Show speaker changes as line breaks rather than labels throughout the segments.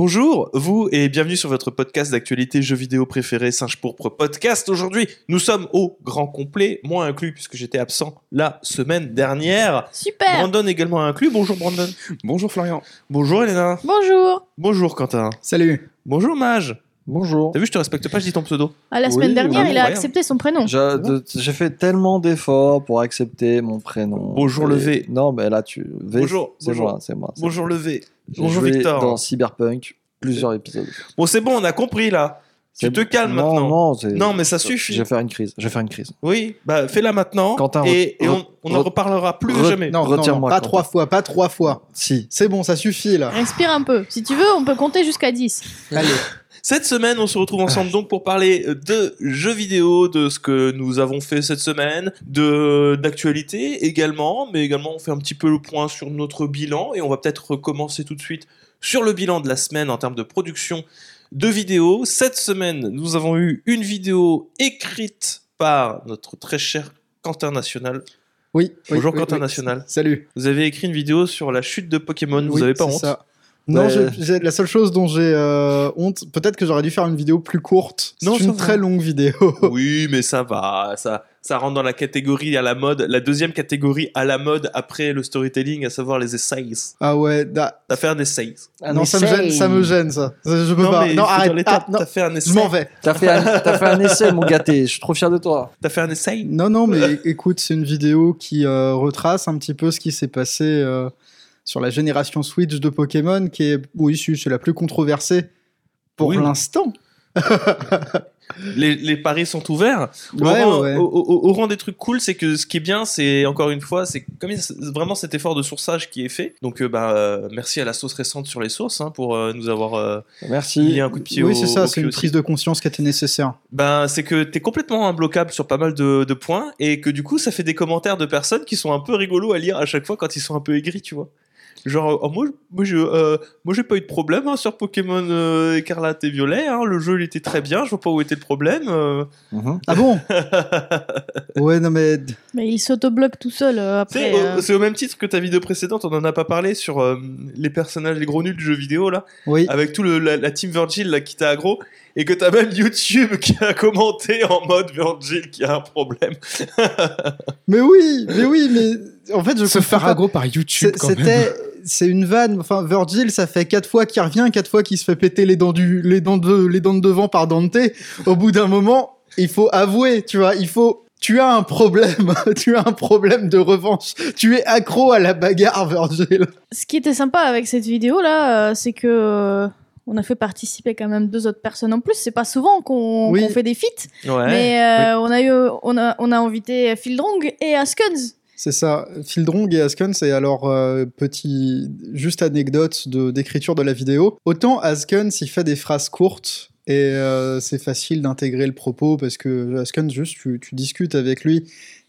Bonjour, vous et bienvenue sur votre podcast d'actualité jeux vidéo préféré Singe Pourpre Podcast. Aujourd'hui, nous sommes au grand complet, moi inclus puisque j'étais absent la semaine dernière.
Super
Brandon également inclus. Bonjour Brandon.
Bonjour Florian.
Bonjour Elena.
Bonjour
Bonjour Quentin.
Salut.
Bonjour Mage.
Bonjour.
T'as vu, je te respecte pas, je dis ton pseudo.
À la
Oui,
semaine dernière,
oui,
il a accepté son prénom.
J'ai fait tellement d'efforts pour accepter mon prénom.
Bonjour, le
Et-
V.
Non, mais là, tu. V,
Bonjour,
C'est
bonjour.
moi, c'est moi.
Bonjour Levé.
moi.
Bonjour
joué
Victor.
Dans Cyberpunk, plusieurs épisodes.
Bon, c'est bon, on a compris là. Tu te calmes
non,
maintenant.
Non,
mais ça suffit.
Je vais faire une crise. Je vais faire une crise.
Oui, bah fais-la maintenant.
Quentin,
et, et on, on en
re-
reparlera plus
re-
jamais.
Non, non, non,
Retire-moi,
pas
Quentin.
trois fois, pas trois fois.
Si.
C'est bon, ça suffit là.
Respire un peu. Si tu veux, on peut compter jusqu'à 10.
Allez.
Cette semaine, on se retrouve ensemble donc pour parler de jeux vidéo, de ce que nous avons fait cette semaine, de d'actualité également, mais également on fait un petit peu le point sur notre bilan et on va peut-être commencer tout de suite sur le bilan de la semaine en termes de production de vidéos. Cette semaine, nous avons eu une vidéo écrite par notre très cher Quentin National.
Oui.
Bonjour
oui,
Quentin
oui.
National.
Saavez
Vous avez écrit une vidéo sur la chute de Pokémon, vous
Oui,
avez pas honte
ça. Non,
Ouais.
la seule chose dont j'ai euh, honte, peut-être que j'aurais dû faire une vidéo plus courte.
Non,
C'est une
va.
très longue vidéo.
Oui, mais ça va, ça, ça rentre dans la catégorie à la mode, la deuxième catégorie à la mode après le storytelling, à savoir les essays.
Ah ouais,
T'as fait un essay.
non, ça me gêne, ça me gêne ça. Ça, Je peux
non,
pas.
mais
non, arrête. Ah,
T'as fait un essai.
je m'en vais.
T'as fait, un... t'as fait un essai, mon gâté. Je suis trop fier de toi.
T'as fait un essai?
Non, non, mais écoute, c'est une vidéo qui euh, retrace un petit peu ce qui s'est passé euh, sur la génération Switch de Pokémon, qui est, oui, c'est la plus controversée pour
Oui.
l'instant.
Les, les paris sont ouverts. Au,
Ouais,
rang,
ouais,
au- au- au rang des trucs cool, c'est que ce qui est bien, c'est encore une fois, c'est comme il y a vraiment cet effort de sourçage qui est fait. Donc, euh, bah, euh, merci à la sauce récente sur les sources hein, pour euh, nous avoir euh,
Merci.
mis un coup de pied au
Oui, c'est ça, c'est une
aussi.
prise de conscience qui était nécessaire.
Ben, c'est que t'es complètement imbloquable sur pas mal de, de points et que du coup, ça fait des commentaires de personnes qui sont un peu rigolos à lire à chaque fois quand ils sont un peu aigris, tu vois. Genre, oh, moi, moi, je, euh, moi, j'ai pas eu de problème hein, sur Pokémon euh, Écarlate et Violet. hein, le jeu, il était très bien. Je vois pas où était le problème. euh.
Mhm.
Ah bon Ouais, non mais
Mais il s'autobloque tout seul euh,
Tu sais,
après. euh.
C'est au même titre que ta vidéo précédente. On en a pas parlé sur euh, les personnages, les gros nuls du jeu vidéo là,
oui.
avec tout le, la, la team Virgil là qui t'a aggro et que t'as même YouTube qui a commenté en mode Virgil qui a un problème.
Mais oui, mais oui, mais en fait, je
se
comprends
faire
pas.
aggro par YouTube
C'est-
quand même.
C'était, c'est une vanne. Enfin, Virgil, ça fait quatre fois qu'il revient, quatre fois qu'il se fait péter les dents du, les dents de, les dents de devant par Dante. Au bout d'un moment, il faut avouer, tu vois, il faut. Tu as un problème, tu as un problème de revanche. Tu es accro à la bagarre, Virgil.
Ce qui était sympa avec cette vidéo là, euh, c'est que euh, on a fait participer quand même deux autres personnes en plus. C'est pas souvent qu'on
Oui.
fait des feats,
Ouais.
mais euh, on a eu, on a, on a invité Fildrong et Askens.
C'est ça. Fildrong et Askens, c'est alors euh, petit, juste anecdote de d'écriture de la vidéo. Autant Askens, il fait des phrases courtes et euh, c'est facile d'intégrer le propos parce que Askens, juste tu, tu discutes avec lui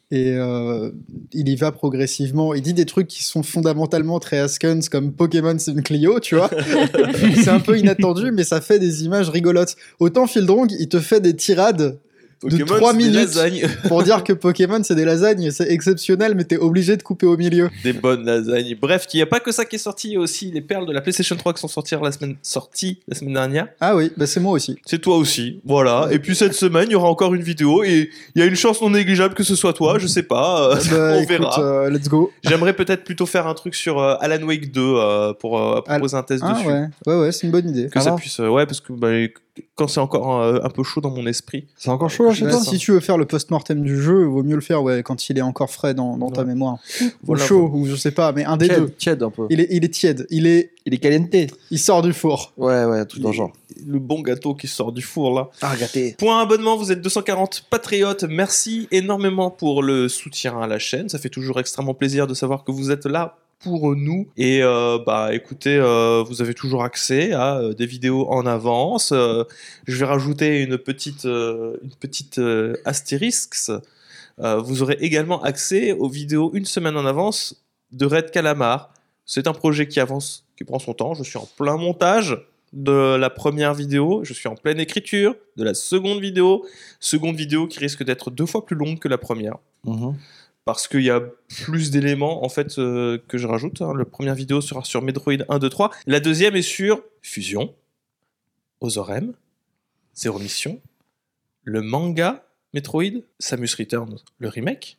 et euh, il y va progressivement. Il dit des trucs qui sont fondamentalement très Askens comme Pokémon c'est une Clio, tu vois. c'est un peu inattendu, mais ça fait des images rigolotes. Autant Fildrong, il te fait des tirades
C'est des
minutes.
lasagnes.
pour dire que Pokémon c'est des lasagnes, c'est exceptionnel, mais t'es obligé de couper au milieu.
des bonnes lasagnes. Bref, il n'y a pas que ça qui est sorti, il y a aussi les perles de la PlayStation 3 qui sont sorties la semaine, sorties la semaine dernière.
Ah oui, bah c'est moi aussi.
C'est toi aussi, voilà. Et puis cette semaine, il y aura encore une vidéo et il y a une chance non négligeable que ce soit toi, je sais pas,
Bah,
on
écoute,
verra.
euh, let's go.
J'aimerais peut-être plutôt faire un truc sur euh, Alan Wake 2 euh, pour proposer un test
Ah
dessus.
ouais, ouais, ouais, c'est une bonne idée.
Que ça puisse, ouais, parce que bah, quand c'est encore euh, un peu chaud dans mon esprit.
C'est encore chaud là chez toi
si tu veux faire le post-mortem du jeu, vaut mieux le faire ouais, quand il est encore frais dans, dans ta
Ouais.
mémoire.
Voilà,
ou chaud, ou je sais pas, mais un des deux.
Tiède, tiède un peu.
Il est, il est tiède, il, est,
Il est caliente.
il sort du four.
Ouais, ouais, tout dans le genre.
Le bon gâteau qui sort du four là.
Ah, gâté.
Point abonnement, vous êtes 240 patriotes. Merci énormément pour le soutien à la chaîne. Ça fait toujours extrêmement plaisir de savoir que vous êtes là pour nous. Et euh, bah écoutez, euh, vous avez toujours accès à euh, des vidéos en avance. Je vais rajouter une petite, une petite astérisque. Vous aurez également accès aux vidéos une semaine en avance de Red Calamar. C'est un projet qui avance, qui prend son temps. Je suis en plein montage de la première vidéo, je suis en pleine écriture de la seconde vidéo, seconde vidéo qui risque d'être deux fois plus longue que la première.
Mhm.
Parce qu'il y a plus d'éléments en fait euh, que je rajoute. hein. La première vidéo sera sur Metroid 1, 2, 3. La deuxième est sur Fusion, Ozorem, Zero Mission, le manga Metroid, Samus Returns, le remake,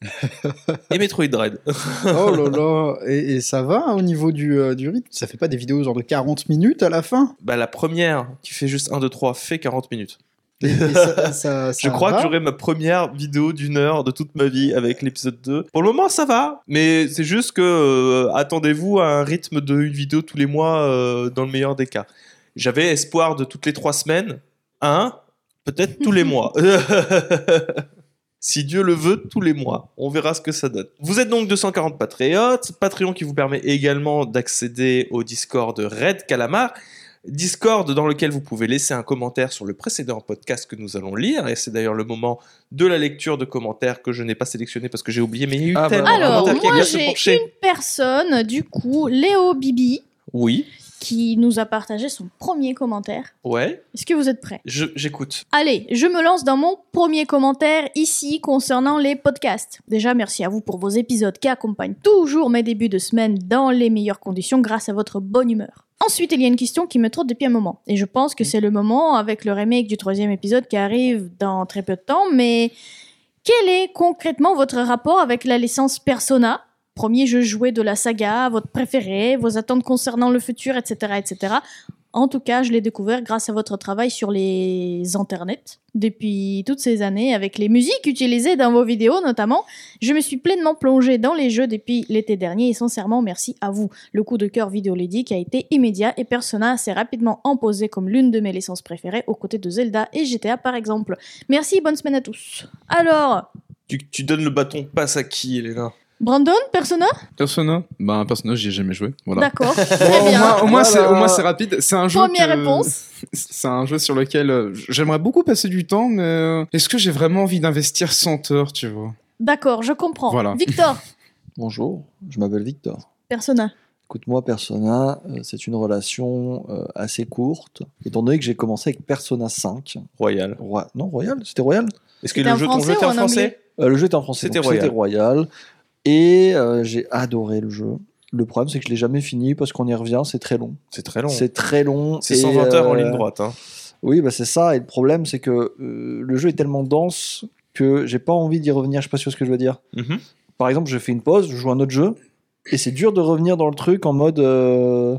et Metroid Dread.
Oh là là, et, et ça va hein, au niveau du, euh, du rythme? Ça fait pas des vidéos genre de 40 minutes à la fin?
Bah, la première qui fait juste 1, 2, 3 fait 40 minutes.
Et- et ça- ça-
Je crois
va
que j'aurai ma première vidéo d'une heure de toute ma vie avec l'épisode 2. Pour le moment, ça va, mais c'est juste que euh, attendez-vous à un rythme de une vidéo tous les mois euh, dans le meilleur des cas. J'avais espoir de toutes les trois semaines, un, peut-être tous les mois. Si Dieu le veut, tous les mois. On verra ce que ça donne. Vous êtes donc 240 patriotes. Patreon qui vous permet également d'accéder au Discord de Red Calamar. Discord dans lequel vous pouvez laisser un commentaire sur le précédent podcast que nous allons lire. Et c'est d'ailleurs le moment de la lecture de commentaires que je n'ai pas sélectionné parce que j'ai oublié, mais il y a eu
Ah bah
de
Alors,
commentaires
moi j'ai une personne, du coup, Léo Bibi,
Oui,
qui nous a partagé son premier commentaire.
ouais,
Est-ce que vous êtes prêts?
J'écoute.
Allez, je me lance dans mon premier commentaire ici concernant les podcasts. Déjà, merci à vous pour vos épisodes qui accompagnent toujours mes débuts de semaine dans les meilleures conditions grâce à votre bonne humeur. Ensuite, il y a une question qui me trotte depuis un moment. Et je pense que c'est le moment avec le remake du troisième épisode qui arrive dans très peu de temps. Mais quel est concrètement votre rapport avec la licence Persona? Premier jeu joué de la saga, votre préféré, vos attentes concernant le futur, etc. etc. En tout cas, je l'ai découvert grâce à votre travail sur les internets depuis toutes ces années, avec les musiques utilisées dans vos vidéos notamment. Je me suis pleinement plongée dans les jeux depuis l'été dernier et sincèrement merci à vous. Le coup de cœur vidéoludique a été immédiat et Persona s'est rapidement imposé comme l'une de mes licences préférées aux côtés de Zelda et GTA par exemple. Merci, bonne semaine à tous. Alors,
Tu, donnes le bâton passe à qui, Elena?
Brandon, Persona?
Persona Bah, un personnage, j'y ai jamais joué. Voilà.
D'accord,
Bon,
très
au
bien.
moins, au moins,
Voilà.
c'est, au moins, c'est rapide. C'est un jeu.
Première
que-
réponse.
C'est un jeu sur lequel euh, j'aimerais beaucoup passer du temps, mais euh, est-ce que j'ai vraiment envie d'investir 100 heures, tu vois?
D'accord, je comprends.
Voilà.
Victor,
Bonjour, je m'appelle Victor.
Persona.
Écoute-moi, Persona, euh, c'est une relation euh, assez courte, étant donné que j'ai commencé avec Persona 5.
Royal.
Roi- Non, Royal? C'était Royal?
Est-ce que
C'était
le jeu, ton jeu était en français?
Euh, Le jeu était en français,
C'était Royal.
c'était Royal. Et euh, j'ai adoré le jeu. Le problème, c'est que je l'ai jamais fini parce qu'on y revient, c'est très long.
C'est très long.
C'est très long.
C'est
et,
120 heures en
euh,
ligne droite. Hein.
Oui, bah c'est ça. Et le problème, c'est que euh, le jeu est tellement dense que j'ai pas envie d'y revenir. Je sais pas sûr ce que je veux dire.
Mhm.
Par exemple, je fais une pause, je joue à un autre jeu, et c'est dur de revenir dans le truc en mode euh,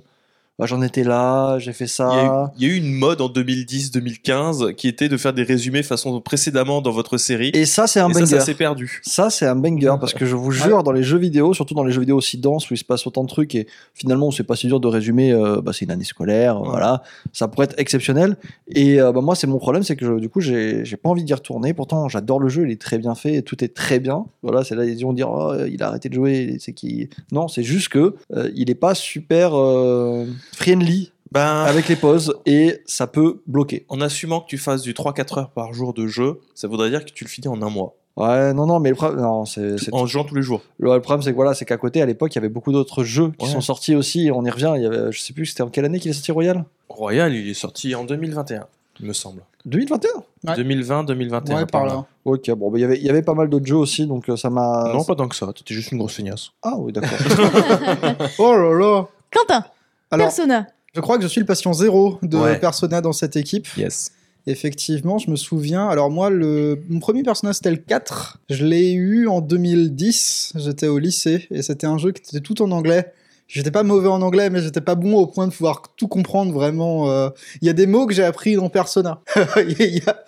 bah, j'en étais là, j'ai fait
Il y, a eu,
ça.
il y a eu une mode en 2010-2015 qui était de faire des résumés façon précédemment dans votre série.
Et ça, c'est un
Et ça,
banger.
ça s'est perdu.
Ça, c'est un banger parce que je vous jure, dans les jeux vidéo, surtout dans les jeux vidéo aussi denses où il se passe autant de trucs et finalement, c'est pas si dur de résumer, euh, bah, c'est une année scolaire,
Ouais.
voilà, ça pourrait être exceptionnel. Et euh, bah, moi, c'est mon problème, c'est que je- du coup, j'ai j'ai pas envie d'y retourner. Pourtant, j'adore le jeu, il est très bien fait, tout est très bien. Voilà, c'est là, ils vont dire, oh, il a arrêté de jouer, c'est qui? Non, c'est juste que euh, il est pas super euh, friendly
Ben,
avec les pauses et ça peut bloquer.
en assumant que tu fasses du 3-4 heures par jour de jeu, ça voudrait dire que tu le finis en un mois.
Ouais, non, non, mais le problème, non, c'est c'est
En jouant tous les jours.
Le, le problème, c'est que voilà, c'est qu'à côté, à l'époque, il y avait beaucoup d'autres jeux qui
Ouais.
sont sortis aussi. et On y revient. Il y avait, je sais plus, c'était en quelle année qu'il est sorti Royal?
Royal, il est sorti en 2021, il me semble.
2021
Ouais.
2020-2021.
Ouais, par là.
Ok, bon, bah, il y avait, il y avait pas mal d'autres jeux aussi, donc euh, ça m'a.
Non, pas tant que ça. T'étais juste une grosse feignasse.
Ah oui, d'accord.
Oh là là
Quentin,
Alors,
Persona.
je crois que je suis le patient zéro de
Ouais.
Persona dans cette équipe.
Yes.
Effectivement, je me souviens. Alors moi, le... mon premier Persona, c'était le 4. Je l'ai eu en 2010. J'étais au lycée et c'était un jeu qui était tout en anglais. J'étais pas mauvais en anglais, mais j'étais pas bon au point de pouvoir tout comprendre vraiment. euh. Il y a des mots que j'ai appris dans Persona. Il y a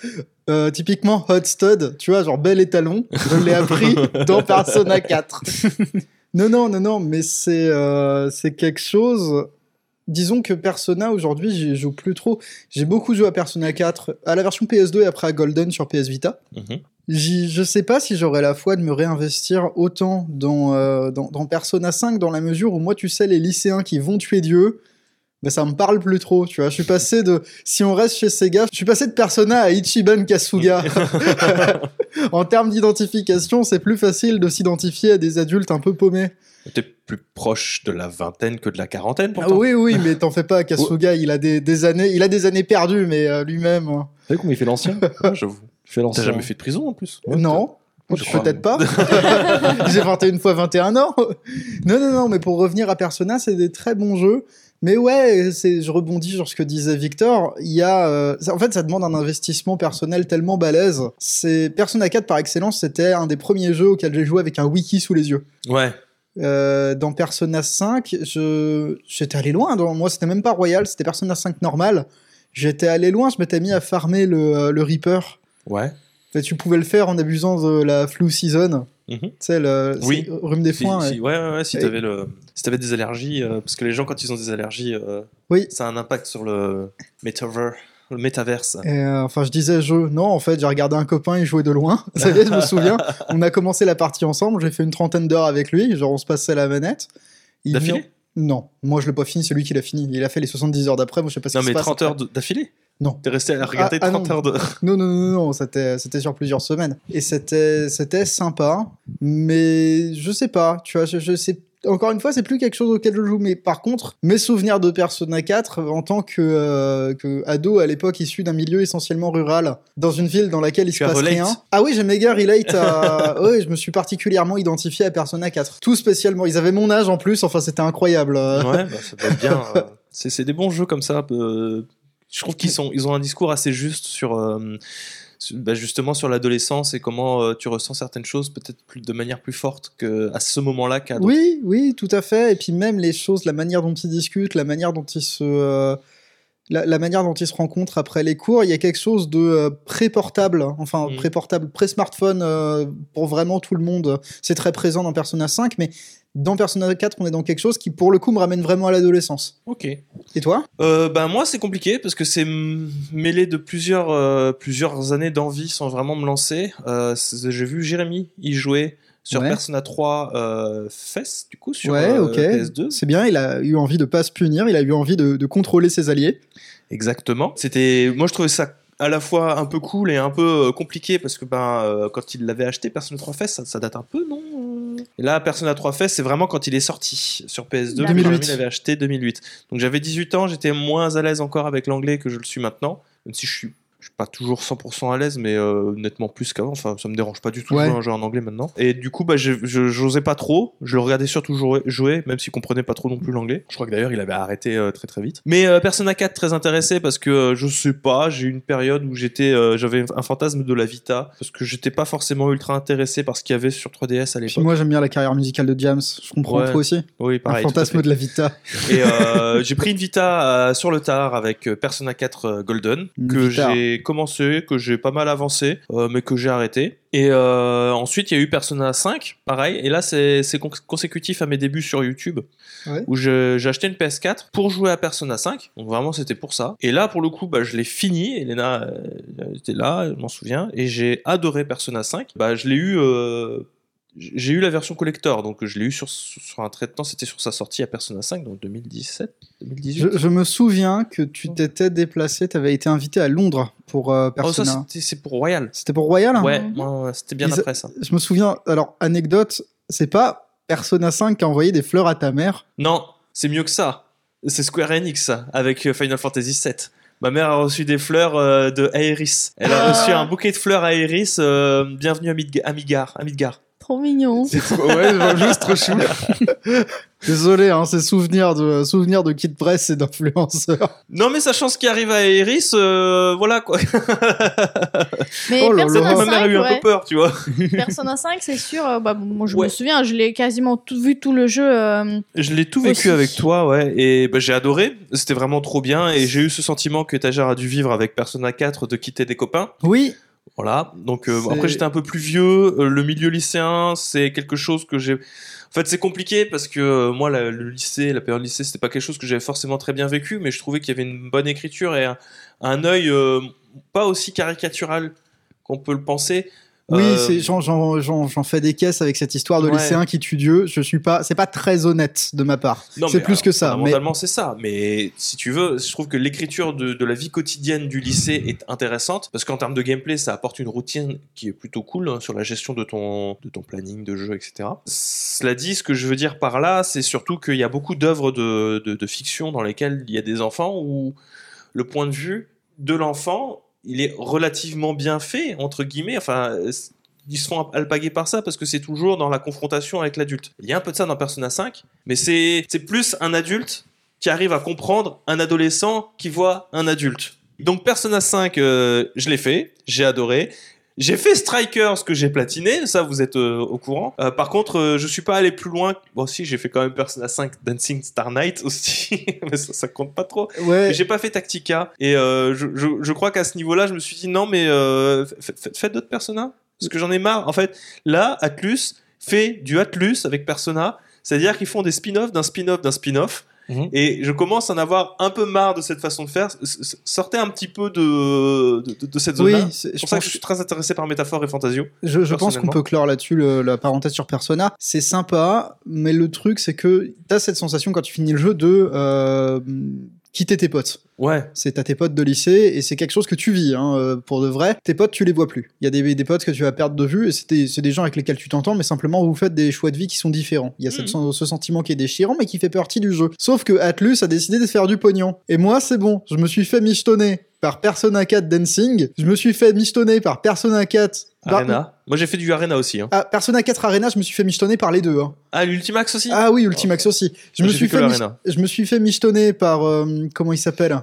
euh, typiquement hot stud, tu vois, genre bel étalon. Je l'ai appris dans Persona 4. non, non, non, non, mais c'est euh, c'est quelque chose. Disons que Persona aujourd'hui, j'y joue plus trop. J'ai beaucoup joué à Persona 4, à la version PS2 et après à Golden sur PS Vita. J'y- je sais pas si j'aurais la foi de me réinvestir autant dans, euh, dans, dans Persona 5 dans la mesure où moi, tu sais, les lycéens qui vont tuer Dieu, ben ça me parle plus trop, tu vois. Je suis passé de, si on reste chez Sega, je suis passé de Persona à Ichiban Kasuga. en termes d'identification, c'est plus facile de s'identifier à des adultes un peu paumés.
T'es plus proche de la vingtaine que de la quarantaine,
Ah
pourtant.
oui, oui, mais t'en fais pas, Kasuga, il a des, des années, il a des années perdues, mais euh, lui-même. hein.
Vous savez comment il fait l'ancien?
Ouais, J'avoue. T'as jamais fait de prison en plus?
Non. Peut-être pas? J'ai 21 fois 21 ans. Non, non, non, mais pour revenir à Persona, c'est des très bons jeux. Mais ouais, c'est, je rebondis sur ce que disait Victor. Il y a, euh, ça- en fait, ça demande un investissement personnel tellement balèze. C'est Persona 4 par excellence, c'était un des premiers jeux auxquels j'ai joué avec un wiki sous les yeux.
Ouais.
Euh, dans Persona 5, je, j'étais allé loin. Dans, moi, c'était même pas Royal, c'était Persona 5 normal. J'étais allé loin, je m'étais mis à farmer le, euh, le Reaper.
Ouais.
Tu pouvais le faire en abusant de la flu season.
Mhm.
Tu sais, le
Oui.
rhume des foins.
si- ouais, ouais, ouais, si
Et-
t'avais le, si t'avais des allergies, euh, parce que les gens quand ils ont des allergies,
Oui.
ça a un impact sur le metaverse, le métaverse.
Et, euh, enfin, je disais jeu. Non, en fait, j'ai regardé un copain, il jouait de loin. Ça y est, je me souviens. On a commencé la partie ensemble. J'ai fait une trentaine d'heures avec lui. Genre, on se passait la manette. Il
D'affilée
vient- Non, moi je l'ai pas fini, c'est lui qui l'a fini. Il a fait les 70 heures d'après, moi je sais pas ce
Non mais
se passe
30
après.
heures d'affilée
Non.
T'es resté à regarder
Ah, ah
30
non.
heures de...
Non, non, non, non, c'était, c'était sur plusieurs semaines. Et c'était, c'était sympa, mais je sais pas, tu vois, je, je sais. Encore une fois, c'est plus quelque chose auquel je joue, mais par contre, mes souvenirs de Persona 4 en tant que, euh, que ado à l'époque issu d'un milieu essentiellement rural, dans une ville dans laquelle il
Tu
se
as
passe
relate
rien. Ah oui, j'ai méga relate à. oui, je me suis particulièrement identifié à Persona 4. Tout spécialement. Ils avaient mon âge en plus, enfin, c'était incroyable.
Ouais, bah, ça doit être bien. euh, c'est des bons jeux comme ça. euh, je trouve qu'ils sont, ils ont un discours assez juste sur, euh, sur- bah, justement sur l'adolescence et comment euh, tu ressens certaines choses peut-être plus de manière plus forte que à ce moment-là qu'à.
Oui, oui, tout à fait. Et puis même les choses, la manière dont ils discutent, la manière dont ils se, euh, la, la manière dont ils se rencontrent après les cours, il y a quelque chose de euh, pré-portable, enfin
Mm.
pré-portable, pré-smartphone pour vraiment tout le monde. C'est très présent dans Persona 5, mais dans Persona 4, on est dans quelque chose qui, pour le coup, me ramène vraiment à l'adolescence.
Ok.
Et toi?
Euh, ben moi c'est compliqué parce que c'est mêlé de plusieurs euh, plusieurs années d'envie sans vraiment me lancer. Euh, J'ai vu Jérémy y jouer sur
Ouais.
Persona 3 euh, Fest du coup sur
Ouais,
euh,
ok.
PS2.
C'est bien. Il a eu envie de pas se punir. Il a eu envie de, de contrôler ses alliés.
Exactement. C'était, moi je trouvais ça à la fois un peu cool et un peu euh, compliqué parce que ben euh, quand il l'avait acheté Persona 3 Fest, ça, ça date un peu non? Et là Persona 3 Fest, c'est vraiment quand il est sorti sur PS2.
D'accord.
que
2008.
Jérémy l'avait acheté 2008. Donc j'avais 18 ans, j'étais moins à l'aise encore avec l'anglais que je le suis maintenant, même si je suis je suis pas toujours 100% à l'aise, mais euh, nettement plus qu'avant. Enfin, ça me dérange pas du tout de
Ouais.
jouer un jeu en anglais maintenant. Et du coup, bah, j'osais pas trop. Je le regardais surtout jouer, jouer même s'il comprenait pas trop non plus l'anglais. Je crois que d'ailleurs, il avait arrêté euh, très très vite. Mais euh, Persona 4, très intéressé parce que je sais pas, j'ai eu une période où j'étais, j'avais un fantasme de la Vita parce que j'étais pas forcément ultra intéressé par ce qu'il y avait sur 3DS à l'époque.
moi, j'aime bien la carrière musicale de James. Je comprends
Ouais.
toi aussi.
Oui, pareil.
un fantasme de la Vita.
Et j'ai pris une Vita sur le tard avec Persona 4 euh, Golden que
Vita.
J'ai commencé, que j'ai pas mal avancé, euh, mais que j'ai arrêté. Et euh, ensuite, il y a eu Persona 5, pareil. Et là, c'est c'est con- consécutif à mes débuts sur YouTube,
Ouais.
où j'ai acheté une PS4 pour jouer à Persona 5. Donc vraiment, c'était pour ça. Et là, pour le coup, bah, je l'ai fini. Elena euh, était là, je m'en souviens, et j'ai adoré Persona 5. Bah, je l'ai eu. J'ai eu la version collector, donc je l'ai eu sur, sur un trait de temps, c'était sur sa sortie à Persona 5, donc 2017, 2018.
Je, je me souviens que tu t'étais déplacé, tu avais été invité à Londres pour euh,
Oh, ça,
Persona.
c'était- c'est pour Royal.
C'était pour Royal
Ouais,
Mhm.
ouais, ouais, c'était bien
Ils-
après ça.
Je me souviens, alors, anecdote, c'est pas Persona 5 qui a envoyé des fleurs à ta mère?
Non, c'est mieux que ça. C'est Square Enix, ça, avec euh, Final Fantasy VII. Ma mère a reçu des fleurs euh, de Aeris. Elle a
Ah.
reçu un bouquet de fleurs Aeris. euh, bienvenue à, Midga- à Midgar. À Midgar.
Trop mignon.
C'est trop- ouais, juste trop chou.
Désolé, hein, c'est souvenir de, souvenir de Kid Press et d'influenceurs.
Non, mais sachant ce qui arrive à Aeris, euh, voilà quoi.
Mais
Oh là
Persona
là.
Ma
5,
mère a eu un peu peur, tu vois.
Persona 5, c'est sûr. euh, bah, moi, je
Ouais.
me souviens, je l'ai quasiment tout, vu tout le jeu. euh,
Je l'ai tout vécu
Aussi.
avec toi, ouais, et bah, j'ai adoré. C'était vraiment trop bien, et j'ai eu ce sentiment que Étagère a dû vivre avec Persona 4 de quitter des copains.
Oui,
Voilà. Donc euh, après j'étais un peu plus vieux. Euh, le milieu lycéen, c'est quelque chose que j'ai. En fait, c'est compliqué parce que euh, moi, la- le lycée, la période lycée, c'était pas quelque chose que j'avais forcément très bien vécu, mais je trouvais qu'il y avait une bonne écriture et un, un œil pas aussi caricatural qu'on peut le penser.
Oui,
Euh,
j'en, fais des caisses avec cette histoire de
Ouais.
lycéen qui tue Dieu. Je suis pas, c'est pas très honnête de ma part. C'est
mais
plus
alors,
que ça. Mais
Fondamentalement, c'est ça. Mais si tu veux, je trouve que l'écriture de, de la vie quotidienne du lycée est intéressante parce qu'en termes de gameplay, ça apporte une routine qui est plutôt cool hein, sur la gestion de ton, de ton planning de jeu, etc. Cela dit, ce que je veux dire par là, c'est surtout qu'il y a beaucoup d'œuvres de, de, de fiction dans lesquelles il y a des enfants où le point de vue de l'enfant, il est relativement bien fait, entre guillemets. Enfin, ils se font alpaguer par ça parce que c'est toujours dans la confrontation avec l'adulte. Il y a un peu de ça dans Persona 5, mais c'est plus un adulte qui arrive à comprendre un adolescent qui voit un adulte. Donc Persona 5, euh, je l'ai fait, j'ai adoré. J'ai fait Strikers que j'ai platiné, ça vous êtes euh, au courant. Euh, par contre, euh, je suis pas allé plus loin. Bon, si, j'ai fait quand même Persona 5 Dancing Star Night aussi, mais ça, ça compte pas trop.
Ouais.
Mais J'ai pas fait Tactica et euh, je, je, je crois qu'à ce niveau-là, je me suis dit non, mais fa- fa- faites d'autres Persona parce que j'en ai marre. En fait, là, Atlus fait du Atlus avec Persona, c'est-à-dire qu'ils font des spin-offs d'un spin-off d'un spin-off.
Mhm.
Et je commence à en avoir un peu marre de cette façon de faire. Sortez un petit peu de, de, de cette
Oui,
zone-là.
c'est-
C'est pour ça que je suis très intéressé par Métaphore et Fantasio.
je, je pense qu'on peut clore là-dessus la parenthèse sur Persona. C'est sympa, mais le truc, c'est que t'as cette sensation quand tu finis le jeu de euh, quitter tes potes.
Ouais.
C'est à tes potes de lycée et c'est quelque chose que tu vis hein, euh, pour de vrai. Tes potes, tu les vois plus. Il y a des, des potes que tu vas perdre de vue et c'est des, des gens avec lesquels tu t'entends, mais simplement vous faites des choix de vie qui sont différents. Il y a cette-
Mhm.
ce sentiment qui est déchirant, mais qui fait partie du jeu. Sauf que Atlus a décidé de faire du pognon. Et moi, c'est bon. Je me suis fait michetonner par Persona 4 Dancing. Je me suis fait michetonner par Persona 4. par-
Arena. Moi, j'ai fait du Arena aussi. Hein.
Ah, Persona 4 Arena, je me suis fait michetonner par les deux. hein.
Ah, l'Ultimax aussi?
Ah oui, Ultimax aussi. Je
Moi,
me, suis
fait
mich- je me suis fait michetonner par. euh, comment il s'appelle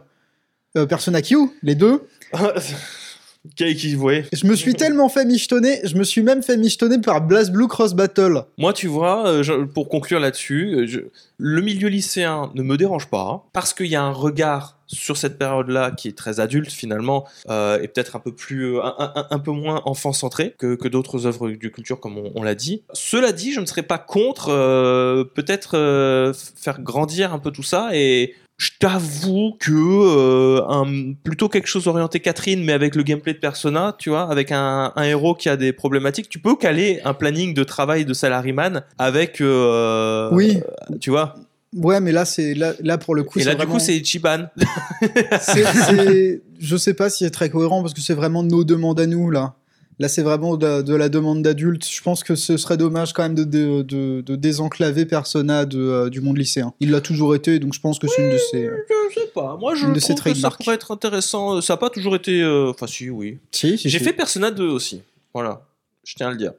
Euh, Persona Q, les deux.
qui, ouais.
Je me suis tellement fait michetonner, je me suis même fait michetonner par Blast Blue Cross Battle.
Moi, tu vois, euh, pour conclure là-dessus, je- le milieu lycéen ne me dérange pas parce qu'il y a un regard sur cette période-là qui est très adulte finalement euh, et peut-être un peu plus, euh, un, un- un peu moins enfant-centré que, que d'autres œuvres de culture comme on, on l'a dit. Cela dit, je ne serais pas contre euh, peut-être euh, faire grandir un peu tout ça et je t'avoue que euh, un- plutôt quelque chose orienté Catherine, mais avec le gameplay de Persona, tu vois, avec un, un héros qui a des problématiques, tu peux caler un planning de travail de salaryman avec, euh,
Oui.
tu vois.
Ouais, mais là, c'est là, là pour le coup,
Et là, du
vraiment-
coup, c'est Ichiban.
c'est- je sais pas si c'est très cohérent parce que c'est vraiment nos demandes à nous là. Là, c'est vraiment de, de la demande d'adulte. Je pense que ce serait dommage quand même de, de, de- de désenclaver Persona euh, du monde lycéen. Il l'a toujours été, donc je pense que c'est une de ses.
je sais pas. Moi, je trouve que ça pourrait être intéressant. Ça n'a pas toujours été. euh, Enfin, si, oui.
Si, si,
J'ai
si.
fait Persona 2 aussi. Voilà. Je tiens à le dire.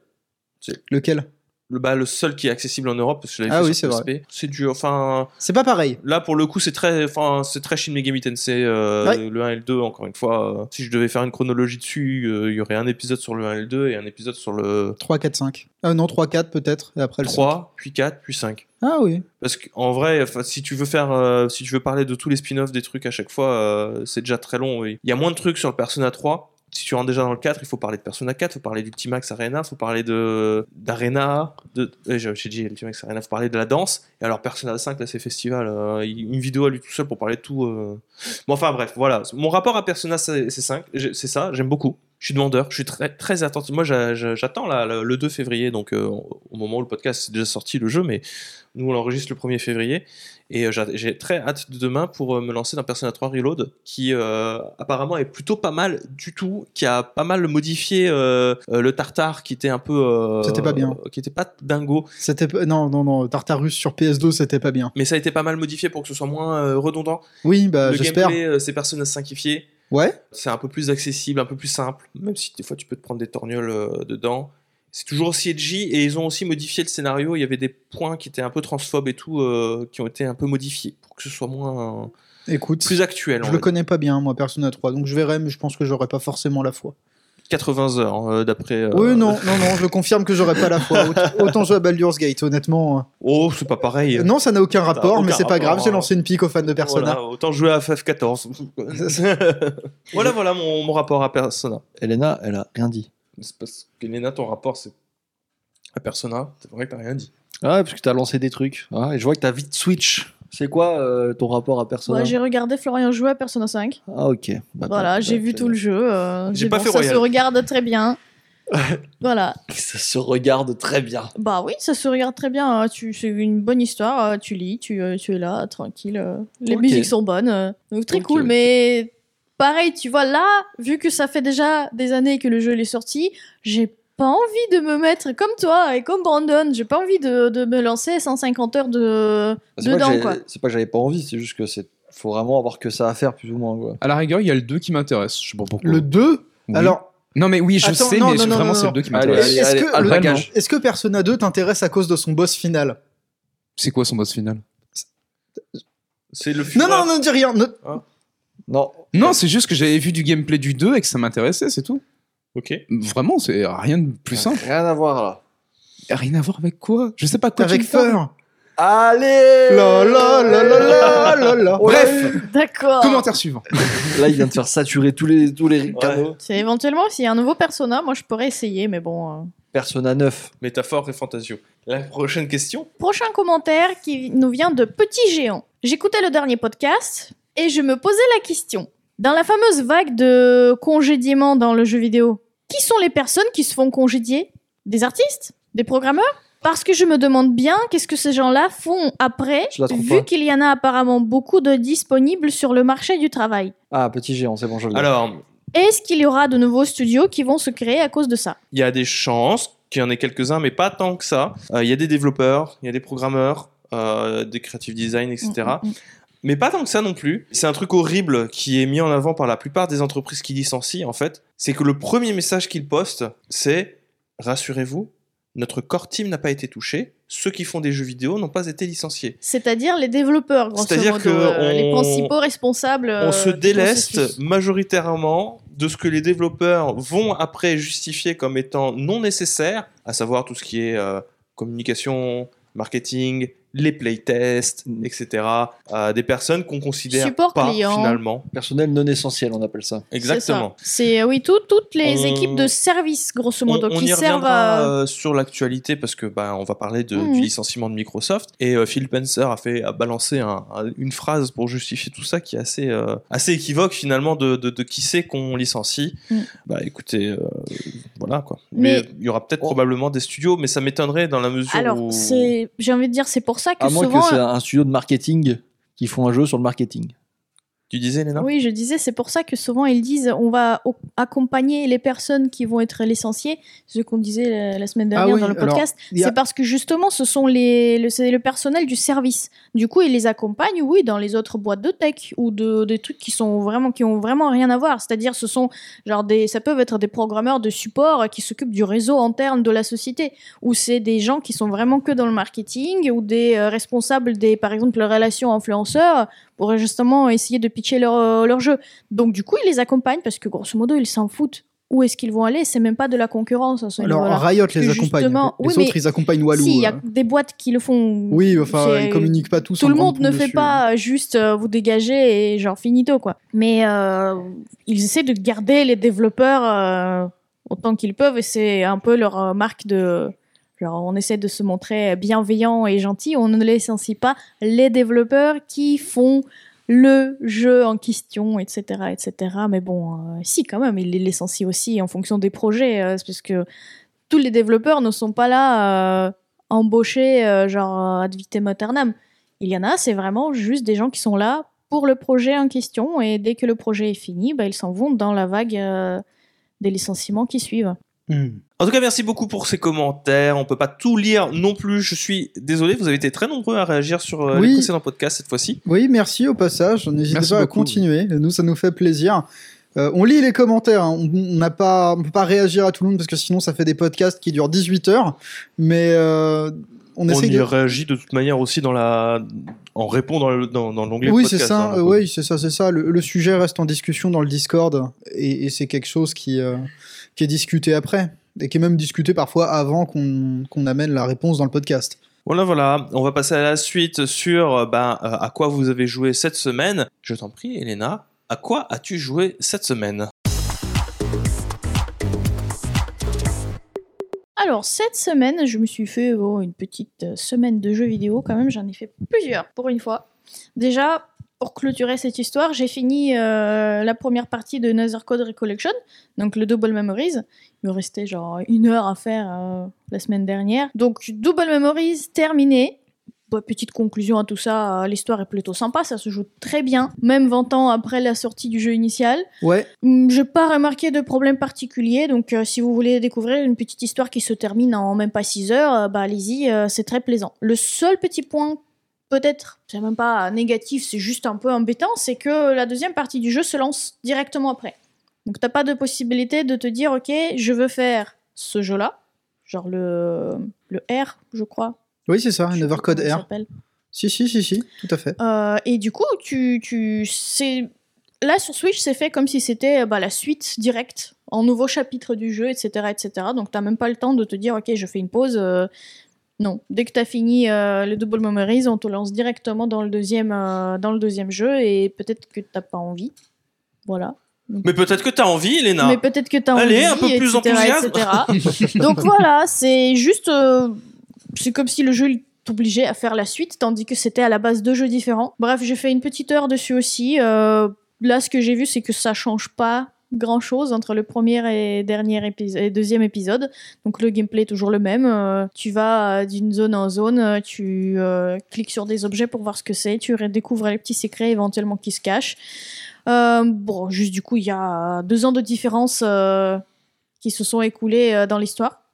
Lequel?
Le, bah, le seul qui est accessible en Europe, parce que je l'avais
Ah oui,
sur
c'est
PSP. C'est du. Enfin.
C'est pas pareil.
Là, pour le coup, c'est très, enfin, c'est très Shin Megami Tensei, euh,
Ouais.
le 1 et le 2, encore une fois. euh, si je devais faire une chronologie dessus, euh, il y aurait un épisode sur le 1 et le 2 et un épisode sur le
3, 4, 5. Euh, non, 3, 4 peut-être, et après le
3, puis 4, puis 5.
5. Ah oui.
Parce qu'en vrai, si tu veux faire, euh, si tu veux parler de tous les spin-offs des trucs à chaque fois, euh, c'est déjà très long. oui. Il y a moins de trucs sur le Persona 3. Si tu rentres déjà dans le 4, il faut parler de Persona 4, il faut parler d'Ultimax Arena, il faut parler de d'Arena, de, j'ai dit Ultimax Arena, il faut parler de la danse. Et alors Persona 5, là c'est festival, euh, une vidéo à lui tout seul pour parler de tout. euh. Bon enfin bref, voilà. Mon rapport à Persona c'est c'est 5, j'ai- c'est ça, j'aime beaucoup. Je suis demandeur, je suis très très attentif. Moi j'a- j'a- j'attends le, le 2 février, donc euh, au moment où le podcast c'est déjà sorti le jeu, mais nous on l'enregistre le 1er février. Et euh, j'a- j'ai très hâte de demain pour euh, me lancer dans Persona 3 Reload, qui euh, apparemment est plutôt pas mal du tout, qui a pas mal modifié euh, le tartare qui était un peu.
C'était pas bien.
Qui était pas dingo,
C'était non non non Tartarus sur PS2 c'était pas bien.
mais ça a été pas mal modifié pour que ce soit moins redondant.
Oui bah
le
j'espère.
gameplay, c'est Persona simplifié.
Ouais.
C'est un peu plus accessible, un peu plus simple, même si des fois tu peux te prendre des torgnoles euh, dedans. C'est toujours aussi edgy et ils ont aussi modifié le scénario. Il y avait des points qui étaient un peu transphobes et tout, euh, qui ont été un peu modifiés pour que ce soit moins
Écoute,
plus actuel.
je le connais pas bien moi Persona 3 donc je verrai mais je pense que j'aurai pas forcément la foi.
80 heures euh, d'après. euh,
Oui non non non je confirme que j'aurai pas la foi. Autant, jouer à Baldur's Gate honnêtement.
Oh, c'est pas pareil.
euh. Non ça n'a aucun rapport
aucun
mais c'est pas grave j'ai
hein.
lancé une pique aux fans de Persona.
Voilà, autant jouer à FF14. voilà, voilà mon, mon rapport à Persona.
Elena, elle a rien dit.
C'est parce que Léna, ton rapport, c'est à Persona. C'est vrai que t'as rien dit.
Ah, parce que t'as lancé des trucs. Ah, et je vois que t'as vite Switch. C'est quoi euh, ton rapport à Persona
Ouais, j'ai regardé Florian jouer à Persona 5.
Ah, ok. Bah,
Voilà, j'ai vu tout le jeu. euh,
J'ai pas
bon,
fait
Ça
Royal.
se regarde très bien. voilà.
Ça se regarde très bien.
Bah oui, ça se regarde très bien. hein. Tu, c'est une bonne histoire. euh, Tu lis, tu, euh, tu es là, tranquille. euh, Les
Ok.
musiques sont bonnes. euh, donc très
Ok,
cool.
ok.
Mais pareil, tu vois, là, vu que ça fait déjà des années que le jeu il est sorti, j'ai pas envie de me mettre comme toi et comme Brandon. J'ai pas envie de, de me lancer 150 heures de,
C'est pas, que
dedans, quoi.
c'est pas que j'avais pas envie, c'est juste que c'est faut vraiment avoir que ça à faire plus ou moins quoi.
À la rigueur, il y a le 2 qui m'intéresse. Je sais pas pourquoi.
Le 2
Oui.
Alors
Non, mais oui, je
Attends,
sais,
non,
mais
non, non,
vraiment, c'est le 2 qui m'intéresse.
Est-ce que
le.
Est-ce que Persona 2 t'intéresse à cause de son boss final
C'est quoi son boss final?
C'est le
Non,
Fureur.
non, non, dis rien. ne-
Non.
Non, c'est juste que j'avais vu du gameplay du 2 et que ça m'intéressait, c'est tout.
Ok.
Vraiment, c'est rien de plus simple.
Rien à voir là.
Rien à voir avec quoi? Je sais pas quoi
Avec. Feur.
Allez
La la la la la la la.
Bref,
D'accord.
commentaire suivant.
Là, il vient de faire saturer tous les, tous les canaux.
C'est éventuellement s'il y a un nouveau persona, moi je pourrais essayer, mais bon. euh.
Persona 9.
Métaphore et fantasio. La prochaine question.
Prochain commentaire qui nous vient de Petit Géant. J'écoutais le dernier podcast et je me posais la question. Dans la fameuse vague de congédiements dans le jeu vidéo, qui sont les personnes qui se font congédier Des artistes Des programmeurs Parce que je me demande bien qu'est-ce que ces gens-là font après, vu qu'il y en a apparemment beaucoup de disponibles sur le marché du travail.
Ah, petit géant, c'est bon, je l'ai.
Alors,
Est-ce qu'il y aura de nouveaux studios qui vont se créer à cause de ça
il y a des chances qu'il y en ait quelques-uns, mais pas tant que ça. Euh, Il y a des développeurs, il y a des programmeurs, euh, des creative design, etc. Mais pas tant que ça non plus. C'est un truc horrible qui est mis en avant par la plupart des entreprises qui licencient, en fait. C'est que le premier message qu'ils postent, c'est Rassurez-vous, notre core team n'a pas été touché. Ceux qui font des jeux vidéo n'ont pas été licenciés.
C'est-à-dire les développeurs, grosso
C'est-à-dire que
euh, les
on-
principaux responsables. euh,
On se déleste majoritairement de ce que les développeurs vont après justifier comme étant non nécessaire, à savoir tout ce qui est euh, communication, marketing, les playtests, etc. Euh, des personnes qu'on considère
Support
pas
client.
finalement.
Personnel non essentiel, on appelle ça.
Exactement.
C'est euh, oui, tout- toutes les
On-
équipes de service, grosso modo,
on
qui
y
servent
reviendra
à.
euh, sur l'actualité parce que bah, on va parler de,
Mhm.
du licenciement de Microsoft et euh, Phil Spencer a fait a balancé un- un- une phrase pour justifier tout ça qui est assez euh, assez équivoque finalement de, de, de qui c'est qu'on licencie.
Mhm.
Bah écoutez, euh, voilà quoi. Mais
Mais-
il y aura peut-être
Oh.
probablement des studios, mais ça m'étonnerait dans la mesure
Alors,
où
c'est, j'ai envie de dire, c'est pour ça que
À moins
souvent.
que c'est un studio de marketing qui font un jeu sur le marketing.
Tu disais Léna?
Oui, je disais, c'est pour ça que souvent ils disent on va accompagner les personnes qui vont être licenciées. C'est ce qu'on disait la, la semaine dernière
Ah oui,
dans le podcast.
a-
C'est parce que justement, ce sont les, le, c'est le personnel du service. Du coup, ils les accompagnent, oui, dans les autres boîtes de tech ou de, des trucs qui sont vraiment, qui ont vraiment rien à voir. C'est-à-dire, ce sont genre des, ça peuvent être des programmeurs de support qui s'occupent du réseau interne de la société, ou c'est des gens qui sont vraiment que dans le marketing ou des euh, responsables des, par exemple, les relations influenceurs pour justement essayer de pitcher leur, euh, leur jeu. Donc, du coup, ils les accompagnent parce que grosso modo, ils s'en foutent. Où est-ce qu'ils vont aller C'est même pas de la concurrence à ce
Alors. Riot les accompagne. Les
oui,
autres
mais
ils accompagnent Walou.
Si, il y a
euh.
des boîtes qui le font.
Oui, enfin ils communiquent pas tous.
Tout le monde ne fait
dessus.
pas juste euh, vous dégager et genre finito quoi. Mais euh, ils essaient de garder les développeurs euh, autant qu'ils peuvent et c'est un peu leur marque de. On essaie de se montrer bienveillant et gentil. On ne licencie pas les développeurs qui font le jeu en question, etc., etc. Mais bon, euh, si quand même, ils les licencient aussi en fonction des projets, euh, parce que tous les développeurs ne sont pas là euh, embauchés genre ad vitam aeternam. Il y en a, c'est vraiment juste des gens qui sont là pour le projet en question et dès que le projet est fini, bah, ils s'en vont dans la vague des licenciements qui suivent.
En tout cas, merci beaucoup pour ces commentaires. On peut pas tout lire non plus. Je suis désolé, vous avez été très nombreux à réagir sur euh,
Oui.
les précédents podcasts cette fois-ci.
Oui, merci au passage. N'hésitez pas à continuer. Nous, ça nous fait plaisir. Euh, on lit les commentaires. hein. On on n'a pas, on peut pas réagir à tout le monde parce que sinon ça fait des podcasts qui durent 18 heures. Mais euh, on
On,
essaie
y
de.
réagit de toute manière aussi dans la, en répondant dans dans, dans l'onglet.
Oui,
podcast,
c'est ça.
hein,
euh, oui, c'est ça, c'est ça. Le, le sujet reste en discussion dans le Discord et, et c'est quelque chose qui, euh, qui est discuté après et qui est même discuté parfois avant qu'on qu'on amène la réponse dans le podcast.
Voilà, voilà. On va passer à la suite sur euh, ben, euh, à quoi vous avez joué cette semaine. Je t'en prie, Elena. À quoi as-tu joué cette semaine?
Alors, cette semaine, je me suis fait oh, une petite euh, semaine de jeux vidéo quand même. J'en ai fait plusieurs pour une fois. Déjà, pour clôturer cette histoire, j'ai fini euh, la première partie de Nether Code Recollection, donc le Double Memories. Il me restait genre une heure à faire euh, la semaine dernière. Donc, Double Memories terminé. Bah, petite conclusion à tout ça, euh, l'histoire est plutôt sympa, ça se joue très bien, même 20 ans après la sortie du jeu initial.
Ouais.
Hmm, J'ai pas remarqué de problème particulier, donc euh, si vous voulez découvrir une petite histoire qui se termine en même pas 6 heures, euh, bah allez-y, c'est très plaisant. Le seul petit point, peut-être, c'est même pas négatif, c'est juste un peu embêtant, c'est que la deuxième partie du jeu se lance directement après. Donc t'as pas de possibilité de te dire, ok, je veux faire ce jeu-là, genre le, le R, je crois.
Oui, c'est ça, un
il
R.
s'appelle.
Si, si, si, si, tout à fait.
Euh, et du coup, tu, tu, c'est là sur Switch, c'est fait comme si c'était bah, la suite directe, en nouveau chapitre du jeu, etc., etc. Donc t'as même pas le temps de te dire, ok, je fais une pause. euh, Non, dès que t'as fini euh, le Double Memories, on te lance directement dans le deuxième, euh, dans le deuxième jeu, et peut-être que t'as pas envie. Voilà.
Mais peut-être que t'as envie, Elena.
Mais peut-être que t'as envie.
Allez, un peu plus
etc. Donc voilà, c'est juste. euh, c'est comme si le jeu il t'obligeait à faire la suite, tandis que c'était à la base deux jeux différents. Bref, j'ai fait une petite heure dessus aussi. euh, là, ce que j'ai vu, c'est que ça change pas grand chose entre le premier et dernier épisode et deuxième épisode donc le gameplay est toujours le même euh, tu vas euh, d'une zone en zone euh, tu cliques sur des objets pour voir ce que c'est tu découvres les petits secrets éventuellement qui se cachent bon, juste du coup, il y a deux ans de différence qui se sont écoulés dans l'histoire.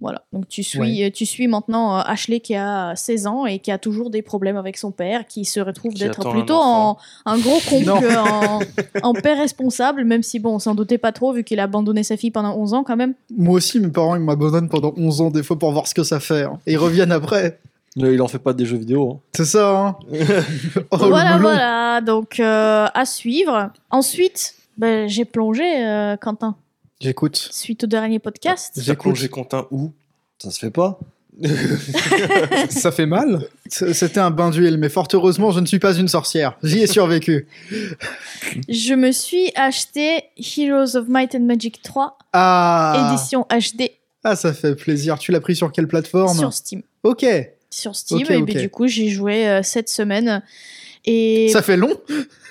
Voilà, donc tu suis, euh, tu suis maintenant euh, Ashley qui a 16 ans et qui a toujours des problèmes avec son père, qui se retrouve d'être
un
plutôt
enfant.
en un gros con qu'en en père responsable, même si bon, on s'en doutait pas trop vu qu'il a abandonné sa fille pendant 11 ans quand même.
Moi aussi, mes parents, ils m'abandonnent pendant 11 ans, des fois, pour voir ce que ça fait. hein. Et ils reviennent après.
Là, il en fait pas des jeux vidéo. hein.
C'est ça, hein Oh, le
voilà, voilà, donc euh, à suivre. Ensuite, ben, j'ai plongé, euh, Quentin,
J'écoute.
suite au dernier podcast.
J'écoute.
plongé Quentin où?
Ça se fait pas.
Ça fait mal
C'était un bain d'huile, mais fort heureusement, je ne suis pas une sorcière. J'y ai survécu.
Je me suis acheté Heroes of Might and Magic 3,
Ah
édition HD,
Ah, ça fait plaisir. Tu l'as pris sur quelle plateforme?
Sur Steam.
Ok.
Sur Steam, et
ok.
puis, du coup, j'ai joué euh, cette semaine. Et
Ça fait long?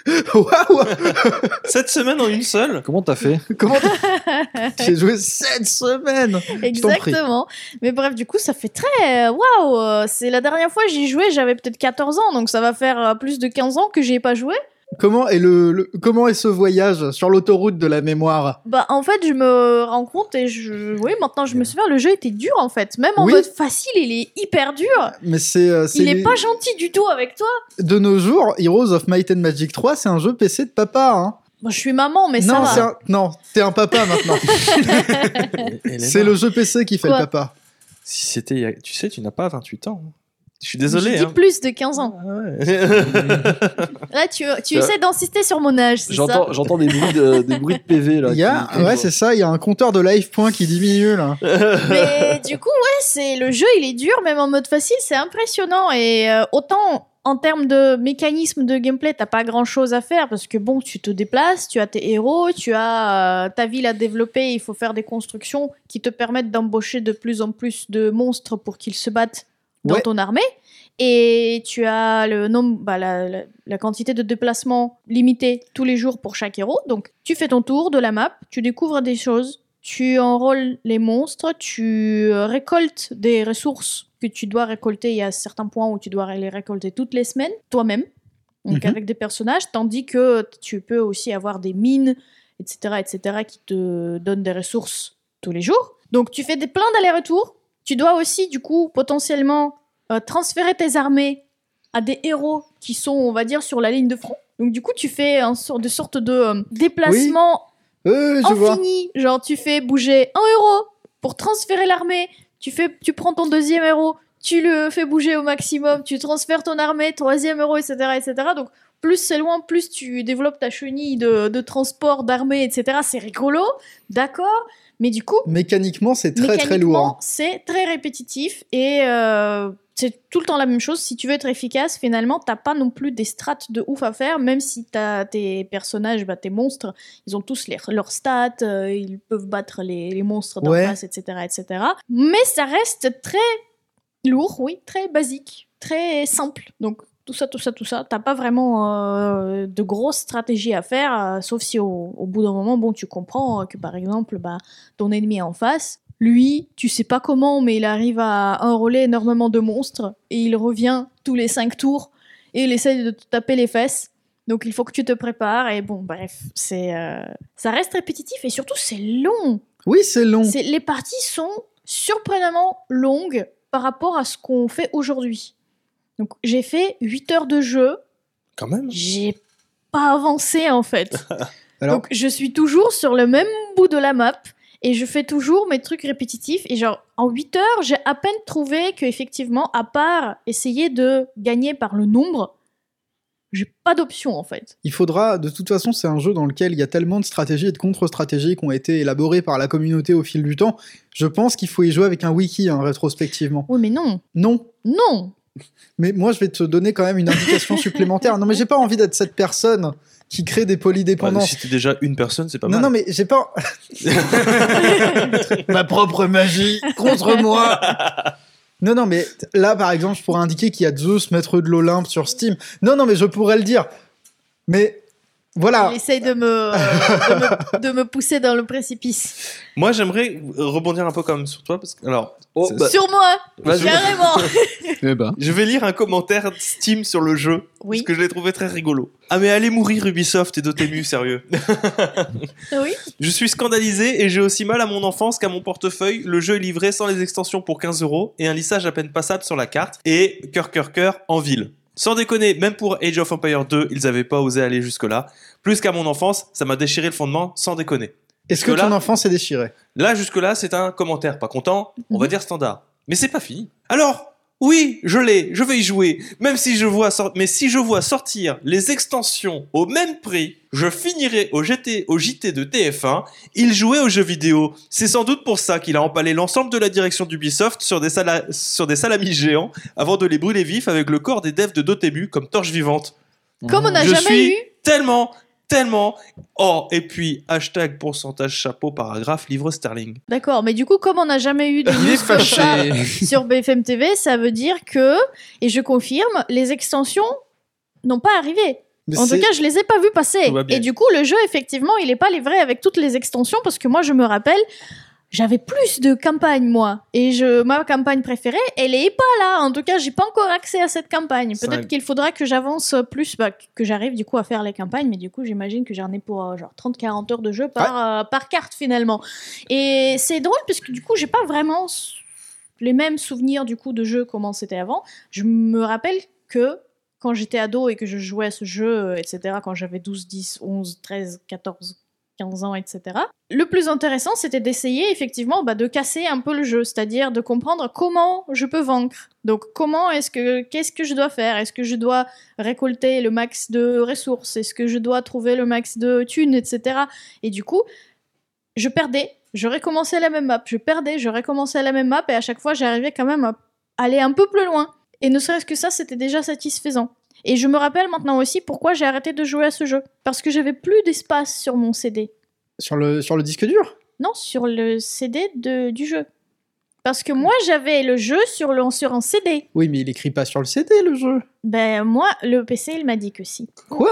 Waouh
Cette semaine en une seule
Comment t'as fait
Comment t'as- J'ai joué 7 semaines Je t'en prie.
Exactement. Mais bref, du coup, ça fait très. Waouh euh, C'est la dernière fois que j'y jouais, j'avais peut-être 14 ans, donc ça va faire euh, plus de 15 ans que j'y ai pas joué.
Comment est, le, le- comment est ce voyage sur l'autoroute de la mémoire?
Bah, en fait, je me rends compte et je. Oui, maintenant je me souviens, le jeu était dur en fait. Même en
Oui.
mode facile, il est hyper dur.
Mais c'est euh, c'est
Il est
les-
pas gentil du tout avec toi.
de nos jours, Heroes of Might and Magic 3, c'est un jeu PC de papa. Hein.
Bon, je suis maman, mais ça
non,
va.
un- non, t'es un papa maintenant. C'est le jeu PC qui fait
Quoi
le papa.
Si c'était. Tu sais, tu n'as pas 28 ans. Je suis désolé.
dit
hein.
plus de 15 ans.
Ah ouais.
Là, tu, tu essaies d'insister sur mon âge,
J'entends, j'entends des bruits de, des bruits de PV là.
Il y a,
qui- qui-
ouais, c'est ça, il y a un compteur de life point qui diminue là.
Mais du coup, ouais, c'est le jeu, il est dur, même en mode facile, c'est impressionnant. Et euh, autant en termes de mécanisme de gameplay, t'as pas grand chose à faire parce que bon, tu te déplaces, tu as tes héros, tu as euh, ta ville à développer, il faut faire des constructions qui te permettent d'embaucher de plus en plus de monstres pour qu'ils se battent dans
Ouais.
ton armée. Et tu as le nombre, bah, la, la- la quantité de déplacements limitée tous les jours pour chaque héros. Donc, tu fais ton tour de la map, tu découvres des choses, tu enrôles les monstres, tu euh, récoltes des ressources que tu dois récolter. Il y a certains points où tu dois les récolter toutes les semaines, toi-même, donc
Mhm.
avec des personnages, tandis que tu peux aussi avoir des mines, etc., etc., qui te donnent des ressources tous les jours. Donc, tu fais des plein d'allers-retours. Tu dois aussi, du coup, potentiellement euh, transférer tes armées à des héros qui sont, on va dire, sur la ligne de front. Donc, du coup, tu fais un sort de sorte de euh, déplacement
Euh, je vois.
infini. Genre, tu fais bouger un héros pour transférer l'armée. Tu, fais, tu prends ton deuxième héros, tu le fais bouger au maximum, tu transfères ton armée, troisième héros, etc. etc. Donc, plus c'est loin, plus tu développes ta chenille de, de transport, d'armée, etc. C'est rigolo, d'accord? Mais du coup,
Mécaniquement, c'est très très lourd.
mécaniquement, c'est très répétitif et euh, c'est tout le temps la même chose. Si tu veux être efficace, finalement, t'as pas non plus des strates de ouf à faire, même si t'as tes personnages, bah, tes monstres, ils ont tous les- leurs stats, euh, ils peuvent battre les, les monstres d'en
Ouais.
face, etc., etc. Mais ça reste très lourd, oui, très basique, très simple. Donc tout ça, tout ça, tout ça, t'as pas vraiment euh, de grosses stratégies à faire, euh, sauf si au, au bout d'un moment, bon, tu comprends euh, que par exemple, bah, ton ennemi en face, lui, tu sais pas comment, mais il arrive à enrôler énormément de monstres et il revient tous les cinq tours et il essaie de te taper les fesses. Donc il faut que tu te prépares et bon, bref, c'est euh, ça reste répétitif et surtout c'est long.
Oui, c'est long.
Les parties sont surprenamment longues par rapport à ce qu'on fait aujourd'hui. Donc j'ai fait 8 heures de jeu,
Quand même.
j'ai pas avancé en fait.
Alors,
Donc je suis toujours sur le même bout de la map et je fais toujours mes trucs répétitifs et genre en 8 heures, j'ai à peine trouvé que effectivement à part essayer de gagner par le nombre, j'ai pas d'option en fait.
il faudra, de toute façon, c'est un jeu dans lequel il y a tellement de stratégies et de contre-stratégies qui ont été élaborées par la communauté au fil du temps. Je pense qu'il faut y jouer avec un wiki, hein, rétrospectivement.
Oui mais non,
Non,
non.
Mais moi je vais te donner quand même une indication supplémentaire. Non, mais j'ai pas envie d'être cette personne qui crée des
Ouais,
polydépendances.
si t'es déjà une personne, c'est pas
non,
mal.
non, mais j'ai pas. Ma propre magie contre moi. Non, non, mais là, par exemple, je pourrais indiquer qu'il y a Zeus, maître de l'Olympe sur Steam. Non, non, mais je pourrais le dire. Mais voilà.
Il essaye de me, de me de me pousser dans le précipice.
Moi, j'aimerais rebondir un peu comme sur toi parce que alors,
Oh, bah,
Sur moi, carrément.
Ben.
je vais lire un commentaire Steam sur le jeu
Oui.
parce que je l'ai trouvé très rigolo. Ah mais allez mourir Ubisoft et Dotemu, sérieux.
Oui.
Je suis scandalisé et j'ai aussi mal à mon enfance qu'à mon portefeuille, le jeu est livré sans les extensions pour 15 euros et un lissage à peine passable sur la carte et cœur cœur cœur en ville. Sans déconner, même pour Age of Empire 2, ils avaient pas osé aller jusque-là. Plus qu'à mon enfance, ça m'a déchiré le fondement sans déconner.
Est-ce que
que là-
ton enfant s'est déchiré
Là, jusque-là, c'est un commentaire pas content, on va
Mhm.
dire standard. Mais c'est pas fini. Alors, oui, je l'ai, je vais y jouer. Même si je vois mais si je vois sortir les extensions au même prix, je finirai au GT, au JT de TF1. Il jouait aux jeux vidéo. C'est sans doute pour ça qu'il a empalé l'ensemble de la direction d'Ubisoft sur des, sala- sur des salamis géants avant de les brûler vifs avec le corps des devs de Dotemu comme torche vivante.
Comme on n'a jamais
suis
eu.
tellement, tellement. Oh, et puis, hashtag pourcentage chapeau paragraphe livre sterling.
D'accord, mais du coup, comme on n'a jamais eu de
Il est
news comme ça
fâché.
sur BFM TV, ça veut dire que, et je confirme, les extensions n'ont pas arrivé.
Mais
En tout cas, je les ai pas vus passer. Et du coup, le jeu, effectivement, il est pas livré avec toutes les extensions parce que moi, je me rappelle, j'avais plus de campagnes, moi. Et je, ma campagne préférée, elle est pas là. En tout cas, j'ai pas encore accès à cette campagne. Peut-être qu'il faudra que j'avance plus, bah, que j'arrive du coup à faire les campagnes. Mais du coup, j'imagine que j'en ai pour euh, genre 30-40 heures de jeu par, euh, par carte finalement. Et c'est drôle parce que du coup, j'ai pas vraiment les mêmes souvenirs du coup de jeu comment c'était avant. Je me rappelle que quand j'étais ado et que je jouais à ce jeu, euh, etc., quand j'avais 12, 10, 11, 13, 14, 15 ans, etc., le plus intéressant, c'était d'essayer effectivement bah, de casser un peu le jeu, c'est-à-dire de comprendre comment je peux vaincre. Donc, comment est-ce que, qu'est-ce que je dois faire? Est-ce que je dois récolter le max de ressources? Est-ce que je dois trouver le max de thunes, etc. Et du coup, je perdais, je recommençais la même map, je perdais, je recommençais la même map, et à chaque fois, j'arrivais quand même à aller un peu plus loin. Et ne serait-ce que ça, c'était déjà satisfaisant. Et je me rappelle maintenant aussi pourquoi j'ai arrêté de jouer à ce jeu. Parce que j'avais plus d'espace sur mon CD.
Sur le, sur le disque dur?
Non, sur le CD de, du jeu. Parce que moi, j'avais le jeu sur, le, sur un CD.
Oui, mais il écrit pas sur le CD, le jeu.
Ben, moi, le PC, il m'a dit que si.
Quoi?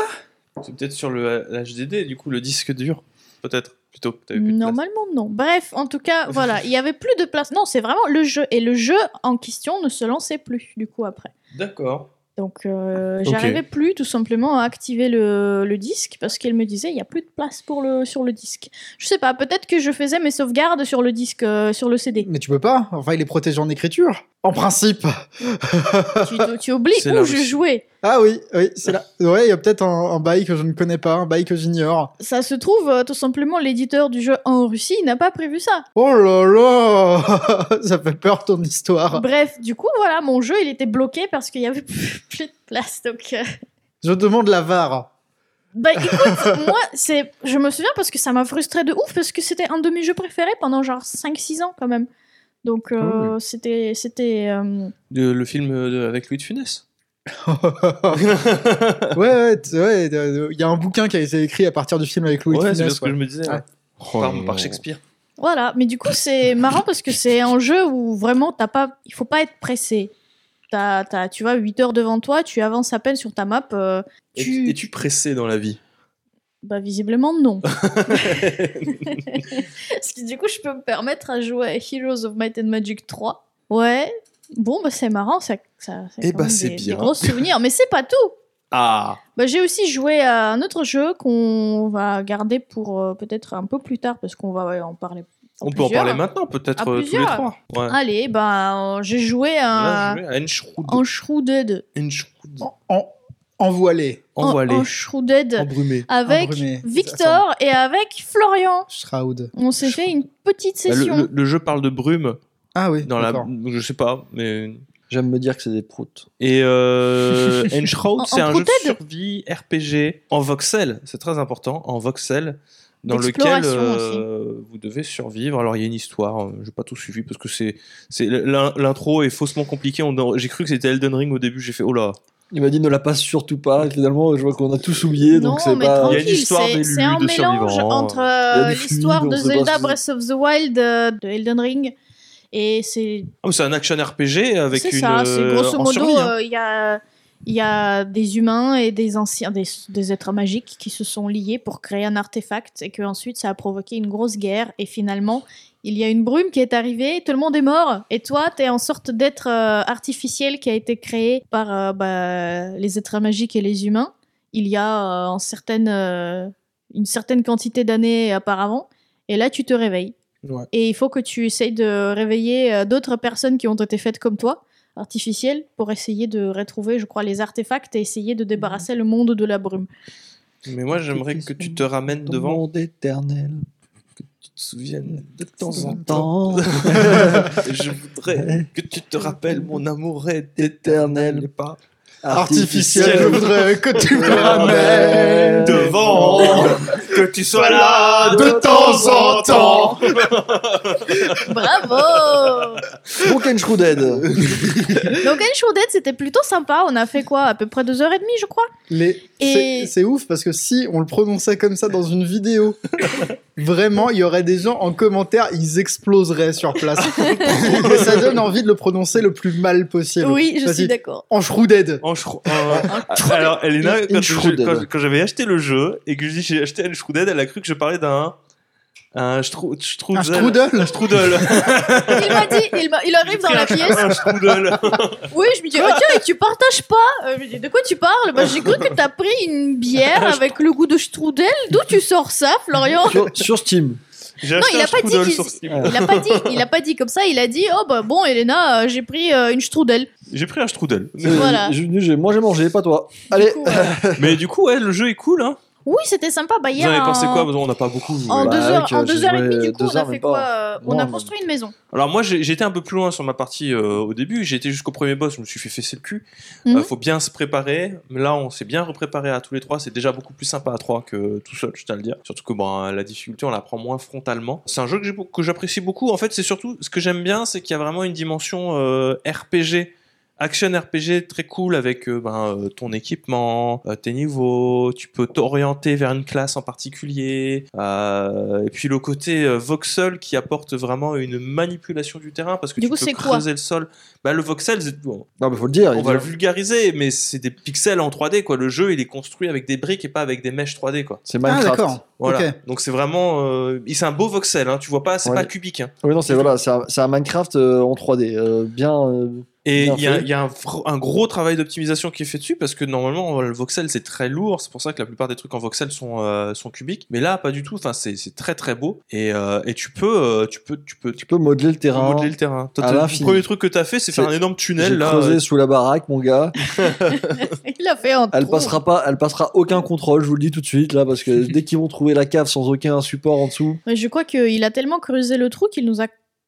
C'est peut-être sur le l'HDD, du coup, le disque dur. Peut-être, plutôt. plus.
Normalement, non. Bref, en tout cas, voilà, il y avait plus de place. Non, c'est vraiment le jeu. Et le jeu en question ne se lançait plus, du coup, après.
D'accord.
Donc, euh, j'arrivais plus tout simplement à activer le, le disque parce qu'elle me disait il y a plus de place pour le sur le disque. Je sais pas, peut-être que je faisais mes sauvegardes sur le disque, euh, sur le CD.
Mais tu peux pas. Enfin, il est protégé en écriture. En principe.
tu, tu oublies où je jouais.
Ah oui, oui, c'est là. Ouais, il y a peut-être un, un bail que je ne connais pas, un bail que j'ignore.
Ça se trouve, euh, tout simplement, l'éditeur du jeu en Russie n'a pas prévu ça.
Oh là là Ça fait peur ton histoire.
Bref, du coup, voilà, mon jeu, il était bloqué parce qu'il y avait plus, de place. Donc, euh,
Je demande la VAR.
bah écoute, moi, c'est, je me souviens parce que ça m'a frustré de ouf parce que c'était un de mes jeux préférés pendant genre 5-6 ans quand même. Donc, euh, c'était, c'était. euh,
Le, le film de- avec Louis de Funès.
ouais, ouais, t- ouais, il y a un bouquin qui a été écrit à partir du film avec Louis
ouais, c'est ce que je me disais.
Ouais.
ouais. Par, par Shakespeare.
Voilà, mais du coup c'est marrant parce que c'est un jeu où vraiment t'as pas, il faut pas être pressé. T'as, t'as, tu vois, 8 heures devant toi, tu avances à peine sur ta map. euh, tu...
Es-tu pressé dans la vie?
Bah visiblement non. Parce que du coup je peux me permettre à jouer à Heroes of Might and Magic 3. Ouais. Bon bah c'est marrant, ça, ça, ça
Eh bah,
des,
bien.
des gros souvenirs. Mais c'est pas tout.
Ah
Bah, j'ai aussi joué à un autre jeu qu'on va garder pour euh, peut-être un peu plus tard parce qu'on va ouais, en parler.
On peut en parler maintenant, peut-être
À
euh, tous les
plusieurs.
trois. Ouais.
Allez, bah, euh, j'ai joué à
je vais à Enshroud.
Enshrouded.
Enshroud.
En, Envoilé.
Envoilé,
En, en
embrumé.
avec
Embrumé.
Victor et avec Florian.
Shroud.
On s'est fait une petite
Bah, le,
session.
le- le jeu parle de brume
Ah oui,
dans la, je sais pas, mais
J'aime me dire que c'est des proutes.
et euh, Enshroud,
En-
c'est un jeu de survie RPG en voxel, c'est très important, en voxel, dans lequel euh, vous devez survivre. Alors il y a une histoire, euh, j'ai pas tout suivi parce que c'est, c'est l'in- l'intro est faussement compliqué. On- J'ai cru que c'était Elden Ring au début, j'ai fait oh là.
Il m'a dit ne la passe surtout pas. Finalement, je vois qu'on a tous oublié,
non,
donc c'est pas.
Il y a une histoire
c'est un
de
mélange entre euh, l'histoire de Zelda Breath of the Wild euh, de Elden Ring. Et c'est
Ah, c'est un action RPG avec
c'est
une.
ça, c'est
euh,
grosso modo,
hein.
il y, a, il y a des humains et des anciens, des, des êtres magiques qui se sont liés pour créer un artefact et que ensuite ça a provoqué une grosse guerre et finalement il y a une brume qui est arrivée, tout le monde est mort et toi t'es en sorte d'être euh, artificiel qui a été créé par euh, bah, les êtres magiques et les humains. Il y a euh, en certaine, euh, une certaine quantité d'années auparavant et là tu te réveilles.
Ouais.
Et il faut que tu essayes de réveiller euh, d'autres personnes qui ont été faites comme toi, artificielles, pour essayer de retrouver, je crois, les artefacts et essayer de débarrasser le monde de la brume.
Mais moi j'aimerais que tu te ramènes devant,
monde éternel.
que tu te souviennes de temps en temps. Je voudrais que tu te rappelles, mon amour est
éternel.
pas
Artificiel, je voudrais que tu me ramènes
devant, que tu sois là
de temps en temps.
Bravo
Broken Shrouded.
Donc Uncharted, c'était plutôt sympa. On a fait quoi À peu près deux heures et demie, je crois.
Les...
Et-
C'est ouf parce que si on le prononçait comme ça dans une vidéo, vraiment, il y aurait des gens en commentaire, ils exploseraient sur place. Et ça donne envie de le prononcer le plus mal possible.
Oui, je suis d'accord.
En shrouded.
En shrou- en- Alors, Elena, quand, j'avais acheté le jeu et que je dis j'ai acheté un Shrouded, elle a cru que je parlais d'un. Un strou- strudel.
Un strudel
Un strudel.
Il m'a dit, il, m'a- il arrive dans la pièce.
Un strudel.
Oui, je me dis, oh, tiens, et tu partages pas Euh, je me dis, De quoi tu parles bah, J'ai cru que t'as pris une bière avec le goût de strudel. D'où tu sors ça, Florian
sur, sur Steam.
Non, il a pas dit
strudel Steam.
Il a pas dit, il a pas dit comme ça. Il a dit, oh bah bon, Elena, euh, j'ai pris euh, une strudel.
J'ai pris un strudel.
Voilà.
Moi j'ai mangé, pas toi. Allez.
Du coup,
Mais du coup, ouais, le jeu est cool. Hein.
Oui, c'était sympa. Bah,
Vous
hier,
en avez pensé
en-
quoi On n'a pas beaucoup joué.
En
Bah,
deux heures,
avec,
en
euh,
deux heures et demie, du coup, on a fait quoi euh, On a
mais-
construit une maison.
Alors moi j'étais un peu plus loin sur ma partie euh, au début, j'ai été jusqu'au premier boss, je me suis fait fesser le cul.
Mhm.
Euh, faut bien se préparer, mais là on s'est bien repréparé à tous les trois, c'est déjà beaucoup plus sympa à trois que tout seul, je tiens à le dire. Surtout que bon, la difficulté on la prend moins frontalement. C'est un jeu que j'apprécie beaucoup, en fait c'est surtout ce que j'aime bien, c'est qu'il y a vraiment une dimension euh, RPG. Action RPG très cool avec euh, ben, euh, ton équipement, euh, tes niveaux, tu peux t'orienter vers une classe en particulier, euh, et puis le côté voxel qui apporte vraiment une manipulation du terrain parce que
Du
tu
coup,
peux creuser le sol. Bah, le voxel, c'est- bon,
Non, mais faut le dire.
on va le vulgariser, mais c'est des pixels en 3D quoi. Le jeu il est construit avec des briques et pas avec des mèches 3D quoi.
C'est
Ah,
Minecraft.
d'accord.
Voilà. Donc c'est vraiment, euh, c'est un beau voxel, hein, tu vois pas, c'est
Ouais.
pas cubique. hein.
Oui, non, c'est voilà, c'est un, c'est un Minecraft euh, en 3D. euh, bien. euh,
Et il y a, y un, gros travail d'optimisation qui est fait dessus parce que normalement le voxel c'est très lourd, c'est pour ça que la plupart des trucs en voxel sont, euh, sont cubiques. Mais là pas du tout, enfin c'est c'est très très beau et, euh, et tu peux euh, tu peux tu peux tu
peux modeler le terrain.
modeler le terrain. Toi,
à
t'as- le premier truc que t'as fait c'est faire
C'est-
un énorme tunnel là.
creusé
euh,
sous la baraque, mon gars.
Il a fait un
Elle
trou.
passera pas, elle passera aucun contrôle, je vous le dis tout de suite là, parce que dès qu'ils vont trouver la cave sans aucun support en dessous.
Mais je crois qu'il a tellement creusé le trou qu'il nous a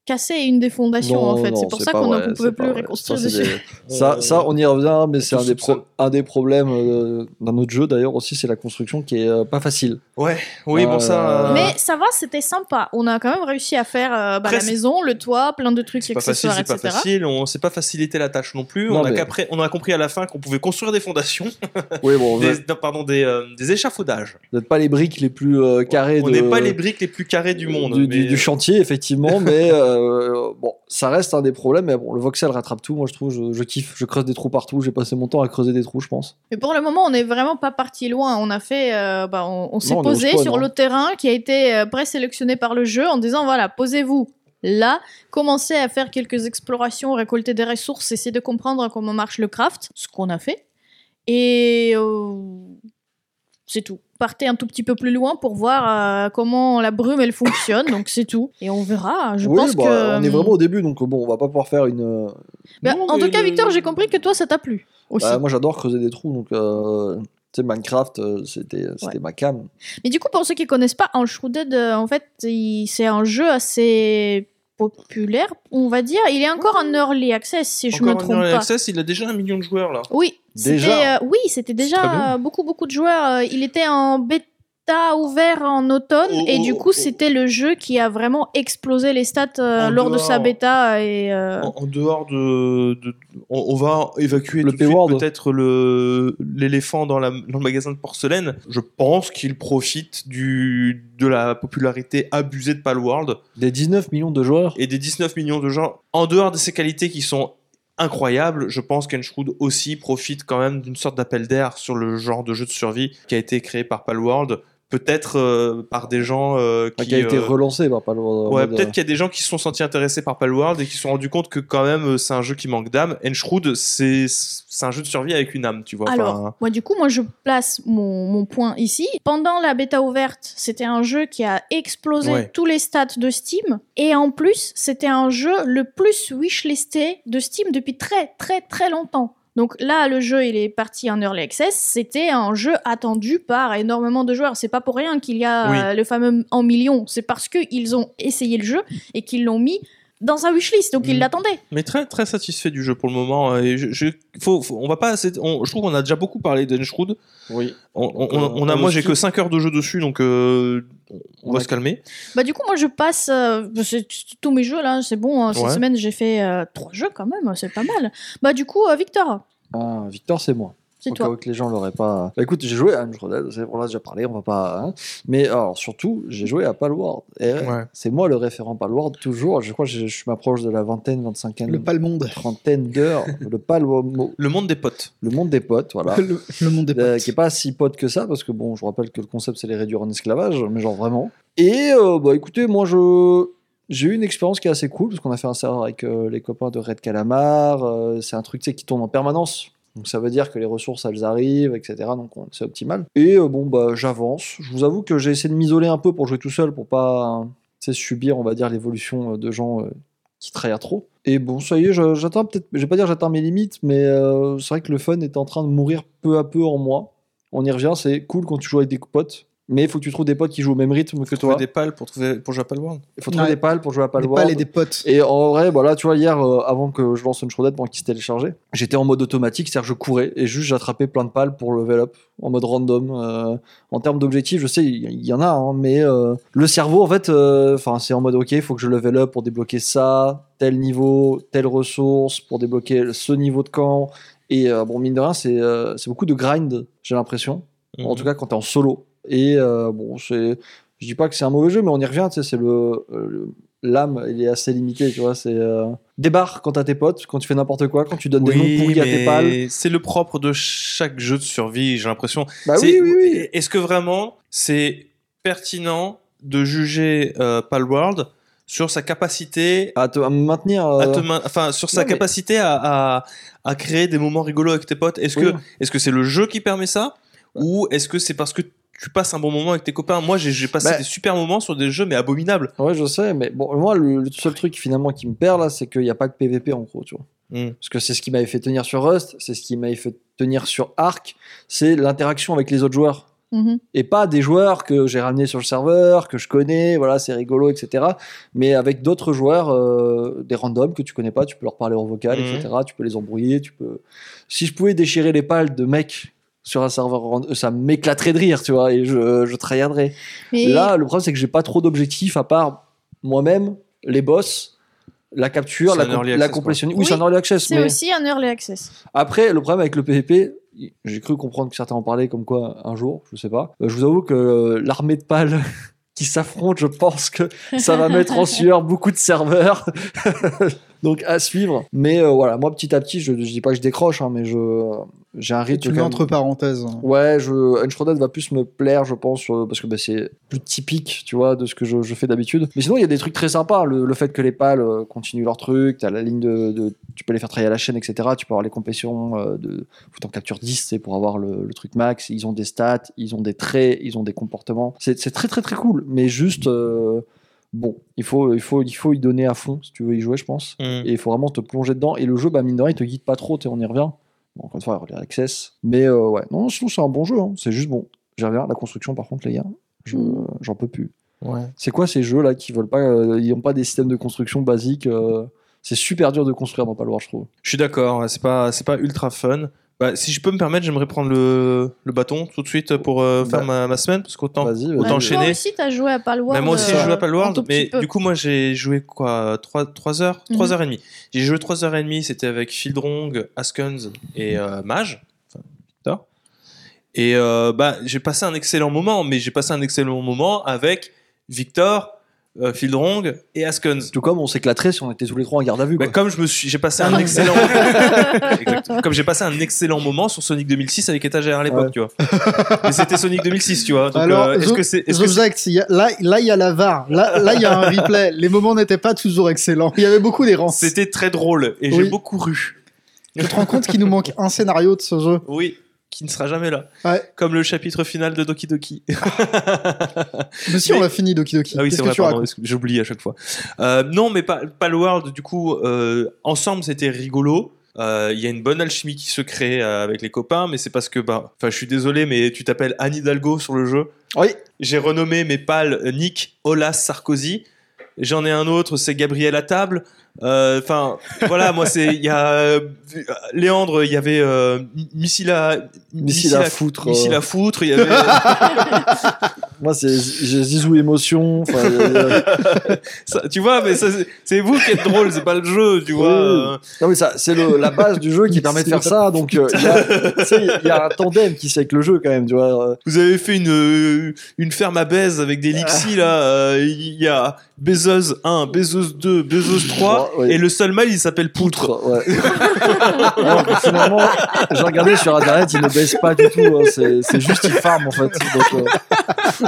cassé une des fondations
Non,
en fait. c'est pour ça qu'on ne pouvait plus
vrai.
reconstruire
Ça,
dessus.
des- Ça, ça, on y revient, mais c'est un, des pro- un des problèmes euh, d'un autre jeu d'ailleurs aussi, c'est la construction qui est euh, pas facile.
Ouais, oui bon ça.
Euh,
Mais ça va, c'était sympa. On a quand même réussi à faire euh, bah, la maison, le toit, plein de trucs
c'est pas facile,
accessoires,
c'est pas
etc.
facile. On s'est pas facilité la tâche non plus.
Non,
on, a
mais-
qu'après- on a compris à la fin qu'on pouvait construire des fondations,
Oui, bon, vous
des, non, pardon, des, euh, des échafaudages.
n'êtes pas les briques les plus euh, carrées
On
de-
n'est pas les briques les plus carrées du monde.
du chantier, effectivement, mais euh, bon, ça reste un des problèmes. Mais bon, le voxel rattrape tout. Moi, je trouve, je, je kiffe. Je creuse des trous partout. J'ai passé mon temps à creuser des trous, je pense.
Mais pour le moment, on n'est vraiment pas parti loin. On a fait, euh, bah, on, on s'est posé
spawn,
sur
hein.
le terrain qui a été euh, présélectionné par le jeu en disant voilà, posez-vous là, commencez à faire quelques explorations, récolter des ressources, essayer de comprendre comment marche le craft, ce qu'on a fait. Et euh, c'est tout. Partez un tout petit peu plus loin pour voir euh, comment la brume elle fonctionne. donc c'est tout. Et on verra. Je
oui,
pense
bah,
que
on est vraiment au début, donc bon, on va pas pouvoir faire une. euh,
Bah,
Non,
en
mais
tout cas, Victor, j'ai compris que toi ça t'a plu. aussi.
Bah, moi j'adore creuser des trous, donc euh, tu sais, Minecraft, c'était
Ouais.
ma cam.
Mais du coup, pour ceux qui connaissent pas, Enshrouded, euh, en fait, il- c'est un jeu assez populaire, on va dire. Il est encore en early access, si je me trompe
Early
pas.
Access, il a déjà un million de joueurs là.
Oui,
Déjà
c'était euh, oui, c'était déjà euh, beaucoup beaucoup de joueurs. Euh, Il était en bêta ouvert en automne
Oh,
et du coup,
oh.
c'était le jeu qui a vraiment explosé les stats euh, lors de sa bêta et euh,
En, en dehors de, de- on, on va évacuer
Le
peut-être le l'éléphant dans, la- dans le magasin de porcelaine. Je pense qu'il profite du de la popularité abusée de Palworld
Des 19 millions de joueurs.
et des 19 millions de gens. En dehors de ses qualités qui sont incroyables, je pense qu'Enshroud aussi profite quand même d'une sorte d'appel d'air sur le genre de jeu de survie qui a été créé par Palworld. Peut-être euh, par des gens euh, qui,
qui a été
euh,
relancé par le
Ouais, peut-être qu'il y a des gens qui se sont sentis intéressés par Palworld et qui se sont rendus compte que quand même euh, c'est un jeu qui manque d'âme. Enshroud, c'est c'est un jeu de survie avec une âme, tu vois.
Alors,
Enfin,
moi, du coup, moi, je place mon, mon point ici. Pendant la bêta ouverte, c'était un jeu qui a explosé
Ouais.
tous les stats de Steam. Et en plus, c'était un jeu le plus wishlisté de Steam depuis très, très, très longtemps. Donc là, le jeu, il est parti en early access. C'était un jeu attendu par énormément de joueurs. C'est pas pour rien qu'il y a
Oui.
euh, le fameux en millions. C'est parce qu'ils ont essayé le jeu et qu'ils l'ont mis dans un wishlist. Donc ils
Mhm.
l'attendaient.
mais très très satisfait du jeu pour le moment. Et je, je- faut, faut- on va pas. assez- on- je trouve qu'on a déjà beaucoup parlé d'Enshroud.
Oui.
On, on-
Donc,
on-
euh,
on a, moi, j'ai que 5 heures de jeu dessus, donc euh, on, on va
Ouais.
se calmer.
Bah du coup moi je passe euh, c'est tous mes jeux là c'est bon hein, cette
Ouais.
semaine j'ai fait euh, trois jeux quand même c'est pas mal bah du coup euh, Victor
Ah, Victor, c'est moi.
C'est
Au cas
toi
où que les gens l'auraient pas. Bah écoute, j'ai joué à Uncharted, c'est- on en a déjà parlé, on va pas. hein. Mais alors surtout, j'ai joué à Palworld. Et
Ouais.
c'est moi le référent Palworld toujours. Je crois que je, je m'approche de la vingtaine, vingtaine,
Le palmonde.
trentaine d'heures. le Palworld,
Le monde des potes.
le monde des potes, voilà.
Le, le monde des
Euh,
potes.
qui est pas si pote que ça, parce que bon, je rappelle que le concept c'est les réduire en esclavage, mais genre vraiment. Et euh, bah écoutez, moi je. J'ai eu une expérience qui est assez cool, parce qu'on a fait un serveur avec euh, les copains de Red Calamar. euh, c'est un truc tu sais, qui tourne en permanence. Donc ça veut dire que les ressources elles arrivent, etc. Donc on- c'est optimal. Et euh, bon, bah j'avance. Je vous avoue que j'ai essayé de m'isoler un peu pour jouer tout seul, pour pas subir, on va dire, l'évolution euh, de gens euh, qui trahirent trop. Et bon, ça y est, j'atteins peut-être, je vais pas dire j'atteins mes limites, mais c'est vrai que le fun est en train de mourir peu à peu en moi. On y revient, c'est cool quand tu joues avec des potes, mais il faut que tu trouves des potes qui jouent au même rythme que
Trouver
toi.
des pales pour trouver pour jouer à Palworld.
Il faut trouver
Ouais.
des pales pour jouer à
Des
Palworld.
pales et des potes.
Et en vrai, voilà, tu vois, hier, euh, avant que je lance Uncharted pendant qu'il se téléchargeait, j'étais en mode automatique, c'est-à-dire que je courais et juste j'attrapais plein de pales pour level up, en mode random. Euh, en termes d'objectifs, je sais, il y, en a, hein, mais euh, le cerveau, en fait, euh, enfin, c'est en mode, ok, il faut que je level up pour débloquer ça, tel niveau, telle ressource, pour débloquer ce niveau de camp. Et euh, bon, mine de rien, c'est euh, c'est beaucoup de grind, j'ai l'impression. En tout cas, quand t'es en solo. Et euh, bon, c'est. Je dis pas que c'est un mauvais jeu, mais on y revient, tu sais, c'est le. le- L'âme, il est assez limité, tu vois. C'est. Euh... Débarre quand t'as tes potes, quand tu fais n'importe quoi, quand tu donnes des noms pourris à tes pales.
c'est le propre de chaque jeu de survie, j'ai l'impression.
Bah oui, oui, oui.
Est-ce que vraiment c'est pertinent de juger euh, Palworld sur sa capacité
À te à maintenir.
à
euh,
te enfin sur sa
non, mais-
capacité à, à, à créer des moments rigolos avec tes potes? Est-ce
Oui.
que est-ce que c'est le jeu qui permet ça? Ou est-ce que c'est parce que tu passes un bon moment avec tes copains Moi, j'ai passé
Bah-
des super moments sur des jeux mais abominables.
Ouais, je sais, mais bon, moi, le, le seul truc finalement qui me perd là, c'est qu'il n'y a pas que PVP en gros, tu vois.
Mm.
Parce que c'est ce qui m'avait fait tenir sur Rust, c'est ce qui m'avait fait tenir sur Ark, c'est l'interaction avec les autres joueurs.
Mhm.
et pas des joueurs que j'ai ramenés sur le serveur, que je connais, voilà, c'est rigolo, etc. Mais avec d'autres joueurs, euh, des randoms que tu connais pas, tu peux leur parler en vocal, etc. Tu peux les embrouiller, tu peux. Si je pouvais déchirer les pales de mecs sur un serveur, rand- ça m'éclaterait de rire, tu vois, et je, je tryharderais.
mais
Là, le problème c'est que j'ai pas trop d'objectifs à part moi-même, les boss. La capture, la, com-
early
la
access,
complétion. Oui,
Oui,
c'est un early access.
c'est
mais...
aussi un early access
Après, le problème avec le PvP, j'ai cru comprendre que certains en parlaient comme quoi un jour, je sais pas. Euh, je vous avoue que euh, l'armée de pales qui s'affrontent, je pense que ça va mettre en sueur beaucoup de serveurs. Donc à suivre. Mais euh, voilà, moi petit à petit, je, je dis pas que je décroche, hein, mais je j'ai un rythme.
Tu entre parenthèses.
Ouais, je, va plus me plaire, je pense, euh, parce que bah, c'est plus typique, tu vois, de ce que je, je fais d'habitude. Mais sinon, il y a des trucs très sympas. Le, le fait que les pales euh, continuent leur truc, t'as la ligne de, de- Tu peux les faire travailler à la chaîne, etc. Tu peux avoir les complétions euh, de. Faut en capture 10, c'est pour avoir le, le truc max. Ils ont des stats, ils ont des traits, ils ont des comportements. C'est c'est très, très, très cool. Mais juste. Bon, il faut, il, faut, il faut y donner à fond si tu veux y jouer, je pense.
Mm.
Et il faut vraiment te plonger dedans. Et le jeu, bah, mine de rien, il te guide pas trop, t'sais, on y revient. Bon, encore une fois, Early Access. Mais euh, ouais, non, sinon c'est un bon jeu. hein. C'est juste bon. J'y reviens. La construction, par contre, les gars, je-
Mm.
j'en peux plus.
Ouais.
C'est quoi ces jeux là qui veulent pas, euh, ils ont pas des systèmes de construction basiques. euh, c'est super dur de construire dans Palworld, je trouve.
Je suis d'accord, c'est pas, c'est pas ultra fun. Bah, si je peux me permettre, j'aimerais prendre le, le bâton tout de suite pour euh, faire
Bah,
ma, ma semaine, parce qu'autant.
Vas-y, vas-y.
Autant
Toi
enchaîner.
aussi, t'as joué à Palworld.
Bah, moi aussi,
euh,
je joue à Palworld, mais du coup, moi, j'ai joué quoi 3, 3 heures 3
Mhm.
heures et demie. J'ai joué 3 heures et demie, c'était avec Fieldrong, Askens et euh, Mage. Enfin, Victor. Et euh, bah, j'ai passé un excellent moment, mais j'ai passé un excellent moment avec Victor, euh, Fieldrong et Askens.
Tout comme on s'éclaterait si on était tous les trois en garde à vue.
Bah,
quoi.
comme je me suis, j'ai passé un excellent, Exactement. comme j'ai passé un excellent moment sur Sonic 2006 avec étagère à l'époque,
Ouais.
tu vois. Mais c'était Sonic 2006, tu vois. Donc,
Alors,
euh, est-ce
je-
que c'est, est-ce que
y a- là, là, il y a la VAR. Là, là, il y a un replay. Les moments n'étaient pas toujours excellents. Il y avait beaucoup d'errances.
c'était très drôle et j'ai beaucoup ru.
Tu te rends compte qu'il nous manque un scénario de ce jeu?
Oui, qui ne sera jamais là.
Ouais.
Comme le chapitre final de Doki Doki.
Mais si,
Mais-
on l'a fini, Doki Doki.
Ah oui, c'est vrai, j'oublie à chaque fois. Euh, non, mais pas, World, du coup, euh, ensemble, c'était rigolo. Euh, Il y a une bonne alchimie qui se crée avec les copains, mais c'est parce que, bah, enfin, je suis désolé, mais tu t'appelles Anne Hidalgo sur le jeu.
Oui.
J'ai renommé mes pales Nick Olas Sarkozy. J'en ai un autre, c'est Gabriel à table. Euh, Enfin, voilà, moi, c'est. Il y a. euh, Léandre, il y avait. Euh, missile à.
Missile à foutre,
Missile
euh.
foutre, il y avait.
Moi, c'est Zizou émotion. euh,
Ça, tu vois, mais c'est- vous qui êtes drôle, c'est pas le jeu, tu vois.
Non mais ça, c'est la base du jeu qui permet de faire ça. Donc euh, il y a- y, un tandem qui se fait avec le jeu quand même, tu vois.
Vous avez fait une, euh, une ferme à baise avec des lixis là. euh, Il y a Bezos 1, Bezos 2, Bezos 3,
Ouais.
et le seul mâle il s'appelle Poutre.
Ouais. Que finalement, j'ai regardé sur internet, il ne baisse pas du tout. hein. C'est juste il farm en fait. Donc, euh,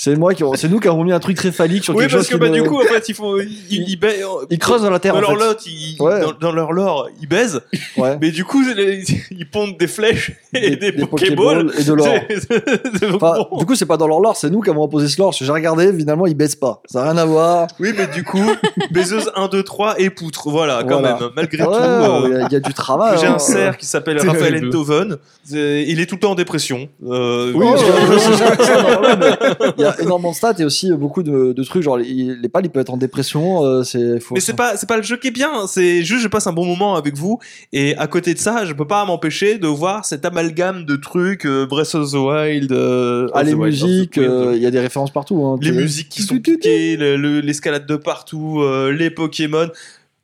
c'est moi qui, c'est nous qui avons mis un truc très phallique sur
Oui,
quelque
parce
chose
que
qui
bah,
ne-
du coup, en fait, ils font. Ils, ils, ba-
ils creusent dans la terre.
Dans
en
leur
fait.
lot, ils,
Ouais.
dans, dans leur lore, ils baisent,
Ouais.
mais du coup, ils pondent des flèches et des,
Pokéballs
Pokéballs.
et de l'or. Enfin, du coup, c'est pas dans leur lore, c'est nous qui avons imposé ce lore. J'ai regardé, finalement, ils baissent pas. Ça n'a rien à voir.
Oui, mais du coup, Bezos 1, 2, 3 et Poutre. Voilà, quand
Voilà.
même. Malgré
Ouais,
tout. euh,
il y, a- il y a du travail.
J'ai
hein.
un cerf qui s'appelle. Raphaël Enthoven. C'est- Il est tout le temps en dépression. Euh,
Oui, il énormément de stats et aussi beaucoup de, de trucs. Genre, les, les pales, ils peuvent être en dépression. euh, c'est,
Mais c'est pas c'est pas le jeu qui est bien, c'est juste je passe un bon moment avec vous et à côté de ça, je peux pas m'empêcher de voir cet amalgame de trucs euh, Breath of the Wild, euh,
Ah, les
Wild, the
musiques, euh, il y a des références partout. hein.
les musiques qui sont piquées, le- le- l'escalade de partout, euh, les Pokémon.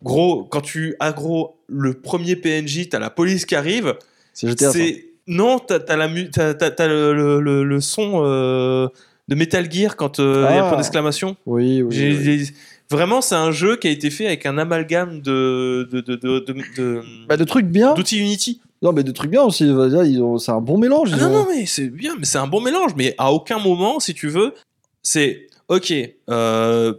Gros, quand tu aggro le premier PNJ, t'as la police qui arrive.
C'est GTA.
non, t'as t'as le, le- le- le son euh, de Metal Gear quand euh, il y a un
Ah.
point d'exclamation.
Oui, oui.
J'ai-
oui.
Vraiment, c'est un jeu qui a été fait avec un amalgame de de de de, de- de-
Bah, de trucs bien.
d'outils Unity.
Non, mais de trucs bien aussi. C'est un bon mélange.
Ah non, non, mais c'est bien, mais c'est un bon mélange. Mais à aucun moment, si tu veux, c'est ok. euh,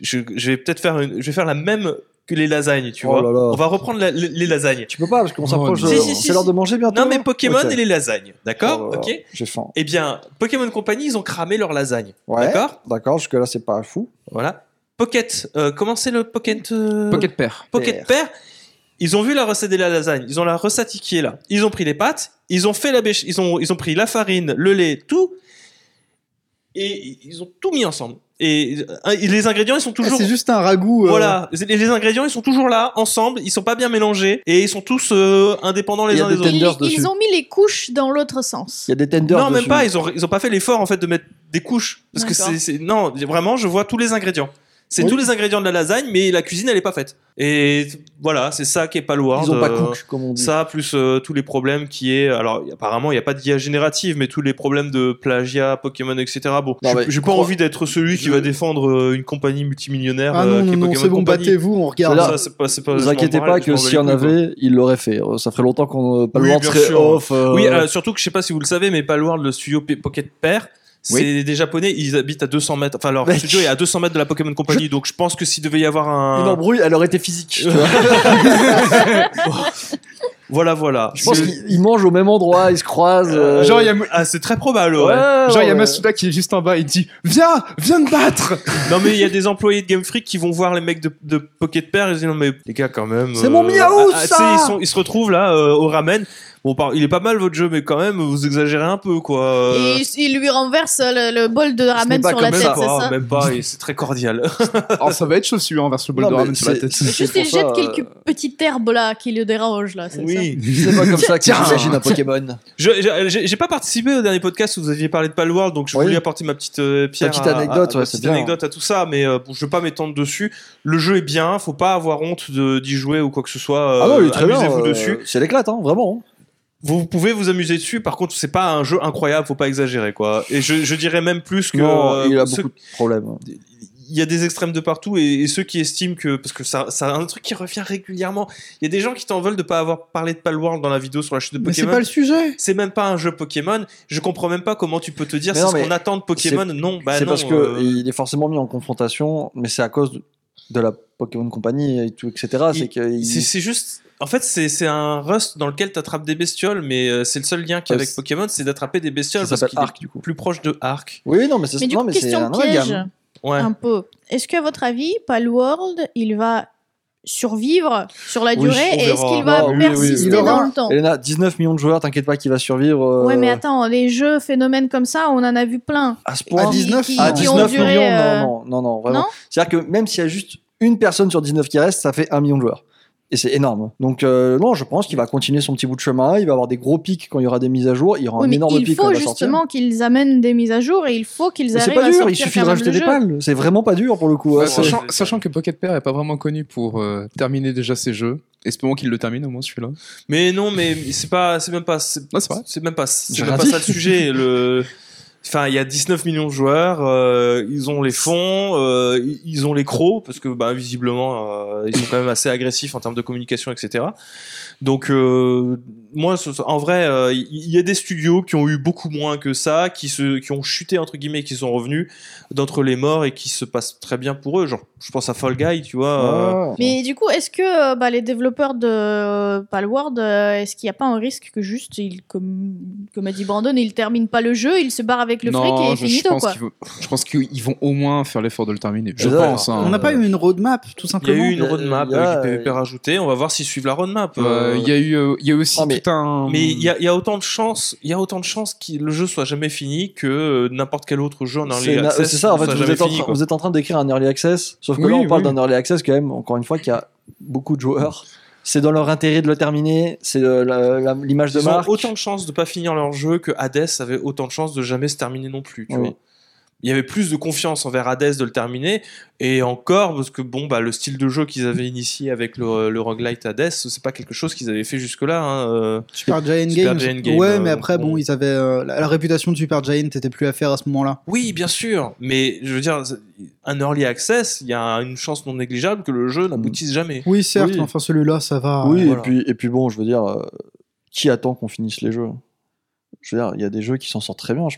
je, je vais peut-être faire une, je vais faire la même que les lasagnes, tu
Oh
vois.
là là.
On va reprendre la- les, les lasagnes.
Tu peux pas parce qu'on s'approche.
Si, si, si,
c'est l'heure
si.
de manger bientôt.
Non, mais Pokémon
Ok.
et les lasagnes, d'accord
Oh
Ok.
J'ai faim.
Eh bien, Pokémon Company, ils ont cramé leurs lasagnes,
Ouais.
d'accord
D'accord, jusque-là, c'est pas fou.
Voilà. Pocket, euh, comment c'est le Pocket euh,
Pocket Pair.
Pocket Pair, ils ont vu la recette de la lasagne, ils ont la recette qui est là. Ils ont pris les pâtes, ils ont fait la bêche, ils ont, ils ont pris la farine, le lait, tout, et ils ont tout mis ensemble. Et euh, les ingrédients, ils sont
Ah,
toujours.
C'est juste un ragoût. euh,
Voilà, les, les ingrédients, ils sont toujours là, ensemble, ils sont pas bien mélangés, et ils sont tous euh, indépendants les uns
des
des autres.
Ils, ont mis les couches dans l'autre sens.
Il y a des tenders.
Non, même pas, ils ont, ils ont pas fait l'effort en fait de mettre des couches. Parce que c'est- Non, vraiment, je vois tous les ingrédients. C'est
Oui.
tous les ingrédients de la lasagne, mais la cuisine, elle est pas faite. Et voilà, c'est ça qui est pas loin.
Ils ont pas cook, comme on dit.
Ça, plus euh, tous les problèmes qui est. Alors, apparemment, il n'y a pas d'IA générative, mais tous les problèmes de plagiat, Pokémon, etc. Bon, j'ai- pas
crois-
envie d'être celui qui va défendre euh, une compagnie multimillionnaire.
Ah
euh,
non,
qui
non,
est Pokémon
c'est bon, battez-vous, on regarde.
Ça, c'est pas, pas,
vous inquiétez pas que s'il y en avait, il l'aurait fait. Euh, Ça ferait longtemps qu'on pas le
Oui,
off. euh,
Oui, euh, surtout que je sais pas si vous le savez, mais Palworld, le studio Pocket Pair, c'est
Oui.
des japonais, ils habitent à 200 mètres. Enfin, leur
Mec.
studio est à 200 mètres de la Pokémon Company, donc je pense que s'il devait y avoir
Une
un.
embrouille, elle aurait été physique. tu vois.
Voilà, voilà.
Je pense qu'ils ils mangent au même endroit, ils se croisent.
Euh,
euh,
Genre, il y a,
Ah, c'est très probable, ouais.
ouais,
genre, il y a. Masuda qui est juste en bas, il dit Viens, viens me battre
Non, mais il y a des employés de Game Freak qui vont voir les mecs de, de Pocket Pair et ils disent non, mais les gars, quand même.
C'est mon miaou,
ah, ah,
ça
ils, sont- ils se retrouvent là euh, au ramen. Bon, il est pas mal votre jeu, mais quand même, vous exagérez un peu, quoi. Euh,
Et il- lui renverse le, le bol de ramen sur la tête, c'est ça
même pas, c'est très cordial.
Oh, ça va être chaud celui-là, vers le bol
Non,
de ramen sur la tête.
Juste il
ça,
jette
euh,
quelques petites herbes là qui le dérangent là,
oui.
C'est pas comme ça que j'imagine un Pokémon.
J'ai pas participé au dernier podcast où vous aviez parlé de Palworld, donc je
Oui.
voulais apporter ma petite euh, pierre.
petite anecdote,
à,
ouais,
ma
c'est
petite
bien.
anecdote à tout ça, mais euh, bon, je vais pas m'étendre dessus. Le jeu est bien, faut pas avoir honte de- d'y jouer ou quoi que ce soit.
ah est
euh,
très bien.
Amusez-vous
euh,
dessus.
C'est l'éclate, hein, vraiment.
Vous pouvez vous amuser dessus. Par contre, c'est pas un jeu incroyable, faut pas exagérer, quoi. Et je, je dirais même plus que
non,
euh,
il a
ceux-
beaucoup de problèmes.
Il y a des extrêmes de partout et, et ceux qui estiment que parce que ça, ça un truc qui revient régulièrement. Il y a des gens qui t'en veulent de pas avoir parlé de Palworld dans la vidéo sur la chaîne de
Mais c'est
Pokémon.
pas le sujet.
C'est même pas un jeu Pokémon. Je comprends même pas comment tu peux te dire c'est ce qu'on attend de Pokémon. Non, bah
c'est
non.
parce que
euh,
il est forcément mis en confrontation, mais c'est à cause de, de la Pokémon Company et tout, etc. C'est que il-
c'est juste. En fait, c'est c'est un Rust dans lequel tu attrapes des bestioles, mais euh, c'est le seul lien qu'il y a
Ouais,
avec Pokémon, c'est d'attraper des bestioles
ça
parce
s'appelle
qu'il est
Arc du coup.
plus proche de Arc.
Oui, non, mais c'est
du
non, mais c'est
question
un
piège.
Ouais.
un peu. Est-ce qu'à votre avis, Palworld, il va survivre sur la
Oui,
durée et est-ce qu'il va
Non, oui, oui,
persister dans le temps?
Elena, 19 millions de joueurs, t'inquiète pas qu'il va survivre. euh,
Ouais, mais attends, les jeux phénomènes comme ça, on en a vu plein.
À ce point.
À 19,
qui,
à
qui ont
19
duré.
millions,
euh,
non, non, non, non, vraiment.
non?
C'est-à-dire que même s'il y a juste une personne sur 19 qui reste, ça fait un million de joueurs. Et c'est énorme. Donc, euh, non, je pense qu'il va continuer son petit bout de chemin. Il va avoir des gros pics quand il y aura des mises à jour. Il y aura
Oui,
un énorme pic
faut
il sortir.
justement qu'ils amènent des mises à jour et il faut qu'ils
Mais c'est
arrivent
pas
à
dur, il suffit de rajouter des pales. C'est vraiment pas dur pour le coup.
Bah,
hein.
sachant, sachant que Pocket Pair est pas vraiment connu pour euh, terminer déjà ses jeux. Espérons qu'il le termine au moins celui-là.
Mais non, mais c'est pas, c'est même pas, c'est
Ouais, c'est
même pas, c'est même pas ça le sujet. Le, enfin, il y a 19 millions de joueurs, euh, ils ont les fonds, euh, ils- ont les crocs parce que, bah, visiblement, euh, ils sont quand même assez agressifs en termes de communication, etc. Donc, euh, moi, en vrai, euh, il il y, a des studios qui ont eu beaucoup moins que ça, qui se, qui ont chuté entre guillemets, qui sont revenus d'entre les morts et qui se passent très bien pour eux. Genre, je pense à Fall Guy, tu vois. euh.
Mais du coup, est-ce que euh, bah, les développeurs de euh, Palworld, euh, est-ce qu'il n'y a pas un risque que juste, ils, comme, comme a dit Brandon, ils terminent pas le jeu, ils se barrent avec le fric
non,
et
je, je
finito
pense
quoi
qu'ils vont, je pense qu'ils vont au moins faire l'effort de le terminer. Je pense. hein.
On n'a pas eu une roadmap, tout
Il y a
simplement.
eu une roadmap avec du PVP rajouté. On va voir s'ils suivent la roadmap.
Euh,
Euh,
Il y a eu, euh, il y a aussi
mais-
un.
Mais il y a, il y a autant de chances, il y a autant de chances que le jeu soit jamais fini que euh, n'importe quel autre jeu en early access.
c'est ça, en fait, vous êtes, en train,
quoi.
vous êtes en train d'écrire un early access, sauf que
Oui,
là, on parle
oui.
d'un early access quand même, encore une fois, qui a beaucoup de joueurs. C'est dans leur intérêt de le terminer, c'est euh, l'image de
Ils ont
marque.
autant de chances de pas finir leur jeu que Hades avait autant de chances de jamais se terminer non plus. Tu
Oui.
vois. Il y avait plus de confiance envers Hades de le terminer et encore parce que bon bah le style de jeu qu'ils avaient initié avec le, le roguelite Hades c'est pas quelque chose qu'ils avaient fait jusque là
Super Giant
Super
Games.
Giant Game,
ouais,
euh,
mais après, bon,
bon.
ils avaient euh, la, la réputation de Super Giant était plus à faire à ce moment-là.
oui bien sûr mais je veux dire un early access il y a une chance non négligeable que le jeu n'aboutisse jamais
Oui, certes,
Oui.
enfin celui-là, ça va.
oui,
voilà.
et, puis, et puis bon, je veux dire, euh, qui attend qu'on finisse les jeux? Je veux dire, il y a des jeux qui s'en sortent très bien. Je-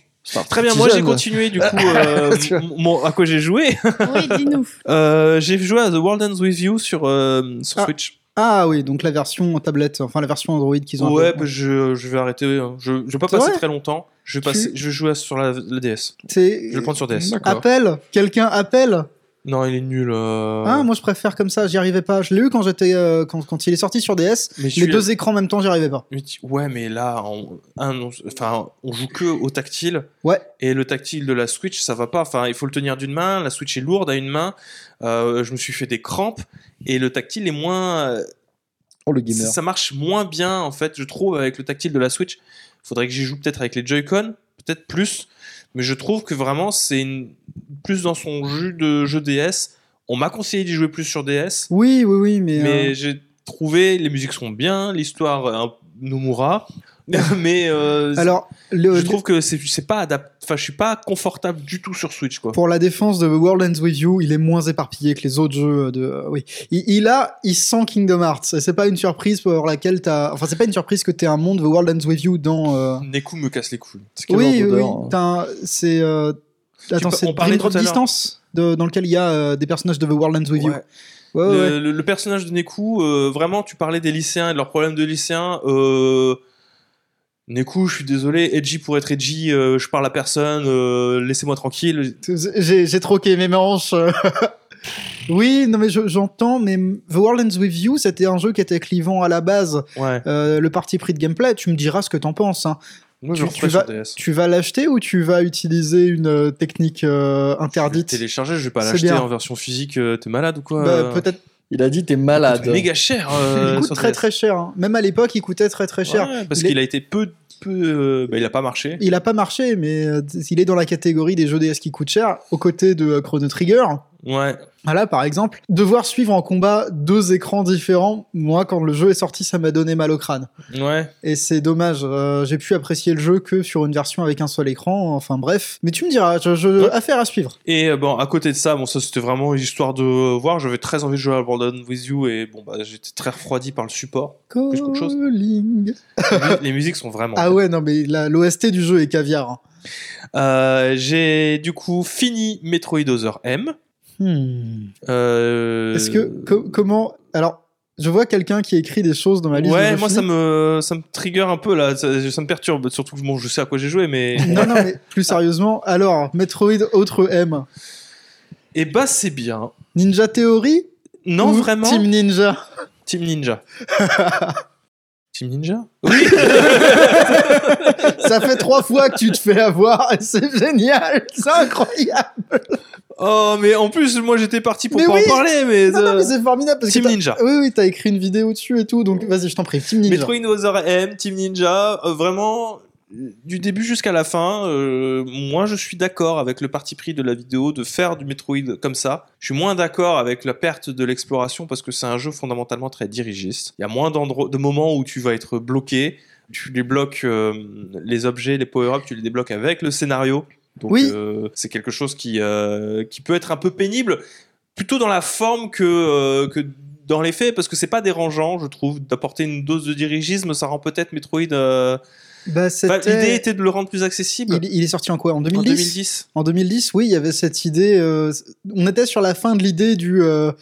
Très bien, moi j'ai continué du coup euh, mon- à quoi j'ai joué.
Oui, dis-nous.
Euh, j'ai joué à The World Ends With You sur, euh, sur
Ah.
Switch.
Ah oui, donc la version tablette, enfin la version Android qu'ils ont.
Ouais, bah, je, je vais arrêter. hein. Je, je vais pas passer très longtemps. Je vais,
Tu-
je vais jouer sur la, la DS.
C'est.
Je vais le prendre sur DS.
Appelle Quelqu'un appelle?
Non, il est nul. euh.
Ah, moi je préfère comme ça, j'y arrivais pas. Je l'ai eu quand j'étais euh, quand, quand il est sorti sur DS.
mais
Les deux écrans en même temps, j'y arrivais pas.
Ouais, mais là, on, un, on- enfin, on joue que au tactile.
Ouais.
Et le tactile de la Switch, ça va pas. Enfin, il faut le tenir d'une main. La Switch est lourde à une main. Euh, je me suis fait des crampes. Et le tactile est moins.
Oh, le gamer.
ça marche moins bien en fait je trouve avec le tactile de la Switch faudrait que j'y joue peut-être avec les Joy-Con peut-être plus mais je trouve que vraiment c'est une- plus dans son jus de jeu DS on m'a conseillé d'y jouer plus sur DS
Oui, oui, oui, mais.
mais
euh,
j'ai trouvé les musiques sont bien l'histoire Nomura mais euh,
Alors, le,
je trouve que c'est pas adap- enfin je suis pas confortable du tout sur Switch quoi
pour la défense de World Ends With You, il est moins éparpillé que les autres jeux de. euh, oui, il, il a, il sent Kingdom Hearts. C'est pas une surprise pour laquelle t'as. Enfin, c'est pas une surprise que t'aies un monde The World Ends With You dans. euh,
Neku me casse les couilles
Oui, oui,
hein
C'est. euh, Attends, c'est
on parlait
Dream Drop. Distance de- dans lequel il y a euh, des personnages de The World Ends With You.
Ouais. Le,
ouais.
le- le personnage de Neku, vraiment, tu parlais des lycéens et de leurs problèmes de lycéens. Euh, Neku, je suis désolé, edgy pour être edgy, euh, je parle à personne, euh, laissez-moi tranquille.
J'ai troqué mes manches. oui, non mais je- j'entends, mais The World Ends With You, c'était un jeu qui était clivant à la base.
Ouais,
Euh, le parti pris de gameplay, tu me diras ce que t'en penses. Hein.
moi
Tu- tu vas-. Tu vas l'acheter ou tu vas utiliser une euh, technique euh,
Je vais
interdite?
télécharger, je vais pas l'acheter en version physique, euh, t'es malade ou quoi?
Bah,
euh
Peut-être.
Il a dit t'es malade.
coûte méga cher. euh,
il coûte très très cher. hein. Même à l'époque, il coûtait très très cher.
Ouais, parce
Il
qu'il a été peu, peu, euh, bah, il a pas marché.
Il a pas marché, mais euh, il est dans la catégorie des jeux DS qui coûtent cher, aux côtés de euh, Chrono Trigger.
Ouais,
Voilà, par exemple, devoir suivre en combat deux écrans différents, moi, quand le jeu est sorti, ça m'a donné mal au crâne.
ouais.
Et c'est dommage, euh, j'ai pu apprécier le jeu que sur une version avec un seul écran, enfin bref. Mais tu me diras, je, je-
Ouais.
affaire à suivre.
Et euh, bon, à côté de ça, bon, ça c'était vraiment histoire de voir. J'avais très envie de jouer à Abandon With You et bon, bah, j'étais très refroidi par le support. Plus qu'autre chose.
Calling.
Les mu- Les musiques sont vraiment.
Ah ouais, non, mais l'OST du jeu est caviar. hein.
Euh, J'ai du coup fini Metroid Other M.
Hmm.
Euh,
Est-ce que, co- comment. Alors, je vois quelqu'un qui écrit des choses dans ma liste.
Ouais, moi ça me ça me trigger un peu là, ça, ça me perturbe. Surtout que bon, je sais à quoi j'ai joué, mais
Non, non, mais plus sérieusement, alors, Metroid autre M.
et bah c'est bien.
Ninja Theory
Non
ou
vraiment.
Team Ninja?
Team Ninja. Team Ninja? Oui.
Ça fait trois fois que tu te fais avoir et c'est génial, c'est incroyable.
Oh mais en plus moi j'étais parti pour
Mais
pas
oui.
en parler, mais,
Non, non, mais c'est formidable parce
Team
que
Ninja.
Oui, oui, t'as écrit une vidéo dessus et tout, donc vas-y, je t'en prie, Team Ninja.
Metroid Other M, Team Ninja, euh, vraiment du début jusqu'à la fin, euh, moi je suis d'accord avec le parti pris de la vidéo de faire du Metroid comme ça. Je suis moins d'accord avec la perte de l'exploration parce que c'est un jeu fondamentalement très dirigiste. Il y a moins de moments où tu vas être bloqué. Tu les bloques, euh, les objets, les power-ups, tu les débloques avec le scénario. Donc
Oui.
euh, c'est quelque chose qui, qui peut être un peu pénible, plutôt dans la forme que, que dans les faits, parce que c'est pas dérangeant, je trouve, d'apporter une dose de dirigisme. Ça rend peut-être Metroid.
Bah, c'était-
L'idée était de le rendre plus accessible.
il, il est sorti en quoi En
En
2010
2010.
En 2010, oui, il y avait cette idée. euh, on était sur la fin de l'idée du. euh,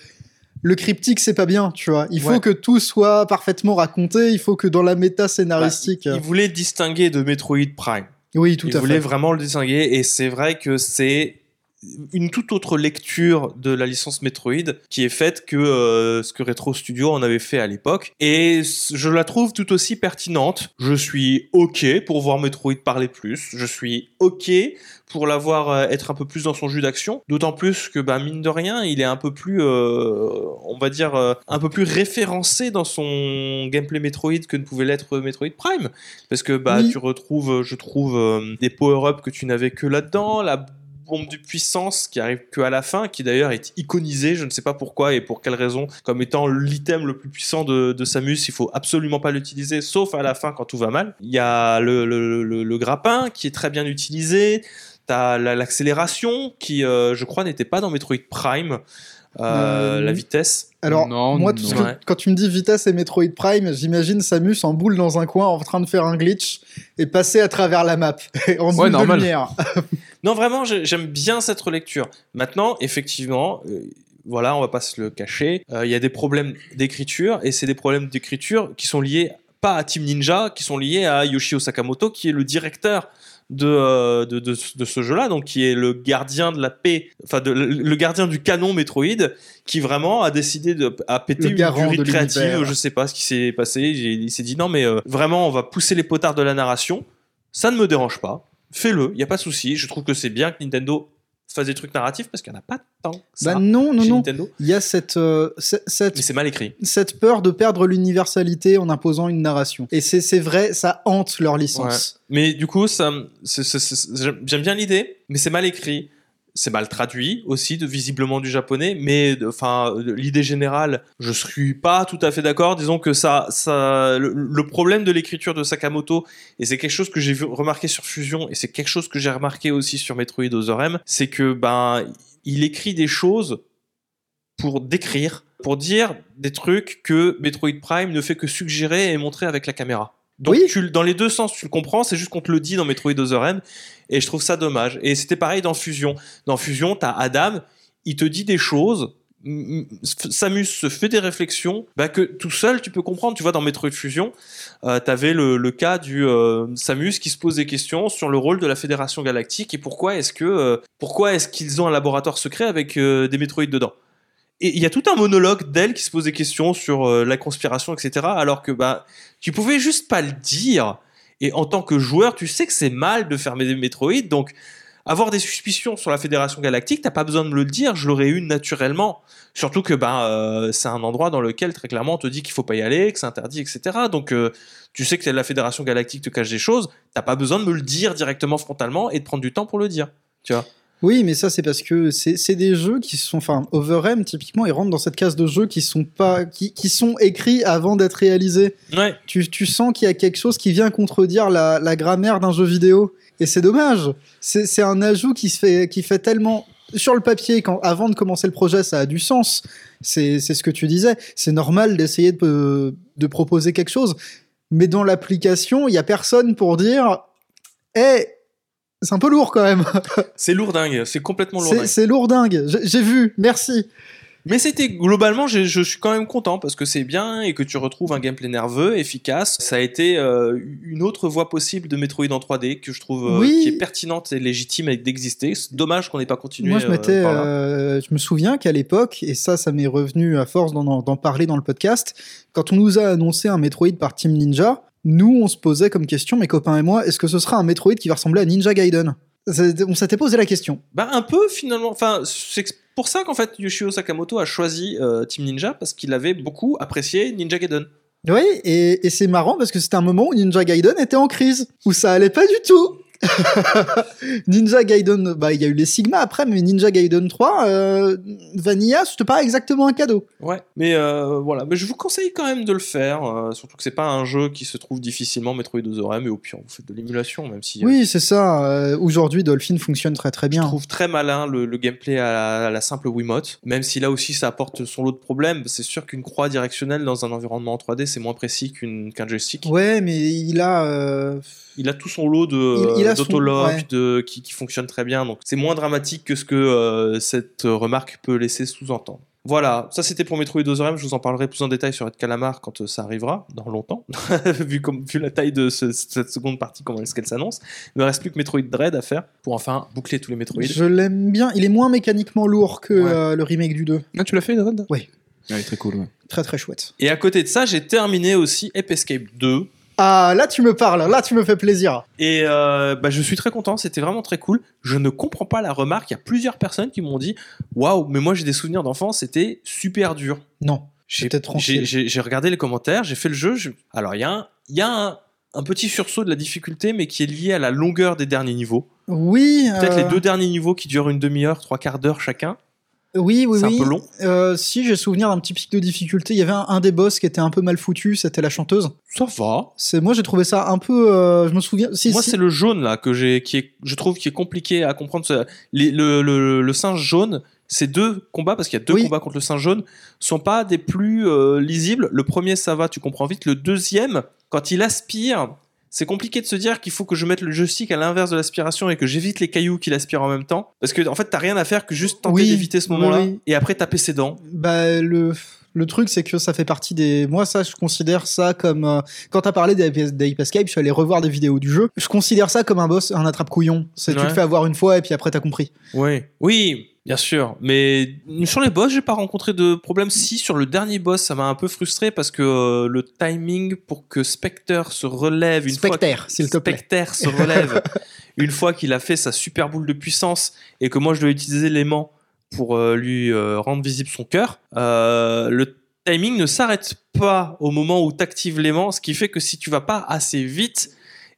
le cryptique, c'est pas bien, tu vois. Il faut
Ouais.
que tout soit parfaitement raconté. Il faut que dans la méta scénaristique.
Il voulait distinguer de Metroid Prime.
oui, tout
il
à
voulait
fait.
vraiment le distinguer et c'est vrai que c'est une toute autre lecture de la licence Metroid qui est faite que euh, ce que Retro Studio en avait fait à l'époque et je la trouve tout aussi pertinente. Je suis OK pour voir Metroid parler plus, je suis OK pour la voir euh, être un peu plus dans son jus d'action, d'autant plus que bah mine de rien, il est un peu plus euh, on va dire euh, un peu plus référencé dans son gameplay Metroid que ne pouvait l'être Metroid Prime parce que bah
Oui.
tu retrouves je trouve des power-ups que tu n'avais que là-dedans, la bombe de puissance qui arrive que à la fin, qui d'ailleurs est iconisée, je ne sais pas pourquoi et pour quelle raison, comme étant l'item le plus puissant de, de Samus, il faut absolument pas l'utiliser, sauf à la fin quand tout va mal. Il y a le, le, le- le grappin qui est très bien utilisé, t'as la- l'accélération qui, euh, je crois, n'était pas dans Metroid Prime, euh,
Euh,
la vitesse.
Alors,
Non,
moi,
non.
tout ce que-
Ouais.
quand tu me dis vitesse et Metroid Prime, j'imagine Samus en boule dans un coin en train de faire un glitch et passer à travers la map en boule
normal.
de lumière.
Non, vraiment, j'ai- j'aime bien cette relecture. Maintenant, effectivement, euh, voilà, on va pas se le cacher, euh, il y a des problèmes d'écriture, et c'est des problèmes d'écriture qui sont liés pas à Team Ninja, qui sont liés à Yoshio Sakamoto, qui est le directeur de, euh, de, de, de ce jeu-là, donc qui est le gardien de la paix, enfin de- le, le gardien du canon Metroid, qui vraiment a décidé de à péter
Le
une durite créative. Je sais pas ce qui s'est passé. Il, il s'est dit non mais euh, vraiment on va pousser les potards de la narration. Ça ne me dérange pas. Fais-le, il y a pas de souci. Je trouve que c'est bien que Nintendo fasse des trucs narratifs parce qu'il n'y en a pas tant que ça
Bah non, non, non.
Nintendo.
Il y a cette, euh, ce- cette,
Mais c'est mal écrit.
cette peur de perdre l'universalité en imposant une narration. Et c'est vrai, ça hante leur licence.
Mais du coup, ça, j'aime bien l'idée, mais c'est mal écrit. C'est mal traduit aussi, de, visiblement du japonais, mais enfin l'idée générale, je suis pas tout à fait d'accord. Disons que ça, ça, le, problème de l'écriture de Sakamoto, et c'est quelque chose que j'ai remarqué sur Fusion, et c'est quelque chose que j'ai remarqué aussi sur Metroid Other M, c'est que ben il écrit des choses pour décrire, pour dire des trucs que Metroid Prime ne fait que suggérer et montrer avec la caméra. Donc
Oui.
tu, dans les deux sens, tu le comprends, c'est juste qu'on te le dit dans Metroid Other M, et je trouve ça dommage. Et c'était pareil dans Fusion. Dans Fusion, t'as Adam, il te dit des choses, Samus se fait des réflexions bah, que tout seul tu peux comprendre. Tu vois, dans Metroid Fusion, euh, t'avais le, le cas du euh, Samus qui se pose des questions sur le rôle de la Fédération Galactique et pourquoi est-ce que euh, pourquoi est-ce qu'ils ont un laboratoire secret avec euh, des Metroid dedans. Il y a tout un monologue d'elle qui se pose des questions sur euh, la conspiration, etc. Alors que bah tu pouvais juste pas le dire. Et en tant que joueur, tu sais que c'est mal de fermer des Metroid, donc avoir des suspicions sur la Fédération Galactique, t'as pas besoin de me le dire, je l'aurais eu naturellement. Surtout que ben euh, c'est un endroit dans lequel très clairement on te dit qu'il faut pas y aller, que c'est interdit, etc. Donc euh, tu sais que la Fédération Galactique te cache des choses, t'as pas besoin de me le dire directement frontalement et de prendre du temps pour le dire. Tu vois
Oui, mais ça c'est parce que c'est des jeux qui sont, enfin, Overm typiquement, ils rentrent dans cette case de jeux qui sont pas, qui, qui sont écrits avant d'être réalisés.
Ouais.
Tu, tu sens qu'il y a quelque chose qui vient contredire la, la grammaire d'un jeu vidéo, et c'est dommage. C'est un ajout qui se fait, qui fait tellement sur le papier, quand avant de commencer le projet, ça a du sens. C'est ce que tu disais. C'est normal d'essayer de, de proposer quelque chose, mais dans l'application, il y a personne pour dire, eh, c'est un peu lourd quand même.
C'est lourdingue, c'est complètement lourdingue.
c'est lourdingue. J'ai j'ai vu, merci.
Mais c'était globalement, je suis quand même content parce que c'est bien et que tu retrouves un gameplay nerveux, efficace. Ça a été euh, une autre voie possible de Metroid en 3D que je trouve euh,
Oui.
qui est pertinente et légitime d'exister. C'est dommage qu'on n'ait pas continué.
Moi, je
euh,
m'étais, euh, je me souviens qu'à l'époque, et ça, ça m'est revenu à force d'en parler dans le podcast, quand on nous a annoncé un Metroid par Team Ninja, nous, on se posait comme question, mes copains et moi, est-ce que ce sera un Metroid qui va ressembler à Ninja Gaiden? On s'était posé la question.
Bah un peu finalement. Enfin, c'est pour ça qu'en fait Yoshio Sakamoto a choisi euh, Team Ninja parce qu'il avait beaucoup apprécié Ninja Gaiden.
Oui, et, et c'est marrant parce que c'était un moment où Ninja Gaiden était en crise, où ça allait pas du tout. Ninja Gaiden, bah il y a eu les Sigma après, mais Ninja Gaiden 3, euh, Vanilla, c'était pas exactement un cadeau.
Ouais. Mais euh, voilà. Mais je vous conseille quand même de le faire. euh, surtout que c'est pas un jeu qui se trouve difficilement Metroid 2 mais au pire vous faites de l'émulation même si.
Oui, c'est ça. Aujourd'hui, Dolphin fonctionne très très
Je
bien.
trouve très malin le, le gameplay à la, à la simple Wiimote, même si là aussi ça apporte son lot de problèmes. C'est sûr qu'une croix directionnelle dans un environnement en 3D c'est moins précis qu'un joystick.
Ouais, mais il a. euh,
Il a tout son lot de
Il- il a son-
d'autologue,
ouais.
de qui, qui fonctionne très bien, donc c'est moins dramatique que ce que euh, cette remarque peut laisser sous-entendre. Voilà, ça c'était pour Metroid 2 Je vous en parlerai plus en détail sur Red Calamar quand euh, ça arrivera, dans longtemps, vu, comme, vu la taille de ce- cette seconde partie, comment est-ce qu'elle s'annonce. Il ne reste plus que Metroid Dread à faire pour enfin boucler tous les Metroid.
Je l'aime bien. Il est moins mécaniquement lourd que
Ouais.
euh, le remake du 2.
Ah, tu l'as fait, Dread?
Oui.
Ouais, très cool. ouais.
Très très chouette.
Et à côté de ça, j'ai terminé aussi Ape Escape 2.
Ah, là tu me parles, là tu me fais plaisir.
Et euh, bah, je suis très content, c'était vraiment très cool. Je ne comprends pas la remarque. Il y a plusieurs personnes qui m'ont dit Waouh, mais moi j'ai des souvenirs d'enfance, c'était super dur.
Non.
J'ai
C'était tranquille.
j'ai- regardé les commentaires, j'ai fait le jeu. je- Alors il y a, un, il y a un, un petit sursaut de la difficulté, mais qui est lié à la longueur des derniers niveaux.
Oui.
Peut-être
euh,
les deux derniers niveaux qui durent une demi-heure, trois quarts d'heure chacun.
Oui, oui,
C'est
oui.
un peu long.
Euh, si j'ai souvenir d'un petit pic de difficulté, il y avait un, un des boss qui était un peu mal foutu, c'était la chanteuse.
Ça va.
C'est moi j'ai trouvé ça un peu, euh, je me souviens. Si,
Moi,
si.
c'est le jaune là que j'ai, qui est, je trouve, qui est compliqué à comprendre. Les- le, le- le singe jaune, ces deux combats, parce qu'il y a deux
Oui.
combats contre le singe jaune, sont pas des plus euh, lisibles. Le premier, ça va, tu comprends vite. Le deuxième, quand il aspire, c'est compliqué de se dire qu'il faut que je mette le joystick à l'inverse de l'aspiration et que j'évite les cailloux qu'il aspire en même temps. Parce que en fait, t'as rien à faire que juste tenter
Oui,
d'éviter ce moment-là
oui.
et après taper ses dents.
Bah, le, le truc, c'est que ça fait partie des. Moi, ça, je considère ça comme. euh, Quand t'as parlé d'Ape Escape, je suis allé revoir des vidéos du jeu. Je considère ça comme un boss, un attrape-couillon. C'est tu le fais avoir une fois et puis après t'as compris.
Oui, oui, bien sûr. Mais sur les boss, j'ai pas rencontré de problème. Si sur le dernier boss, ça m'a un peu frustré parce que euh, le timing pour que Spectre se relève une fois
Spectre, s'il te plaît.
Spectre se relève une fois qu'il a fait sa super boule de puissance et que moi je dois utiliser l'aimant pour euh, lui euh, rendre visible son cœur. le timing ne s'arrête pas au moment où tu actives l'aimant, ce qui fait que si tu vas pas assez vite,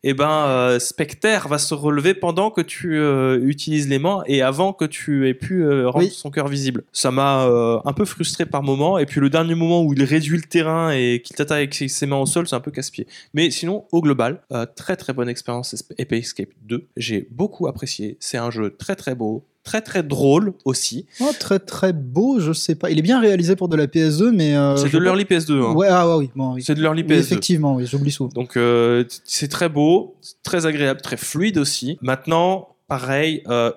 eh ben euh, Spectre va se relever pendant que tu euh, utilises l'aimant et avant que tu aies pu euh, rendre
Oui.
son cœur visible. Ça m'a euh, un peu frustré par moment et puis le dernier moment où il réduit le terrain et qu'il t'attaque avec ses- ses mains au sol, c'est un peu casse-pied. Mais sinon, au global, euh, très très bonne expérience Ape Escape 2. J'ai beaucoup apprécié. C'est un jeu très très beau, très très drôle aussi.
Oh, très très beau, je sais pas. Il est bien réalisé pour de la PS2, mais. euh,
c'est de l'early PS2. hein.
Ouais, ah ouais, oui. Bon, oui.
C'est de l'early
Oui,
PS2.
effectivement, oui, j'oublie souvent.
Donc euh, c'est très beau, très agréable, très fluide aussi. Maintenant, pareil, euh,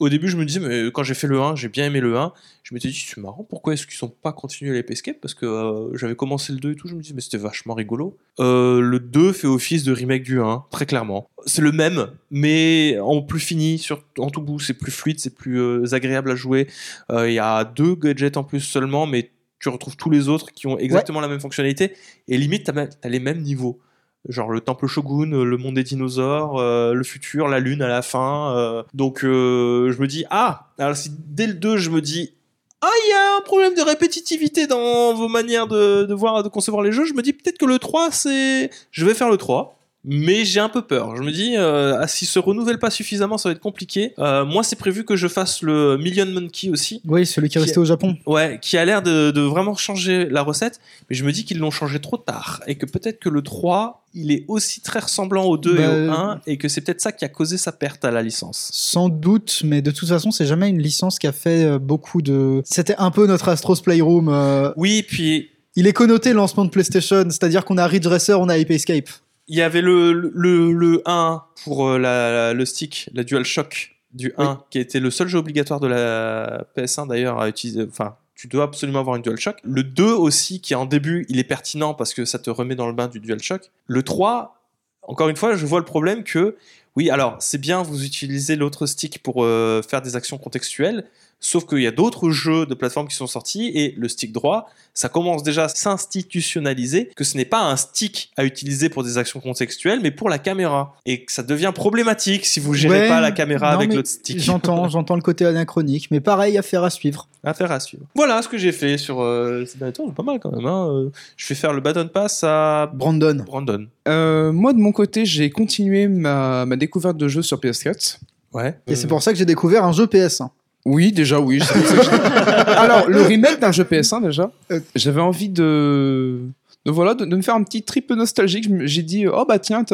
au début, je me disais, mais quand j'ai fait le 1, j'ai bien aimé le 1. Je m'étais dit, c'est marrant, pourquoi est-ce qu'ils sont pas continués les Escape Parce que euh, j'avais commencé le 2 et tout, je me disais, mais c'était vachement rigolo. Euh, le 2 fait office de remake du 1, très clairement. C'est le même, mais en plus fini, sur, en tout bout. C'est plus fluide, c'est plus euh, agréable à jouer. Il y a deux gadgets en plus seulement, mais tu retrouves tous les autres qui ont exactement la même fonctionnalité. Et limite, t'as as les mêmes niveaux genre le temple shogun, le monde des dinosaures, euh, le futur, la lune à la fin. euh. donc euh, je me dis ah, alors si dès le 2 je me dis ah il y a un problème de répétitivité dans vos manières de, de voir de concevoir les jeux, je me dis peut-être que le 3 c'est je vais faire le 3. Mais j'ai un peu peur. Je me dis, euh, ah, s'il se renouvelle pas suffisamment, ça va être compliqué. Euh, moi, c'est prévu que je fasse le Million Monkey aussi.
Oui, celui qui est
Qui-
resté au Japon.
Ouais, qui a l'air de, de vraiment changer la recette, mais je me dis qu'ils l'ont changé trop tard et que peut-être que le 3, il est aussi très ressemblant au 2 et
Bah,
au 1 et que c'est peut-être ça qui a causé sa perte à la licence.
Sans doute, mais de toute façon, c'est jamais une licence qui a fait euh, beaucoup de. C'était un peu notre Astros Playroom. euh,
Oui, puis
Il est connoté lancement de PlayStation, c'est-à-dire qu'on a Ridge Racer, on a Ape Escape.
Il y avait le, le, le 1 pour euh, la, la- le stick, la DualShock du 1, qui était le seul jeu obligatoire de la PS1 d'ailleurs à utiliser. Enfin, tu dois absolument avoir une DualShock. Le 2 aussi, qui est en début, il est pertinent parce que ça te remet dans le bain du DualShock. Le 3, encore une fois, je vois le problème que, oui, alors c'est bien, vous utilisez l'autre stick pour euh, faire des actions contextuelles, sauf qu'il y a d'autres jeux de plateforme qui sont sortis et le stick droit, ça commence déjà à s'institutionnaliser, que ce n'est pas un stick à utiliser pour des actions contextuelles, mais pour la caméra. Et que ça devient problématique si vous gérez
Ouais,
pas la caméra
non,
avec l'autre stick.
J'entends, j'entends le côté anachronique, mais pareil, affaire à suivre.
Affaire à suivre. Voilà ce que j'ai fait sur euh, ces derniers temps, c'est pas mal quand même. Hein. Euh, Je vais faire le Baton Pass à
Brandon.
Brandon.
Euh, moi, de mon côté, j'ai continué ma, ma découverte de jeux sur PS4.
Ouais.
Et c'est pour ça que j'ai découvert un jeu PS1.
Oui, déjà, oui. Alors, le remake d'un jeu PS1, déjà,
Euh.
j'avais envie de... de voilà, de, de me faire un petit trip nostalgique. J'ai dit, oh bah tiens,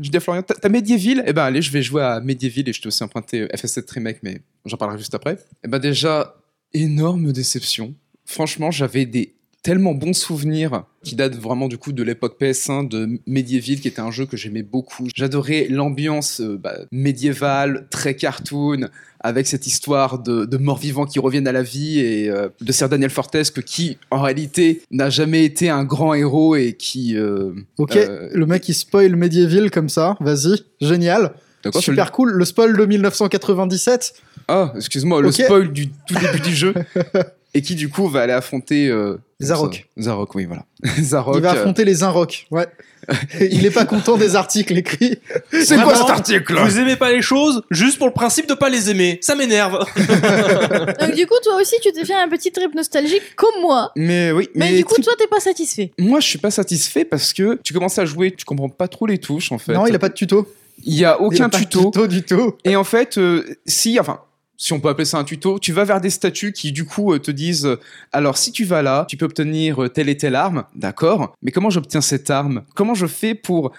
j'ai dit à Florian, t'as t'as Medieval? Eh ben allez, je vais jouer à Medieval et je t'ai aussi emprunté euh, FS7 Remake, mais j'en parlerai juste après. Eh ben déjà, énorme déception. Franchement, j'avais des tellement bons souvenirs qui datent vraiment du coup de l'époque PS1 de Medieval qui était un jeu que j'aimais beaucoup. J'adorais l'ambiance euh, bah, médiévale, très cartoon, avec cette histoire de, de morts-vivants qui reviennent à la vie et euh, de Sir Daniel Fortesque qui en réalité n'a jamais été un grand héros et qui... euh,
Ok,
euh,
le mec il spoil Medieval comme ça, vas-y, génial.
D'accord, je
Super cool, le spoil de 1997.
Ah, excuse-moi, le
Ok.
spoil du tout début du jeu. Et qui du coup va aller affronter euh,
Zarok.
Zarok, oui, voilà. Zarok.
il va
euh,
affronter les Inrocks, ouais. il est pas content des articles écrits.
C'est quoi cet article
Vous aimez pas les choses juste pour le principe de pas les aimer. Ça m'énerve.
Donc du coup, toi aussi, tu t'es fait un petit trip nostalgique comme moi.
Mais oui,
Mais,
mais,
du coup,
tri-
toi, t'es pas satisfait.
moi je suis pas satisfait parce que tu commences à jouer, tu comprends pas trop les touches en fait.
Non, il a pas de tuto.
Il y a
Il
aucun
a pas de
tuto.
tuto du tout.
Et en fait, euh, si, enfin, si on peut appeler ça un tuto, tu vas vers des statues qui du coup euh, te disent euh, alors si tu vas là, tu peux obtenir euh, telle et telle arme, d'accord, mais comment j'obtiens cette arme? Comment je fais pour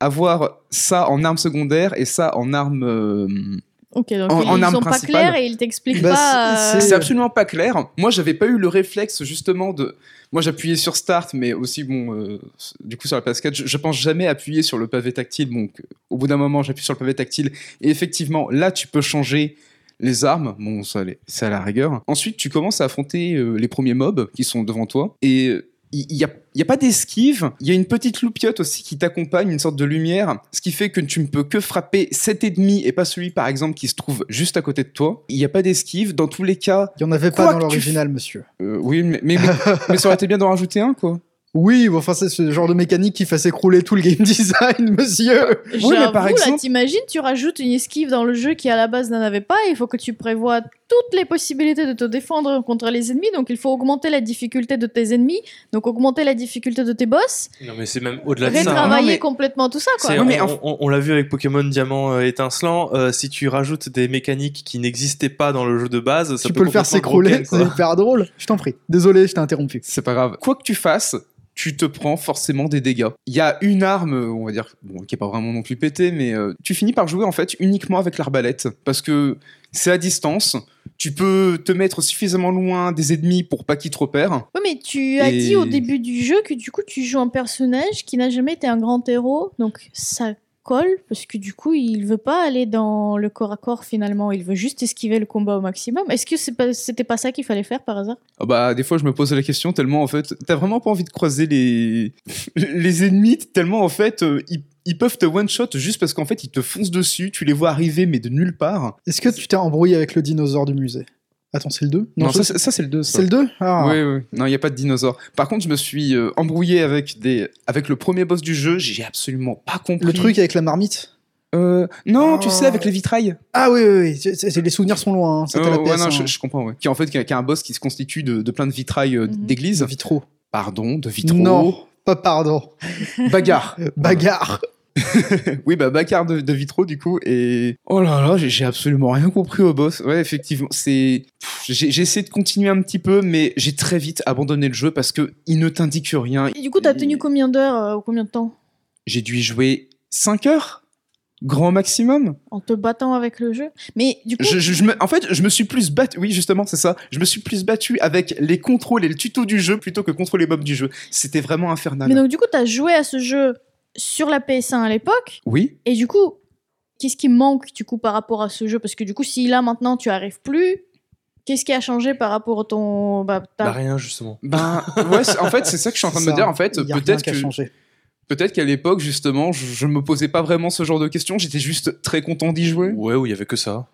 avoir ça en arme secondaire et ça en arme euh,
Ok, donc
En-
ils
en arme
sont pas
principale?
clairs et ils t'expliquent
Bah,
pas.
c'est-
euh,
C'est absolument pas clair. Moi, j'avais pas eu le réflexe justement de. Moi, j'appuyais sur Start, mais aussi bon, euh, du coup sur la PS4, je, je pense jamais appuyer sur le pavé tactile. Donc, au bout d'un moment, j'appuie sur le pavé tactile et effectivement, là, tu peux changer les armes. Bon, ça, c'est à la rigueur. Ensuite, tu commences à affronter euh, les premiers mobs qui sont devant toi et euh, il y, a, il y a pas d'esquive. Il y a une petite loupiote aussi qui t'accompagne, une sorte de lumière, ce qui fait que tu ne peux que frapper cet ennemi et pas celui, par exemple, qui se trouve juste à côté de toi. Il n'y a pas d'esquive. Dans tous les cas,
Il y en avait pas dans
tu
l'original, monsieur.
euh, oui, mais, mais, mais, mais ça aurait été bien d'en rajouter un, quoi.
Oui, enfin, c'est ce genre de mécanique qui fait s'écrouler tout le game design, monsieur.
Oui, mais par
là,
exemple-
t'imagines, tu rajoutes une esquive dans le jeu qui à la base n'en avait pas. Il faut que tu prévois toutes les possibilités de te défendre contre les ennemis. Donc il faut augmenter la difficulté de tes ennemis, donc augmenter la difficulté de tes boss,
Non, mais c'est même au-delà de ça. hein.
retravailler
Non, mais-
complètement tout ça, quoi.
C'est-
Oui, mais
on
en-
on- on l'a vu avec Pokémon Diamant euh, étincelant. euh, si tu rajoutes des mécaniques qui n'existaient pas dans le jeu de base, ça
tu
peut
peux le faire s'écrouler, c'est hyper drôle. Je t'en prie. Désolé, je t'ai interrompu.
C'est pas grave. Quoi que tu fasses, tu te prends forcément des dégâts. Il y a une arme, on va dire, bon, qui est pas vraiment non plus pétée, mais euh, tu finis par jouer en fait uniquement avec l'arbalète parce que c'est à distance. Tu peux te mettre suffisamment loin des ennemis pour pas qu'ils te repèrent.
Ouais, mais tu as
Et-
dit au début du jeu que du coup tu joues un personnage qui n'a jamais été un grand héros, donc ça Cole parce que du coup, il veut pas aller dans le corps à corps finalement. Il veut juste esquiver le combat au maximum. Est-ce que c'est pas, c'était pas ça qu'il fallait faire par hasard?
Ah bah, des fois, je me pose la question tellement, en fait, t'as vraiment pas envie de croiser les, les ennemis, tellement, en fait, euh, ils, ils peuvent te one-shot juste parce qu'en fait, ils te foncent dessus, tu les vois arriver, mais de nulle part.
Est-ce que tu t'es embrouillé avec le dinosaure du musée? Attends, c'est le 2
Non, ça, c'est- ça, c'est le 2, ça.
c'est le 2 Ah.
Oui, oui. Non, il n'y a pas de dinosaure. Par contre, je me suis euh, embrouillé avec, des... avec le premier boss du jeu, j'ai absolument pas compris.
Le truc avec la marmite
Euh, non, tu
Oh.
sais, avec les vitrailles.
Ah oui, oui, oui. les souvenirs sont loin. hein. C'était
Euh,
la
ouais,
PS1.
non, je, je comprends, ouais. Qui en fait, qui a, qui a un boss qui se constitue de, de plein de vitrailles euh,
Mhm.
d'église.
De vitraux.
Pardon, de vitraux.
Non, pas pardon.
Bagarre.
Bagarre.
oui, bah, bagarre de, de vitraux, du coup. Et. Oh là là, j'ai absolument rien compris au boss. Ouais, effectivement. C'est. J'ai essayé de continuer un petit peu, mais j'ai très vite abandonné le jeu parce que il ne t'indique rien.
Et du coup, t'as tenu combien d'heures euh, ou combien de temps?
J'ai dû y jouer 5 heures Grand maximum
en te battant avec le jeu Mais du coup,
je, je- je me- En fait, je me suis plus battu. Oui, justement, c'est ça. Je me suis plus battu avec les contrôles et le tuto du jeu plutôt que contre les mobs du jeu. C'était vraiment infernal.
mais donc du coup, t'as joué à ce jeu sur la PS1 à l'époque.
Oui.
Et du coup, qu'est-ce qui manque du coup par rapport à ce jeu? Parce que du coup, si là maintenant tu arrives plus, qu'est-ce qui a changé par rapport à ton bah, ta-
Bah, rien, justement.
Ben, ouais, en fait, c'est ça que je suis en train de me dire. En fait, peut-être que
changé.
peut-être qu'à l'époque, justement, je, je me posais pas vraiment ce genre de questions. J'étais juste très content d'y jouer.
Ouais, où il y avait que ça.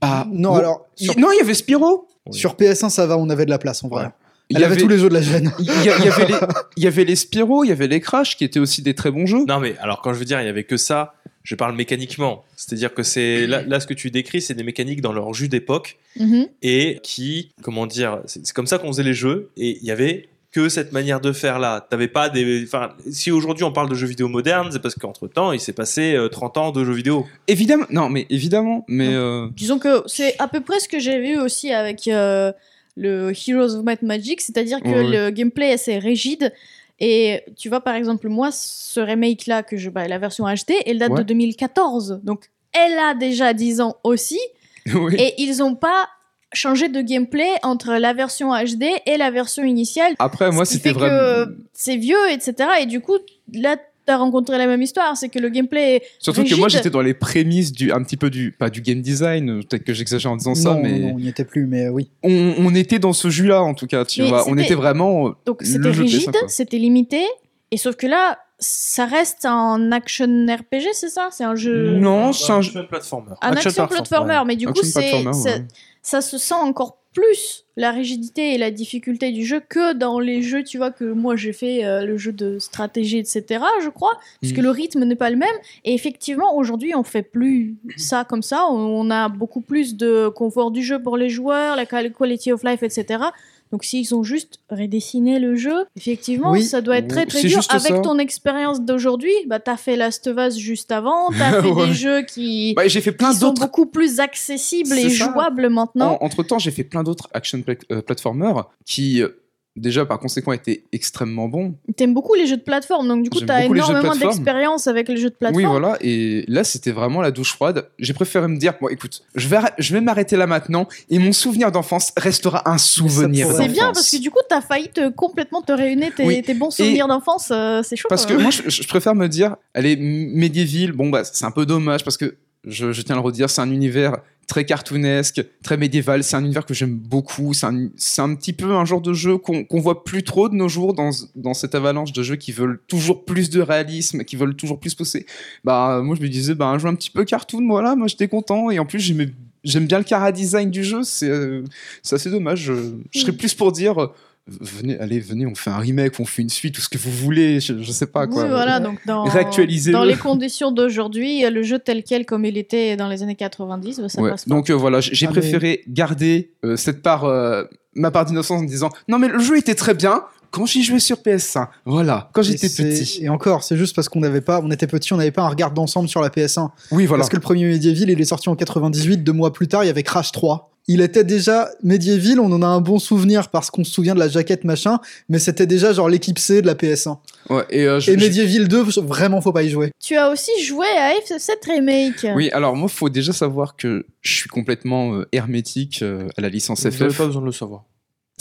Bah,
Non,
bon,
alors, sur,
non, il y avait Spyro.
Oui.
sur PS1, ça va, on avait de la place en vrai.
Ouais.
Il y
avait, tous les jeux de la gêne.
Il y, a- il y avait les, il y avait les Spyro, il y avait les Crash qui étaient aussi des très bons jeux.
Non, mais alors, quand je veux dire, il y avait que ça, je parle mécaniquement. C'est-à-dire que c'est là, là, ce que tu décris, c'est des mécaniques dans leur jus d'époque
Mhm.
et qui, comment dire, c'est c'est comme ça qu'on faisait les jeux et il y avait que cette manière de faire là. T'avais pas des, enfin, si aujourd'hui on parle de jeux vidéo modernes, c'est parce qu'entre temps il s'est passé euh, 30 ans de jeux vidéo.
Évidemment, non, mais évidemment, mais euh,
Disons que c'est à peu près ce que j'ai vu aussi avec euh, le Heroes of Might Magic, c'est-à-dire que
Ouais,
le gameplay est assez rigide. Et tu vois, par exemple, moi, ce remake-là, que je, bah, la version HD, elle date
Ouais.
de 2014. Donc, elle a déjà 10 ans aussi.
oui.
Et ils n'ont pas changé de gameplay entre la version HD et la version initiale.
Après, moi, c'était vraiment.
c'est vieux, etc. Et du coup, là, t'as rencontré la même histoire. C'est que le gameplay est
Surtout que moi, j'étais dans les prémices du, un petit peu du, pas du game design. euh, Peut-être que j'exagère en disant ça, mais
non, on n'y était plus, mais oui.
on, on était dans ce jus-là, en tout cas. Tu
Mais
vois, on était vraiment. euh,
Donc c'était rigide,
PS1, quoi.
c'était limité, et sauf que là, ça reste un action RPG, c'est ça? C'est un jeu.
Non, c'est un jeu.
Action platformer.
Un action, platformer, mais du coup,
Action
c'est,
platformer,
ça,
ouais.
ça se sent encore plus la rigidité et la difficulté du jeu que dans les jeux, tu vois, que moi j'ai fait, euh, le jeu de stratégie, etc., je crois, puisque
Mhm.
le rythme n'est pas le même. Et effectivement, aujourd'hui, on fait plus ça comme ça. On, on a beaucoup plus de confort du jeu pour les joueurs, la qual- quality of life, etc. Donc s'ils ont juste redessiné le jeu, effectivement,
Oui.
ça doit être très très dur. Avec
ça.
ton expérience d'aujourd'hui, bah t'as fait Last of Us juste avant, t'as fait
Ouais.
des jeux qui,
j'ai fait plein
qui sont beaucoup plus accessibles et
ça.
jouables maintenant.
entre temps, j'ai fait plein d'autres action pla- euh, platformers qui, euh, déjà, par conséquent, étaient extrêmement bons.
T'aimes beaucoup les jeux de plateforme, donc du coup t'as énormément d'expérience avec les jeux de plateforme.
Oui, voilà. Et là, c'était vraiment la douche froide. J'ai préféré me dire, bon, écoute, je vais, je vais m'arrêter là maintenant et mon souvenir d'enfance restera un souvenir
C'est bien parce que du coup t'as failli te complètement te réunir tes,
Oui.
tes bons souvenirs d'enfance, euh, c'est chaud.
Parce que
euh.
moi, je, je préfère me dire, allez, Medieval, bon, bah, c'est un peu dommage parce que je, je tiens à le redire, c'est un univers très cartoonesque, très médiéval. C'est un univers que j'aime beaucoup. C'est un, c'est un petit peu un genre de jeu qu'on qu'on voit plus trop de nos jours dans, dans cette avalanche de jeux qui veulent toujours plus de réalisme, qui veulent toujours plus pousser. Bah, moi, je me disais, bah, un jeu un petit peu cartoon, voilà, moi, j'étais content. Et en plus. J'aime bien le cara design du jeu, c'est euh, c'est assez dommage. Je, je serais
Mm.
plus pour dire, venez, allez, venez, on fait un remake, on fait une suite, tout ce que vous voulez, je, je sais pas quoi.
Oui, voilà, donc dans,
Réactualisez-le.
dans les conditions d'aujourd'hui, le jeu tel quel comme il était dans les années 90, bah, ça
Ouais.
passe pas.
Donc euh, voilà, j'ai
Ah, mais-
préféré garder euh, cette part, euh, ma part d'innocence en disant non mais le jeu était très bien quand j'y jouais sur PS1. Voilà, quand j'étais petit.
Et encore, c'est juste parce qu'on n'avait pas, on était petit, on n'avait pas un regard d'ensemble sur la PS1.
Oui, voilà.
Parce que le premier Medieval, il est sorti en 98, deux mois plus tard, il y avait Crash 3. Il était déjà Medieval, on en a un bon souvenir parce qu'on se souvient de la jaquette machin, mais c'était déjà genre l'équipe C de la PS1.
Ouais, et euh, je-
Et Medieval 2, vraiment faut pas y jouer.
Tu as aussi joué à F7 Remake.
Oui, alors moi, faut déjà savoir que je suis complètement euh, hermétique euh, à la licence
Vous
FF.
pas besoin de le savoir.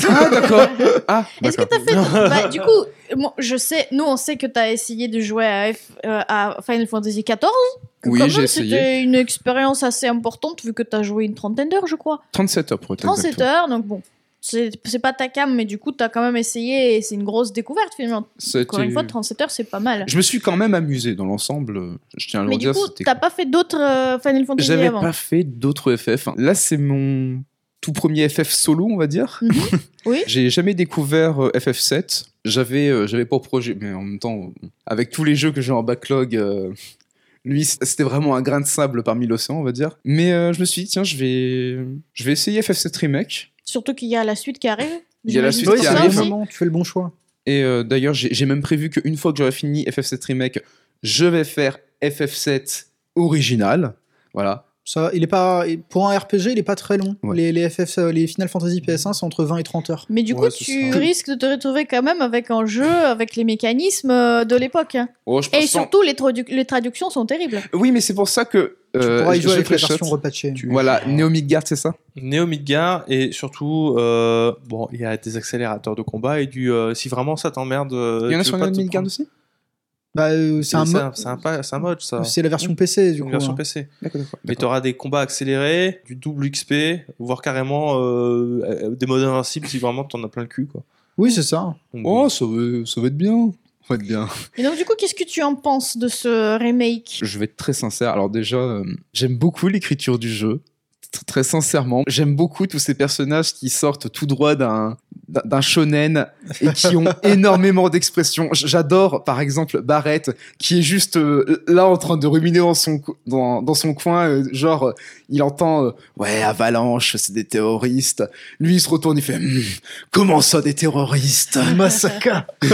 Ah, d'accord. Ah,
Est-ce que t'as fait. bah, du coup, moi, je sais, nous, on sait que t'as essayé de jouer à, F- euh, à Final Fantasy XIV.
Oui, j'ai essayé.
C'était une expérience assez importante vu que t'as joué une trentaine d'heures, je crois.
37 heures pour être
37
exact.
heures, donc bon. C'est pas ta cam, mais du coup, t'as quand même essayé et c'est une grosse découverte finalement. Encore une fois, 37 heures, c'est pas mal.
Je me suis quand même amusé dans l'ensemble. Je tiens à le
Mais du coup, t'as pas fait d'autres euh, Final Fantasy
J'avais
avant
pas fait d'autres FF. Là, c'est mon tout premier FF solo, on va dire.
Mhm. Oui.
J'ai jamais découvert euh, FF7. J'avais, euh, j'avais pas projet, mais en même temps, avec tous les jeux que j'ai en backlog, euh, lui, c'était vraiment un grain de sable parmi l'océan, on va dire. Mais euh, je me suis dit, tiens, je vais, je vais essayer FF7 remake.
Surtout qu'il y a la suite qui arrive.
Il y a la suite
Oui,
qui arrive.
moment, tu fais le bon choix.
Et euh, d'ailleurs, j'ai j'ai même prévu qu'une fois que j'aurai fini FF7 remake, je vais faire FF7 original. Voilà.
Ça, il est pas pour un RPG, il est pas très long.
Ouais.
Les, les FF, euh, les Final Fantasy PS1, c'est entre 20 et 30 heures.
Mais du coup,
Ouais,
tu
ça.
risques de te retrouver quand même avec un jeu avec les mécanismes euh, de l'époque.
Oh,
Et surtout, les, tradu- les traductions sont terribles.
Oui, mais c'est pour ça que.
Tu
euh,
pourras y jouer
je
avec la version repatchée.
Voilà, Neo Midgard, c'est ça?
Néo Midgar et surtout, euh, bon, il y a des accélérateurs de combat et du. euh, si vraiment ça t'emmerde.
Il y en a
tu
sur Neo Midgard
prendre-
aussi?
Bah, euh, c'est un, mo-
un, un mode ça.
c'est la version PC du
une
coup.
version
hein.
PC. Mais tu auras des combats accélérés, du double XP, voire carrément euh, euh, des modes invincibles si vraiment t'en as plein le cul. Quoi.
Oui, c'est ça.
Donc,
Oh, ça va, ça va être bien. Ça va être bien.
Et donc, du coup, qu'est-ce que tu en penses de ce remake?
Je vais être très sincère. Alors, déjà, euh, j'aime beaucoup l'écriture du jeu. Tr- Très sincèrement, j'aime beaucoup tous ces personnages qui sortent tout droit d'un d'un shonen et qui ont énormément d'expressions. J'adore, par exemple, Barrett, qui est juste euh, là en train de ruminer dans son, dans, dans son coin, euh, genre, euh, il entend euh, Ouais, Avalanche, c'est des terroristes ». Lui, il se retourne, il fait Hmm, Comment ça, des terroristes ?»
Massacre.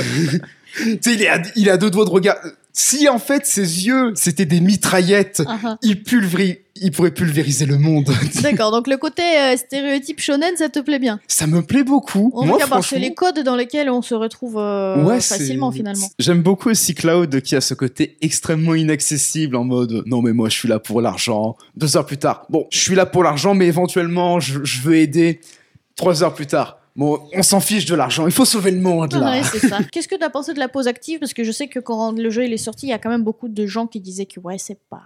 Tu sais, il est, à, il à deux doigts de regard. Si en fait ses yeux c'était des mitraillettes,
ah.
il, pulvéri- il pourrait pulvériser le monde.
D'accord, donc le côté euh, stéréotype shonen, ça te plaît bien?
Ça me plaît beaucoup.
En
Moi, franchement,
les codes dans lesquels on se retrouve euh,
ouais, c'est-
facilement finalement.
J'aime beaucoup aussi Cloud qui a ce côté extrêmement inaccessible en mode non mais moi je suis là pour l'argent. Deux heures plus tard, bon je suis là pour l'argent mais éventuellement je, je veux aider. Trois heures plus tard, bon on s'en fiche de l'argent, il faut sauver le monde là.
Ouais, c'est ça. Qu'est-ce que tu as pensé de la pause active? Parce que je sais que quand le jeu il est sorti, il y a quand même beaucoup de gens qui disaient que ouais, c'est pas.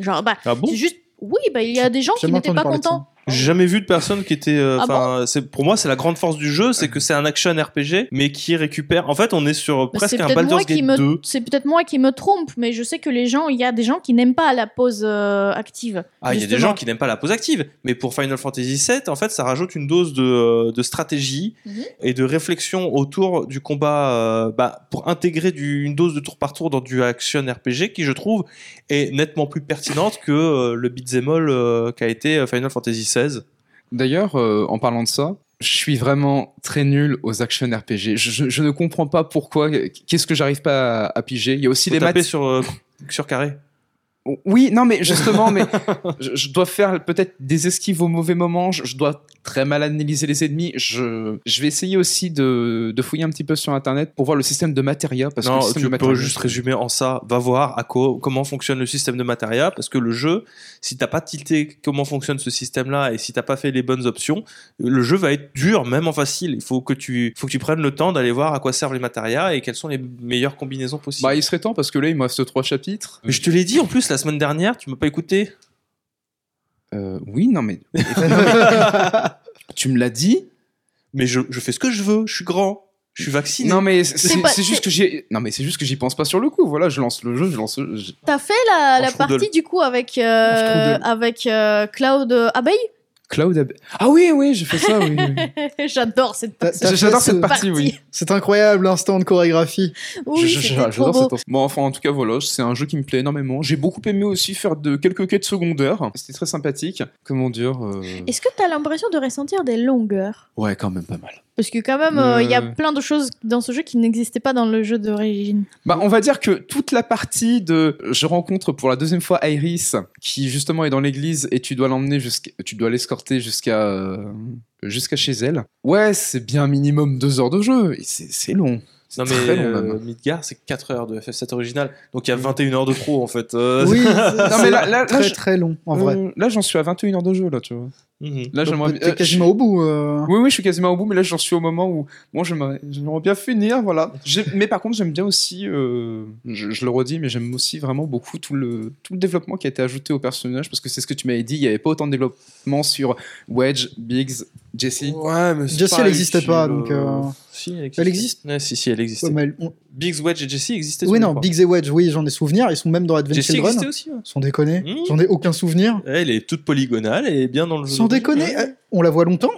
Genre, bah,
Ah bon?
c'est juste. Oui, bah, il y a des gens qui n'étaient pas contents.
J'ai jamais vu de personne qui était. euh,
Ah
c'est pour moi c'est la grande force du jeu, c'est que c'est un action RPG, mais qui récupère. En fait, on est sur
Bah,
presque un Baldur's Gate
me
2.
c'est peut-être moi qui me trompe mais je sais que les gens il y a des gens qui n'aiment pas la pause euh, active
Ah, il y a des gens qui n'aiment pas la pause active, mais pour Final Fantasy VII, en fait, ça rajoute une dose de, euh, de stratégie
Mhm.
et de réflexion autour du combat, euh, bah, pour intégrer du, une dose de tour par tour dans du action RPG qui, je trouve, est nettement plus pertinente que le beat'em all qu'a été Final Fantasy
D'ailleurs, euh, en parlant de ça, je suis vraiment très nul aux action RPG. Je, je- je ne comprends pas pourquoi. Qu'est-ce que j'arrive pas à, à piger Il y a aussi
Faut
les
taper
maths.
sur, euh, sur carré.
Oui, non, mais justement, mais je, je dois faire peut-être des esquives au mauvais moment. Je, je dois très mal analyser les ennemis. Je, je vais essayer aussi de, de fouiller un petit peu sur Internet pour voir le système de matéria. Parce que
non,
le système
tu
de
peux
matéria-
juste résumer en ça. Va voir à co- comment fonctionne le système de Materia, parce que le jeu, si t'as pas tilté comment fonctionne ce système-là et si t'as pas fait les bonnes options, le jeu va être dur, même en facile. Il faut que tu, faut que tu prennes le temps d'aller voir à quoi servent les Materia et quelles sont les meilleures combinaisons possibles.
Bah, il serait temps parce que là, il me reste trois chapitres.
Mais je te l'ai dit en plus la semaine dernière, tu m'as pas écouté.
Euh, oui, non, mais. tu me l'as dit
Mais je, je fais ce que je veux, je suis grand, je suis vacciné.
Non, mais c'est
pas-
juste que j'ai. Non, mais c'est juste que j'y pense pas sur le coup. Voilà, je lance le jeu, je lance. je-
t'as fait la, partie du coup avec euh, avec euh, Cloud Abeille?
Cloud. Ab- Ah oui, oui, j'ai fait ça, oui. oui.
j'adore cette partie
J'adore
ce-
cette partie, oui.
C'est incroyable l'instant de chorégraphie.
oui
J'adore
trop beau.
cette instant. Bon, enfin, en tout cas, voilà, c'est un jeu qui me plaît énormément. J'ai beaucoup aimé aussi faire de quelques quêtes secondaires. C'était très sympathique. Comment dire euh,
est-ce que t'as l'impression de ressentir des longueurs?
Ouais, quand même pas mal.
parce que quand même euh, il y a
Euh.
plein de choses dans ce jeu qui n'existaient pas dans le jeu d'origine
Bah, on va dire que toute la partie de je rencontre pour la deuxième fois Iris qui justement est dans l'église et tu dois l'emmener jusqu'à tu dois l'escorter jusqu'à euh, jusqu'à chez elle. Ouais, c'est bien minimum deux heures de jeu et c'est c'est long. C'est
Non mais
très long
euh. Midgar c'est 4 heures de FF7 original, donc il y a 21 heures de trop en fait. Euh,
Oui,
Non mais là, là, là,
très
je-
très long en vrai.
euh, là j'en suis à 21 heures de jeu là, tu vois.
Mhm.
Là, j'aimerais
T'es
euh,
quasiment au bout. euh.
Oui, oui, je suis quasiment au bout, mais là, j'en suis au moment où, moi, j'aimerais j'aimerais bien finir, voilà. Mais par contre, j'aime bien aussi, euh, je, je le redis, mais j'aime aussi vraiment beaucoup tout le, tout le développement qui a été ajouté au personnage, parce que c'est ce que tu m'avais dit, il n'y avait pas autant de développement sur Wedge, Biggs, Jesse.
Ouais, mais pas
elle existait
utile,
pas, donc, euh,
Si, elle existe.
Elle existe
Ouais, si, si, elle.
Ouais, on-
Biggs, Wedge et Jessie existaient
Oui, non. Biggs et Wedge, oui, j'en ai souvenir. Ils sont même dans Advent
Jessie
Children.
existait aussi. ouais.
Sans déconner.
Mmh.
J'en ai aucun souvenir.
Elle est toute polygonale et bien dans le jeu.
Sans déconner,
Ouais.
on la voit longtemps.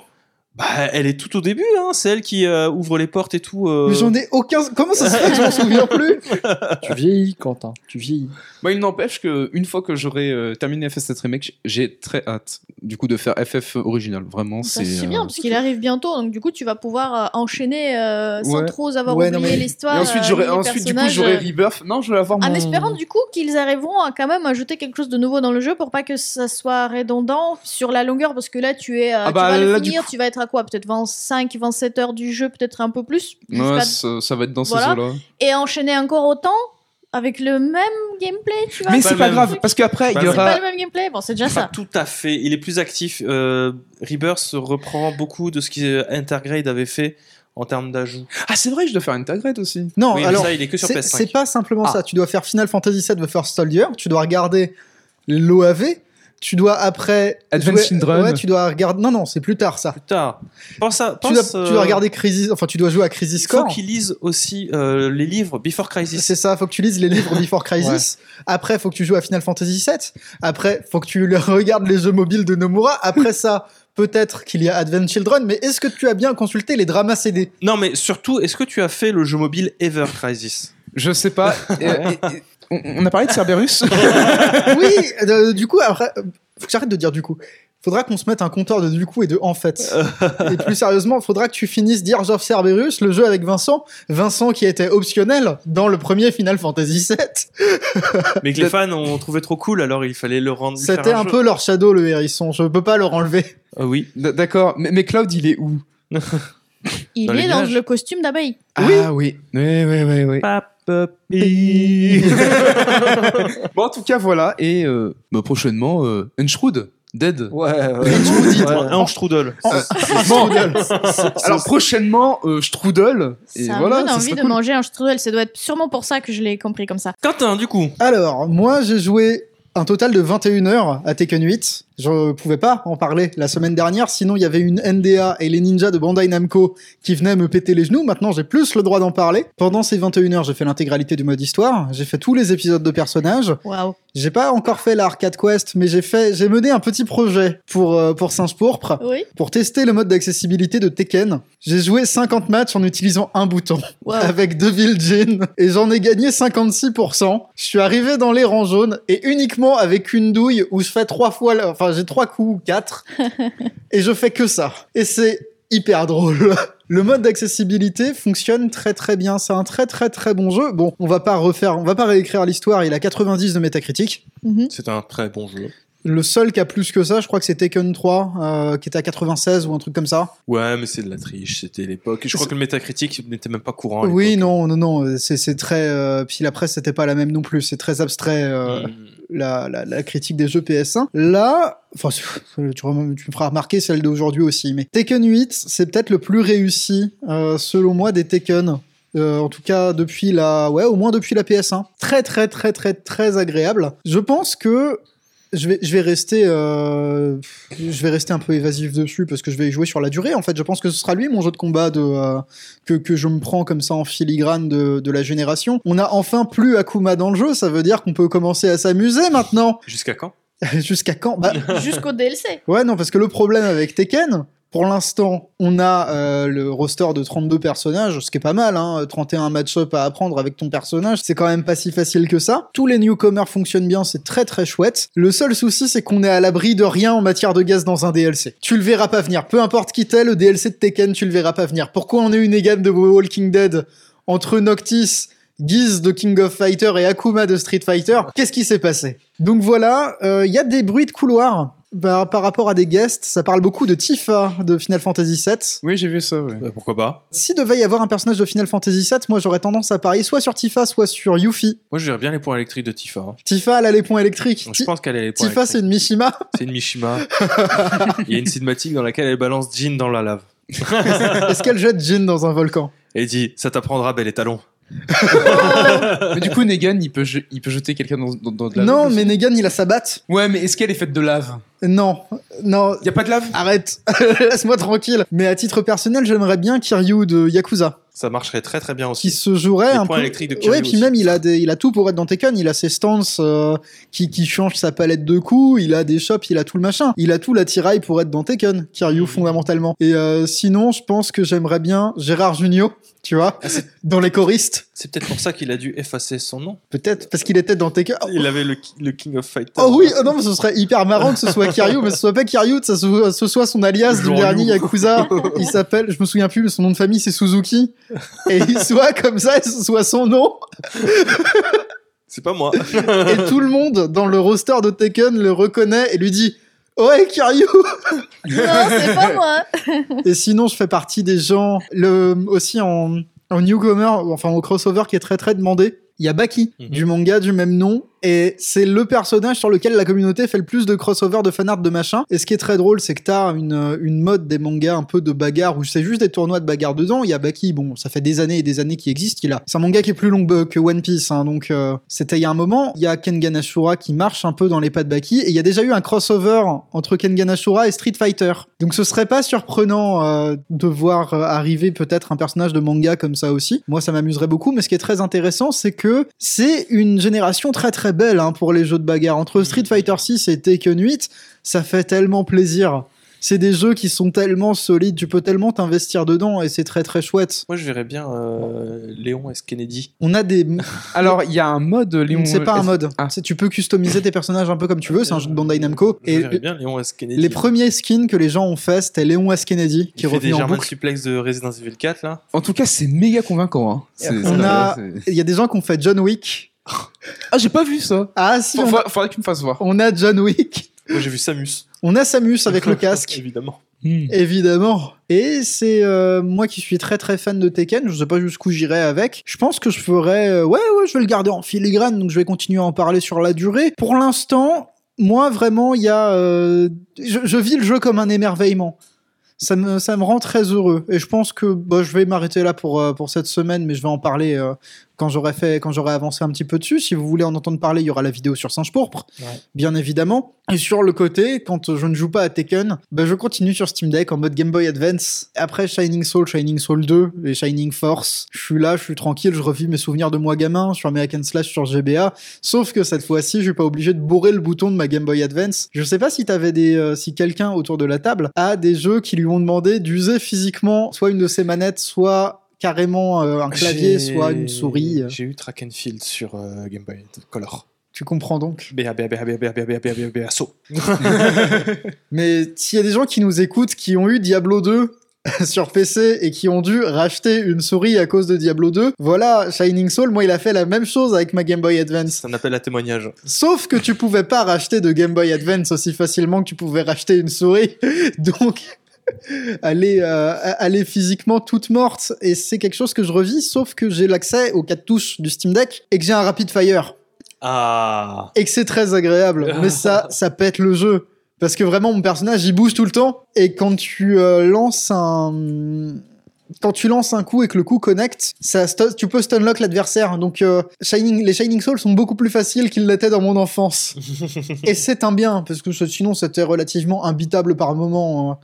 Bah, elle est tout au début, hein. C'est elle qui euh, ouvre les portes et tout. euh.
Mais j'en ai aucun. Comment ça se fait que je m'en souviens plus?
Tu vieillis, Quentin. Tu vieillis.
Moi, il n'empêche que une fois que j'aurai euh, terminé FF7 Remake, j'ai très hâte, du coup, de faire FF original. Vraiment,
Ça,
c'est.
c'est
euh,
bien, parce qu'il arrive bientôt, donc du coup, tu vas pouvoir euh, enchaîner euh, sans
Ouais.
trop avoir
Ouais,
oublié
mais-
l'histoire.
Et ensuite,
euh,
j'aurai, ensuite du coup, j'aurai Rebirth. Non, je vais avoir mon.
En espérant du coup qu'ils arriveront à quand même ajouter quelque chose de nouveau dans le jeu pour pas que ça soit redondant sur la longueur parce que là tu es euh,
Ah
tu
bah,
vas le
là,
finir
coup-
tu vas être à quoi? Peut-être 25 27 heures du jeu peut-être un peu plus
Ouais, ça, ça va être dans
Voilà.
ces eaux-là.
et enchaîner encore autant avec le même gameplay tu vois
Mais c'est pas grave,
truc.
parce qu'après, il y
le
c'est
aura.
pas le même gameplay bon c'est déjà
Pas
ça
tout à fait. Il est plus actif. Euh, Rebirth reprend beaucoup de ce qu'Intergrade avait fait en termes d'ajout.
Ah, c'est vrai, je dois faire Intergrade aussi.
Non,
oui, mais
alors.
ça, il est que sur
C'est
PS5.
c'est pas simplement
Ah.
ça. Tu dois faire Final Fantasy VII The First Soldier. Tu dois regarder l'OAV. Tu dois après.
Advent Children.
Ouais, tu dois regarder. Non, non, c'est plus tard ça.
Plus tard. Pense à.
Tu dois, tu
euh,
dois regarder Crisis. Enfin, tu dois jouer à Crisis
Il faut
Core.
qu'ils lisent aussi euh, les livres Before Crisis.
C'est ça, faut que tu lises les livres Before Crisis. Après, faut que tu joues à Final Fantasy VII. Après, faut que tu regardes les jeux mobiles de Nomura. Après ça, peut-être qu'il y a Advent Children, mais est-ce que tu as bien consulté les dramas CD
Non, mais surtout, est-ce que tu as fait le jeu mobile Ever Crisis?
Je sais pas. Et- et- et- on, on a parlé de Cerberus
Oui, euh, du coup, après, euh, faut que j'arrête de dire du coup. Faudra qu'on se mette un compteur de du coup et de en fait. et plus sérieusement, faudra que tu finisses Dirge of Cerberus, le jeu avec Vincent. Vincent qui était optionnel dans le premier Final Fantasy VII.
Mais que les fans ont trouvé trop cool, alors il fallait le rendre.
C'était un peu leur shadow, le hérisson. Je peux pas leur enlever.
Ah oui.
D'accord, mais, mais Cloud, il est où?
Il
Dans
est dans le costume d'abeille
Ah oui. Oui, oui, oui, oui. Bon, en tout cas, voilà. Et euh, bah, prochainement, euh, Unshrud, Dead.
Ouais, ouais.
Un strudel.
Euh, bon, alors prochainement, euh, Strudel. Et
ça
voilà,
me donne
ça
envie de
cool.
manger un strudel ça doit être sûrement pour ça que je l'ai compris comme ça
Quentin, du coup.
Alors, moi, j'ai joué un total de 21 heures à Tekken 8. Je pouvais pas en parler la semaine dernière, sinon il y avait une NDA et les ninjas de Bandai Namco qui venaient me péter les genoux. Maintenant, j'ai plus le droit d'en parler. Pendant ces 21 heures, j'ai fait l'intégralité du mode histoire. J'ai fait tous les épisodes de personnages.
waouh
J'ai pas encore fait l'arcade quest, mais j'ai fait, j'ai mené un petit projet pour euh, pour Singe Pourpre
oui
pour tester le mode d'accessibilité de Tekken. J'ai joué 50 matchs en utilisant un bouton
Waouh.
avec Devil Jin et j'en ai gagné 56%. Je suis arrivé dans les rangs jaunes et uniquement avec une douille où je fais trois fois, le- enfin j'ai trois coups, quatre et je fais que ça. Et c'est hyper drôle. Le mode d'accessibilité fonctionne très très bien. C'est un très très très bon jeu. Bon, on va pas refaire, on va pas réécrire l'histoire. Il a 90 de métacritique.
Mhm.
C'est un très bon jeu.
Le seul qui a plus que ça, je crois que c'est Taken 3, euh, qui était à 96 ou un truc comme ça.
Ouais, mais c'est de la triche, c'était l'époque. Je crois que le métacritique n'était même pas courant. à
Oui, non, non, non, c'est très. euh, puis la presse, c'était pas la même non plus. C'est très abstrait, euh,
Mm.
la, la, la critique des jeux PS1. Là, enfin, tu, me feras remarquer celle d'aujourd'hui aussi, mais Tekken 8, c'est peut-être le plus réussi, euh, selon moi, des Tekken. Euh, en tout cas, depuis la, ouais, au moins depuis la PS1. Très, très, très, très, très agréable. Je pense que je vais, je vais rester, euh, je vais rester un peu évasif dessus parce que je vais y jouer sur la durée. En fait, je pense que ce sera lui mon jeu de combat de, euh, que, que je me prends comme ça en filigrane de, de la génération. On a enfin plus Akuma dans le jeu, ça veut dire qu'on peut commencer à s'amuser maintenant.
Jusqu'à quand?
Jusqu'à quand? Bah,
jusqu'au DLC
Ouais, non, parce que le problème avec Tekken, pour l'instant, on a euh, le roster de 32 personnages, ce qui est pas mal, hein, 31 match-up à apprendre avec ton personnage, c'est quand même pas si facile que ça. Tous les newcomers fonctionnent bien, c'est très très chouette. Le seul souci, c'est qu'on est à l'abri de rien en matière de gaz dans un DLC. Tu le verras pas venir, peu importe qui t'es, le DLC de Tekken, tu le verras pas venir. Pourquoi on a une égale de Walking Dead entre Noctis Guise de King of Fighter et Akuma de Street Fighter, qu'est-ce qui s'est passé? Donc voilà, il y a des bruits de couloir bah, par rapport à des guests, ça parle beaucoup de Tifa de Final Fantasy VII.
Oui, j'ai vu ça, ouais.
Bah, pourquoi pas
Si devait y avoir un personnage de Final Fantasy VII, moi j'aurais tendance à parier soit sur Tifa, soit sur Yuffie.
Moi, je bien les points électriques de Tifa. hein.
Tifa, elle a les points électriques.
Je
Ti-
pense qu'elle est les points
Tifa, c'est
électriques.
une Mishima.
C'est une Mishima. Il y a une cinématique dans laquelle elle balance Jean dans la lave.
Est-ce qu'elle jette Jin dans un volcan?
Et dit Ça t'apprendra, bel étalon.
Mais du coup, Negan, il peut, je- il peut jeter quelqu'un dans, dans, dans de la
Non,
lave
mais Negan, il a sa batte.
Ouais, mais est-ce qu'elle est faite de lave?
Non, non,
Y a pas de lave?
Arrête, laisse-moi tranquille. Mais à titre personnel, j'aimerais bien Kiryu de Yakuza,
Ça marcherait très très bien
qui
aussi.
se jouerait
Les
un
points
peu.
électriques de Kiryu
Ouais, puis
aussi.
même il a des, il a tout pour être dans Tekken. Il a ses stances euh, qui qui changent sa palette de coups. Il a des shops, il a tout le machin. Il a tout l'attirail pour être dans Tekken. Kiryu
Mhm.
fondamentalement. Et euh, sinon, je pense que j'aimerais bien Gérard Junio, tu vois,
Ah,
dans les choristes.
C'est peut-être pour ça qu'il a dû effacer son nom.
Peut-être parce qu'il était dans Tekken.
Il avait le, le King of Fighters.
Oh oui, oh non, mais ce serait hyper marrant que ce soit Kiryu, mais ce soit pas Kiryu, que ce soit son alias du dernier. Yakuza. Il s'appelle, je me souviens plus, mais son nom de famille c'est Suzuki. Et il soit comme ça, et ce soit son nom.
C'est pas moi.
Et tout le monde dans le roster de Tekken le reconnaît et lui dit Ouais, Kiryu
Non, c'est pas moi.
Et sinon, je fais partie des gens, le, aussi en, en newcomer, enfin au crossover qui est très très demandé. Il y a Baki,
Mhm.
du manga du même nom, et c'est le personnage sur lequel la communauté fait le plus de crossover de fanart de machin. Et ce qui est très drôle, c'est que t'as une, une mode des mangas un peu de bagarre où c'est juste des tournois de bagarre dedans. Il y a Baki, bon, ça fait des années et des années qu'il existe, qu'il a. C'est un manga qui est plus long que One Piece, hein, donc euh, c'était il y a un moment. Il y a Kengan Ashura qui marche un peu dans les pas de Baki, et il y a déjà eu un crossover entre Kengan Ashura et Street Fighter. Donc ce serait pas surprenant euh, de voir euh, arriver peut-être un personnage de manga comme ça aussi. Moi, ça m'amuserait beaucoup, mais ce qui est très intéressant, c'est que c'est une génération très très belle hein, pour les jeux de bagarre. Entre Street Fighter 6 et Tekken 8, ça fait tellement plaisir. C'est des jeux qui sont tellement solides, tu peux tellement t'investir dedans et c'est très très chouette.
Moi, je verrais bien euh, Léon S. Kennedy.
On a des.
Alors, il y a un mode Léon.
C'est pas un mode.
Ah.
C'est- Tu peux customiser tes personnages un peu comme tu veux, c'est un jeu de Bandai Namco.
Je
Et
verrais bien Léon S. Kennedy.
les premiers skins que les gens ont fait, c'était Léon S. Kennedy
Il
qui
fait des
revenait en boucle.
suplex de Resident Evil 4 là.
En tout cas, c'est méga convaincant. Hein.
On a- Il y a des gens qui ont fait John Wick.
Ah, j'ai pas vu ça.
Ah si, on,
faut- Faudrait que tu me fasses voir.
on a John Wick.
Moi, j'ai vu Samus.
On a Samus avec le casque.
Évidemment.
Évidemment. Et c'est euh, moi qui suis très très fan de Tekken, je sais pas jusqu'où j'irai avec. Je pense que je ferais euh, ouais ouais, je vais le garder en filigrane donc je vais continuer à en parler sur la durée. Pour l'instant, moi vraiment, il y a euh, je, je vis le jeu comme un émerveillement. Ça me, ça me rend très heureux et je pense que bah, je vais m'arrêter là pour, euh, pour cette semaine mais je vais en parler euh, quand j'aurai fait quand j'aurai avancé un petit peu dessus si vous voulez en entendre parler il y aura la vidéo sur Singe Pourpre
Ouais.
bien évidemment. Et sur le côté quand je ne joue pas à Tekken bah, je continue sur Steam Deck en mode Game Boy Advance. Après Shining Soul Shining Soul 2 et Shining Force je suis là je suis tranquille je revis mes souvenirs de moi gamin sur American Slash sur GBA sauf que cette fois-ci je suis pas obligé de bourrer le bouton de ma Game Boy Advance. Je sais pas si t'avais des euh, si quelqu'un autour de la table a des jeux qui lui ont demandé d'user physiquement soit une de ses manettes soit carrément un clavier, soit une souris.
J'ai eu Track and Field sur Game Boy Color.
Tu comprends donc Mais s'il y a des gens qui nous écoutent qui ont eu Diablo 2 sur PC et qui ont dû racheter une souris à cause de Diablo 2, voilà, Shining Soul, moi il a fait la même chose avec ma Game Boy Advance.
Ça appel à témoignage.
Sauf que tu pouvais pas racheter de Game Boy Advance aussi facilement que tu pouvais racheter une souris. Donc elle est, euh, elle est physiquement toute morte et c'est quelque chose que je revis sauf que j'ai l'accès aux quatre touches du Steam Deck et que j'ai un Rapid Fire
Ah.
et que c'est très agréable. Mais ça, ça pète le jeu. Parce que vraiment, mon personnage, il bouge tout le temps. Et quand tu euh, lances un... Quand tu lances un coup et que le coup connecte, ça tu peux stunlock l'adversaire. Donc, euh, Shining, les Shining Souls sont beaucoup plus faciles qu'ils l'étaient dans mon enfance. et c'est un bien, parce que sinon, c'était relativement imbitable par moment. hein.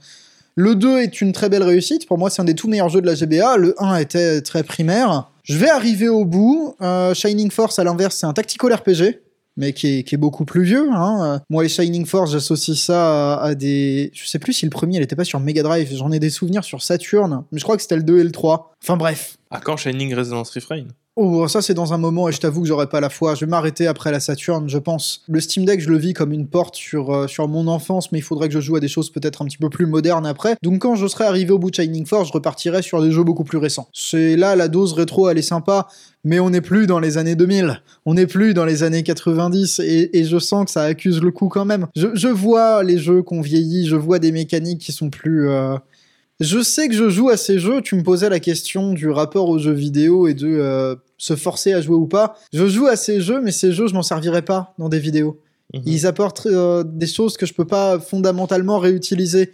Le 2 est une très belle réussite. Pour moi, c'est un des tout meilleurs jeux de la GBA. Le 1 était très primaire. Je vais arriver au bout. Euh, Shining Force, à l'inverse, c'est un tactical RPG mais qui est, beaucoup plus vieux. Hein. Moi, les Shining Force, j'associe ça à, à des... Je sais plus si le premier, il était pas sur Mega Drive. J'en ai des souvenirs sur Saturn, mais je crois que c'était le 2 et le 3. Enfin bref.
À quand Shining Resonance Refrain?
Oh, ça c'est dans un moment et je t'avoue que j'aurais pas la foi. Je vais m'arrêter après la Saturn, je pense. Le Steam Deck, je le vis comme une porte sur, euh, sur mon enfance, mais il faudrait que je joue à des choses peut-être un petit peu plus modernes après. Donc quand je serai arrivé au bout de Shining Force, je repartirai sur des jeux beaucoup plus récents. C'est là, la dose rétro, elle est sympa, mais on n'est plus dans les années 2000. On n'est plus dans les années 90 et, je sens que ça accuse le coup quand même. Je, je vois les jeux qu'on vieillit, je vois des mécaniques qui sont plus... euh, je sais que je joue à ces jeux. Tu me posais la question du rapport aux jeux vidéo et de euh, se forcer à jouer ou pas. Je joue à ces jeux, mais ces jeux, je m'en servirai pas dans des vidéos.
Mhm.
Ils apportent euh, des choses que je peux pas fondamentalement réutiliser.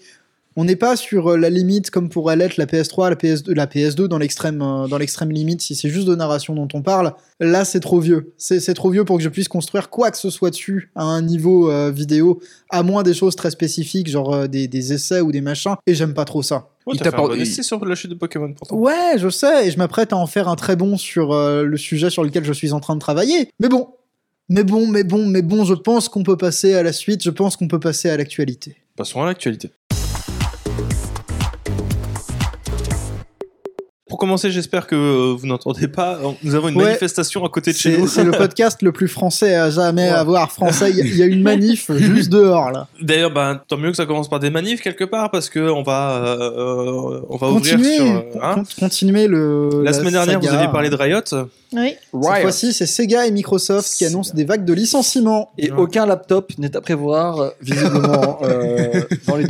On n'est pas sur euh, la limite comme pourrait l'être la PS3, la PS2, la PS2 dans l'extrême euh, dans l'extrême limite si c'est juste de narration dont on parle. Là, c'est trop vieux. C'est trop vieux pour que je puisse construire quoi que ce soit dessus à un niveau euh, vidéo, à moins des choses très spécifiques, genre euh, des, des essais ou des machins. Et j'aime pas trop ça.
Ouais,
Il
t'as
t'a
fait un
pas-
bon
il-
essai sur la chute de Pokémon pourtant.
Ouais, je sais, et je m'apprête à en faire un très bon sur euh, le sujet sur lequel je suis en train de travailler. Mais bon, mais bon, mais bon, mais bon, je pense qu'on peut passer à la suite, je pense qu'on peut passer à l'actualité.
Passons à l'actualité. Pour commencer, j'espère que euh, vous n'entendez pas. Nous avons une
Ouais.
manifestation à côté de chez nous.
c'est le podcast le plus français à jamais
Ouais.
avoir français. Il y a- il y, a une manif juste dehors là.
D'ailleurs, ben, tant mieux que ça commence par des manifs quelque part parce que on va, euh, on va ouvrir
Continuez,
sur. hein.
con- continuez le.
la semaine dernière,
saga.
vous aviez parlé de Riot.
Oui.
Cette fois-ci, c'est Sega et Microsoft qui annoncent des vagues de licenciements.
Et
Ouais.
aucun laptop n'est à prévoir, euh, visiblement, euh, dans les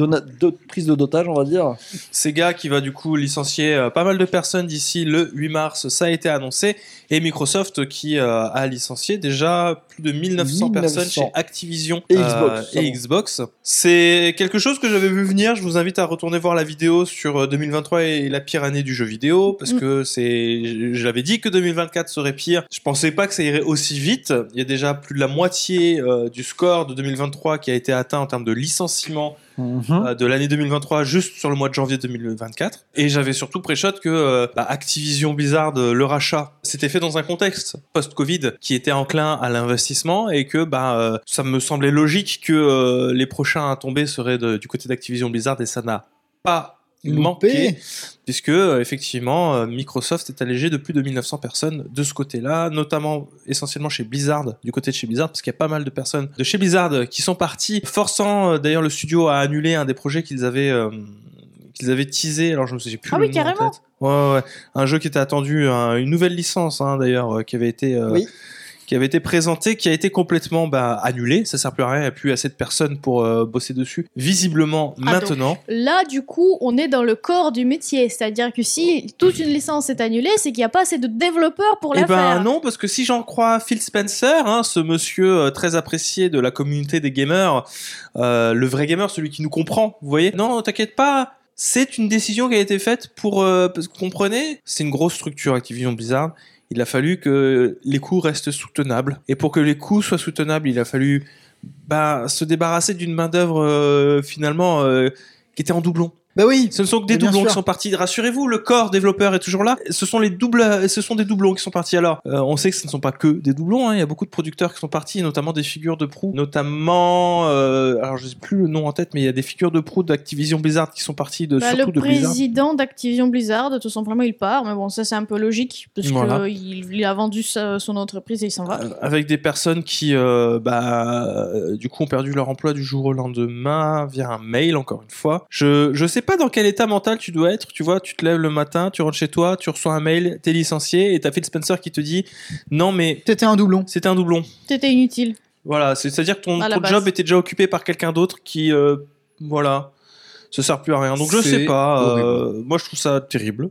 prises de dotage, on va dire.
Sega qui va du coup licencier euh, pas mal de personnes d'ici le 8 mars, ça a été annoncé. Et Microsoft qui euh, a licencié déjà plus de 1900,
1900.
personnes chez Activision
Et
euh,
Xbox,
et
pardon.
Xbox. C'est quelque chose que j'avais vu venir. Je vous invite à retourner voir la vidéo sur euh, 2023 et la pire année du jeu vidéo parce
Mm.
que c'est, j'avais dit que 2024 serait pire. Je pensais pas que ça irait aussi vite. Il y a déjà plus de la moitié euh, du score de 2023 qui a été atteint en termes de licenciement
Mhm.
euh, de l'année 2023 juste sur le mois de janvier 2024 et j'avais surtout pré-shot que euh, bah, Activision Blizzard euh, le rachat s'était fait dans un contexte post-Covid qui était enclin à l'investissement et que bah euh, ça me semblait logique que euh, les prochains à tomber seraient de- du côté d'Activision Blizzard et ça n'a pas manqué puisque euh, effectivement euh, Microsoft est allégé de plus de 1900 personnes de ce côté-là, notamment essentiellement chez Blizzard, du côté de chez Blizzard, parce qu'il y a pas mal de personnes de chez Blizzard qui sont parties, forçant euh, d'ailleurs le studio à annuler un des projets qu'ils avaient euh, qu'ils avaient teasé. Alors je me souviens plus.
Ah
le
oui,
nom en
carrément.
tête. Ouais, ouais, ouais. un jeu qui était attendu, un- une nouvelle licence hein, d'ailleurs, euh, qui avait été euh,
Oui.
Qui avait été présenté, qui a été complètement bah, annulé. Ça sert plus à rien, il n'y a plus assez de personnes pour euh, bosser dessus. Visiblement,
Ah,
maintenant.
Là, du coup, on est dans le corps du métier. C'est-à-dire que si toute une licence est annulée, c'est qu'il n'y a pas assez de développeurs pour
Eh
la
ben
faire.
non, parce que si j'en crois Phil Spencer, hein, ce monsieur euh, très apprécié de la communauté des gamers, euh, le vrai gamer, celui qui nous comprend, vous voyez Non, t'inquiète pas, c'est une décision qui a été faite pour... euh, parce que vous comprenez C'est une grosse structure Activision Blizzard. Il a fallu que les coûts restent soutenables. Et pour que les coûts soient soutenables, il a fallu bah, se débarrasser d'une main-d'œuvre euh, finalement euh, qui était en doublon.
Bah oui.
Ce ne sont que des
Mais
doublons qui sont partis. Rassurez-vous, le corps développeur est toujours là. Ce sont les doubles, ce sont des doublons qui sont partis. Alors, euh, on sait que ce ne sont pas que des doublons. hein. Il y a beaucoup de producteurs qui sont partis, notamment des figures de proue, notamment. euh, alors, je sais plus le nom en tête, mais il y a des figures de proue d'Activision Blizzard qui sont partis de
Bah,
surtout
le
de Blizzard.
président d'Activision Blizzard, tout simplement, il part. Mais bon, ça, c'est un peu logique, parce
Voilà.
qu'il il a vendu sa- son entreprise et il s'en va.
Euh, avec des personnes qui, euh, bah, du coup, ont perdu leur emploi du jour au lendemain via un mail, encore une fois. Je, je sais pas dans quel état mental tu dois être, tu vois, tu te lèves le matin, tu rentres chez toi, tu reçois un mail, t'es licencié, et t'as Phil Spencer qui te dit, non, mais
T'étais un doublon.
c'était un doublon.
C'était inutile.
Voilà, c'est- c'est-à-dire que ton, ton job était déjà occupé par quelqu'un d'autre qui, euh, voilà, se sert plus à rien. Donc je sais pas, euh, moi je trouve ça terrible.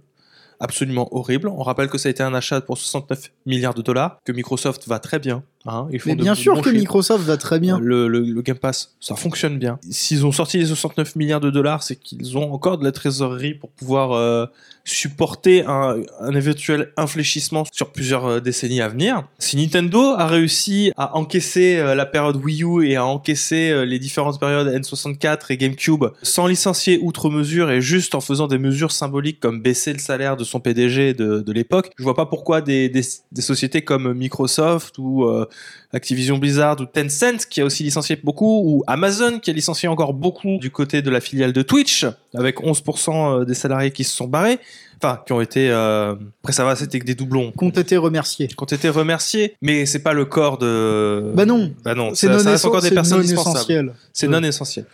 Absolument horrible. On rappelle que ça a été un achat pour 69 milliards de dollars, que Microsoft va très bien. Hein, ils font
Mais bien sûr que. Microsoft va très bien.
Le, le- le Game Pass, ça fonctionne bien. S'ils ont sorti les 69 milliards de dollars, c'est qu'ils ont encore de la trésorerie pour pouvoir euh, supporter un, un éventuel infléchissement sur plusieurs euh, décennies à venir. Si Nintendo a réussi à encaisser euh, la période Wii U et à encaisser euh, les différentes périodes N64 et GameCube sans licencier outre mesure et juste en faisant des mesures symboliques comme baisser le salaire de son PDG de, de l'époque, je vois pas pourquoi des, des, des sociétés comme Microsoft ou euh, Activision Blizzard ou Tencent qui a aussi licencié beaucoup, ou Amazon qui a licencié encore beaucoup du côté de la filiale de Twitch, avec 11% des salariés qui se sont barrés, enfin qui ont été... euh, Après ça va, c'était que des doublons.
Qu'on été remercié.
Qui ont été remerciés, mais c'est pas le corps de...
Bah non.
Bah non,
C'est
ça,
non,
ça reste encore des personnes indispensables. C'est non essentiel.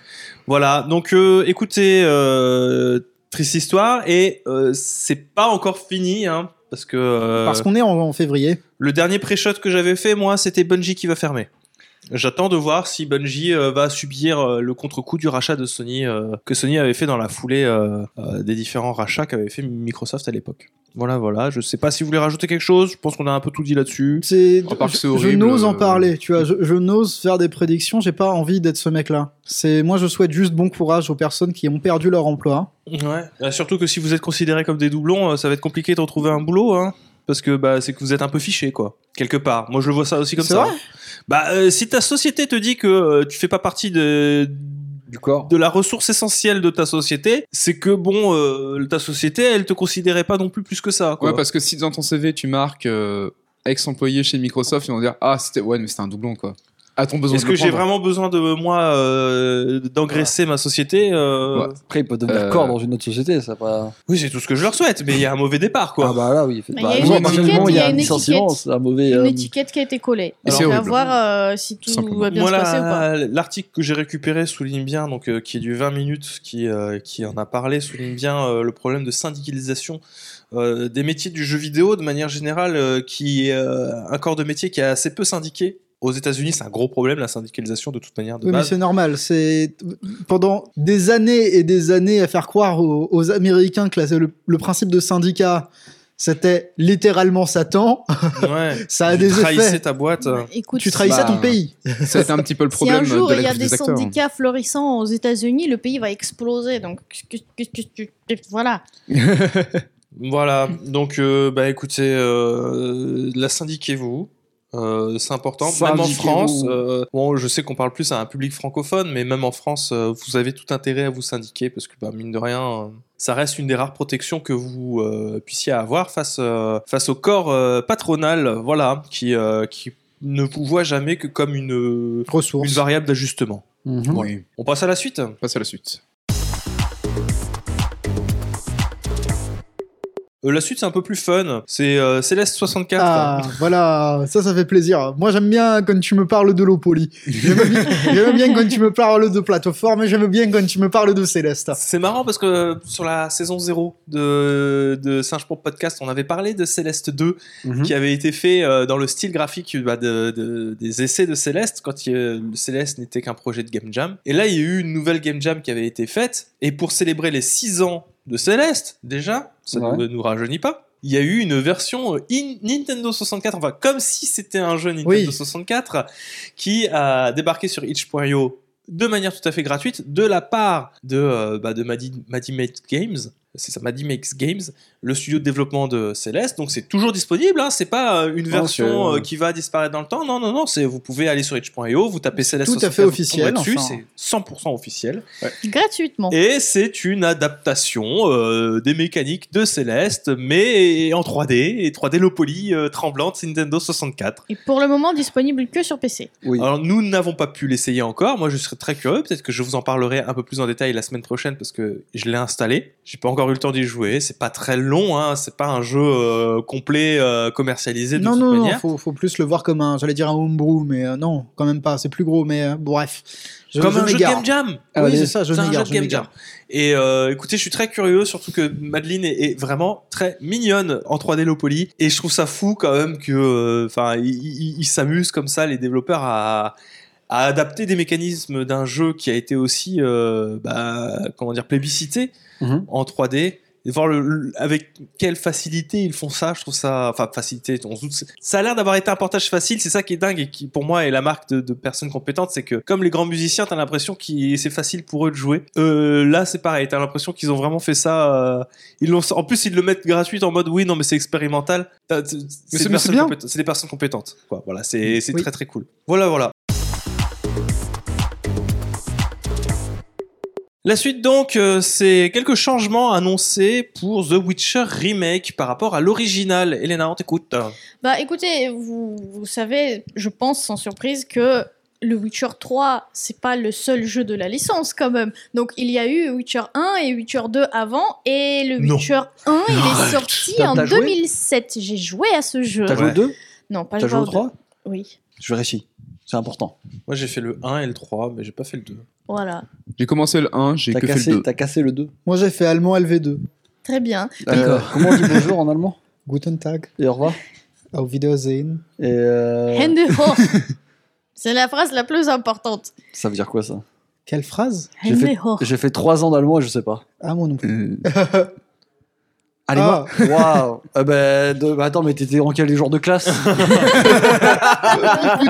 Voilà, donc euh, écoutez, euh, triste histoire, et euh, c'est pas encore fini, hein, parce que euh,
Parce qu'on est en, en février.
le dernier pré-shot que j'avais fait, moi, c'était Bungie qui va fermer. J'attends de voir si Bungie euh, va subir euh, le contre-coup du rachat de Sony euh, que Sony avait fait dans la foulée euh, euh, des différents rachats qu'avait fait Microsoft à l'époque. Voilà, voilà. Je sais pas si vous voulez rajouter quelque chose. Je pense qu'on a un peu tout dit là-dessus.
C'est, je, je n'ose en parler, tu vois. Je, je n'ose faire des prédictions. J'ai pas envie d'être ce mec-là. C'est, moi, je souhaite juste bon courage aux personnes qui ont perdu leur emploi.
Ouais. Euh, surtout que si vous êtes considéré comme des doublons, ça va être compliqué de retrouver un boulot, hein. Parce que bah, c'est que vous êtes un peu fiché, quoi. Quelque part. Moi, je le vois ça aussi comme
C'est
ça.
vrai?
Bah, euh, si ta société te dit que euh, tu fais pas partie de,
Du corps.
de la ressource essentielle de ta société, c'est que bon, euh, ta société, elle te considérait pas non plus plus que ça. Quoi.
Ouais, parce que si dans ton CV tu marques euh, ex-employé chez Microsoft, ils vont dire ah c'était ouais mais c'était un doublon quoi. À ton besoin
Est-ce que j'ai vraiment besoin de moi euh, d'engraisser ma société euh,
Ouais.
Après, il peut devenir
Euh,
corps dans une autre société, ça pas.
Oui, c'est tout ce que je leur souhaite, mais il y a un mauvais départ, quoi.
Ah bah là, oui.
il
bah,
y il y a
un
une étiquette.
un mauvais.
Une étiquette qui a été collée.
Et
à
horrible.
voir euh, si tout
Simplement.
va bien
Moi,
se passer ou pas.
la- l'article que j'ai récupéré souligne bien, donc euh, qui est du 20 minutes, qui, euh, qui en a parlé, souligne bien euh, le problème de syndicalisation euh, des métiers du jeu vidéo de manière générale, euh, qui est euh, un corps de métier qui est assez peu syndiqué. Aux États-Unis, c'est un gros problème la syndicalisation de toute manière de
Oui, mais c'est normal. C'est pendant des années et des années à faire croire aux, aux Américains que la- le, le principe de syndicat, c'était littéralement Satan.
Ouais.
Ça a
Tu
des
trahissais
effets.
ta boîte. euh.
Écoute,
Tu trahissais
Bah,
ton pays.
Été un petit peu le
si
problème
un jour
de
il y a des
hein.
syndicats florissants aux États-Unis, le pays va exploser. Donc, tu- voilà.
Voilà, donc bah, bah écoutez, euh, la syndiquez-vous. Euh, c'est important. Même en. France, euh, bon, je sais qu'on parle plus à un public francophone, mais même en France, euh, vous avez tout intérêt à vous syndiquer parce que, bah, mine de rien, euh, ça reste une des rares protections que vous euh, puissiez avoir face, euh, face au corps euh, patronal, voilà, qui, euh, qui ne vous voit jamais que comme une, une
Ressources.
variable d'ajustement.
mhm.
Oui,
On passe à la suite.
passe à la suite.
Euh, la suite, c'est un peu plus fun. C'est euh, Céleste 64.
Ah, voilà, ça, ça fait plaisir. Moi, j'aime bien quand tu me parles de l'eau polie. J'aime bien, quand tu me parles de plateforme et j'aime bien quand tu me parles de Céleste.
C'est marrant parce que sur la saison 0 de, de Singe pour Podcast, on avait parlé de Céleste 2
Mhm.
qui avait été fait euh, dans le style graphique bah, de, de- des essais de Céleste quand il- le Céleste n'était qu'un projet de Game Jam. Et là, il y a eu une nouvelle Game Jam qui avait été faite. Et pour célébrer les 6 ans de Céleste, déjà, ça
Ouais.
ne nous rajeunit pas. Il y a eu une version euh, in- Nintendo 64, enfin comme si c'était un jeu Nintendo
Oui.
64, qui a débarqué sur itch.io de manière tout à fait gratuite de la part de, euh, bah, de Maddy, Maddy Makes Games. C'est ça, Maddy Makes Games, le studio de développement de Céleste. Donc c'est toujours disponible. Hein, c'est pas euh, une version
c'est-
euh, qui va disparaître dans le temps. Non, non, non. C'est vous pouvez aller sur itch.io, vous tapez Céleste.
Tout à
64,
fait officiel, enfin.
C'est 100% officiel.
Gratuitement.
Et c'est une adaptation euh, des mécaniques de Céleste, mais en 3D, et 3D low poly euh, tremblante Nintendo 64.
Et pour le moment, disponible que sur PC.
Oui.
Alors nous n'avons pas pu l'essayer encore, moi je serais très curieux, peut-être que je vous en parlerai un peu plus en détail la semaine prochaine parce que je l'ai installé. J'ai pas encore eu le temps d'y jouer, c'est pas très long, hein. c'est pas un jeu euh, complet euh, commercialisé de
Non,
toute
non, non,
manière.
faut, faut plus le voir comme un, j'allais dire un homebrew, mais euh, non, quand même pas, c'est plus gros, mais euh, bref. Je,
Comme
je
un jeu de. Game Jam
Ah oui, c'est ça, je
C'est un jeu de Game. Jam. Et euh, écoutez, je suis très curieux, surtout que Madeline est, est vraiment très mignonne en 3D low poly. Et je trouve ça fou quand même que, enfin, ils s'amusent comme ça, les développeurs, à, à adapter des mécanismes d'un jeu qui a été aussi, euh, bah, comment dire, plébiscité
Mhm.
en 3D. Et voir le, le- avec quelle facilité ils font ça, je trouve ça, enfin facilité, on se ça a l'air d'avoir été un portage facile, c'est ça qui est dingue et qui pour moi est la marque de, de personnes compétentes, c'est que comme les grands musiciens, t'as l'impression que c'est facile pour eux de jouer. Euh, là c'est pareil, t'as l'impression qu'ils ont vraiment fait ça. euh, ils l'ont, en plus ils le mettent gratuit en mode oui non mais c'est expérimental. C'est des
mais c'est
personnes
bien.
compétentes- c'est des personnes compétentes. Quoi. Voilà, c'est c'est
Oui.
très très cool. Voilà voilà. La suite donc, euh, c'est quelques changements annoncés pour The Witcher Remake par rapport à l'original. Elena, on t'écoute.
Bah écoutez, vous, vous savez, je pense sans surprise que le Witcher 3, c'est pas le seul jeu de la licence quand même. Donc il y a eu Witcher 1 et Witcher 2 avant, et le
Non.
Witcher 1, il est
Arrête.
sorti en
t'as joué
2007. J'ai joué à ce jeu.
T'as joué au
Ouais.
2
Non, pas
T'as joué au
deux.
3
Oui,
Je vérifie. C'est important.
Moi j'ai fait le 1 et le 3, mais j'ai pas fait le 2.
Voilà.
J'ai commencé le 1, j'ai
T'as
que fait le
cassé,
2.
t'as cassé le 2.
Moi, j'ai fait allemand LV2.
Très bien.
Euh, comment on dit bonjour en allemand
Guten Tag.
Et au revoir
Auf Wiedersehen.
Et euh,
Hände hoch. C'est la phrase la plus importante.
ça veut dire quoi ça?
Quelle phrase?
J'ai
Hände
fait-
hoch.
J'ai fait 3 ans d'allemand et je sais pas.
Ah, moi non plus.
Euh,
Allez,
Ah.
moi Waouh bah, de- bah, Attends, mais t'étais en quel genre de classe?
Put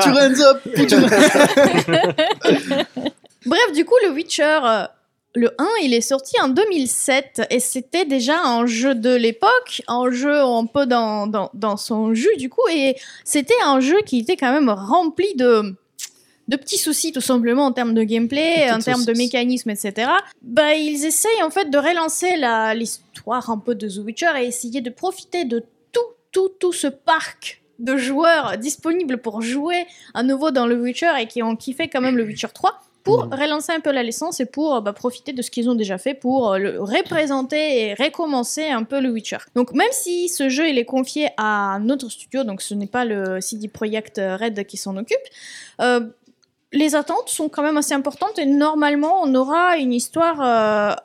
your hands up Put your
Bref, du coup, le Witcher, euh, le 1, il est sorti en 2007 et c'était déjà un jeu de l'époque, un jeu un peu dans, dans, dans son jus, du coup, et c'était un jeu qui était quand même rempli de de petits soucis tout simplement en termes de gameplay, en termes de mécanismes, etc. Bah, ils essayent en fait de relancer la- l'histoire un peu de The Witcher et essayer de profiter de tout, tout, tout ce parc de joueurs disponibles pour jouer à nouveau dans le Witcher et qui ont kiffé quand même le Witcher 3 pour
Mhm.
relancer un peu la licence et pour bah, profiter de ce qu'ils ont déjà fait pour euh, le représenter et recommencer un peu le Witcher. Donc même si ce jeu il est confié à un autre studio, donc ce n'est pas le CD Projekt Red qui s'en occupe, euh, les attentes sont quand même assez importantes et normalement on aura une histoire euh,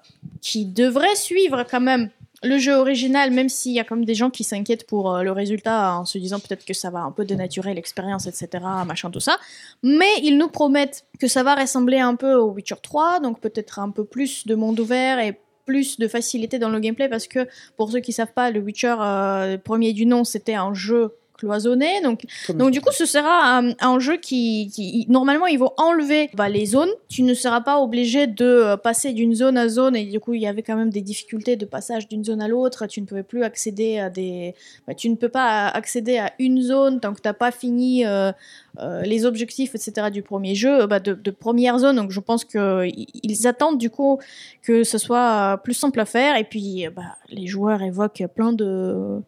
qui devrait suivre quand même le jeu original, même s'il y a comme des gens qui s'inquiètent pour euh, le résultat en se disant peut-être que ça va un peu dénaturer l'expérience, etc., machin, tout ça. Mais ils nous promettent que ça va ressembler un peu au Witcher 3, donc peut-être un peu plus de monde ouvert et plus de facilité dans le gameplay, parce que pour ceux qui savent pas, le Witcher euh, premier du nom, c'était un jeu cloisonné, donc donc du coup, ce sera un, un jeu qui, qui- normalement, ils vont enlever bah, les zones. Tu ne seras pas obligé de euh, passer d'une zone à zone et du coup, il y avait quand même des difficultés de passage d'une zone à l'autre. Tu ne pouvais plus accéder à des, bah, tu ne peux pas accéder à une zone tant que t'as pas fini euh, euh, les objectifs, etc. du premier jeu, bah, de, de première zone. Donc je pense que i- ils attendent du coup que ce soit euh, plus simple à faire et puis euh, bah, les joueurs évoquent plein de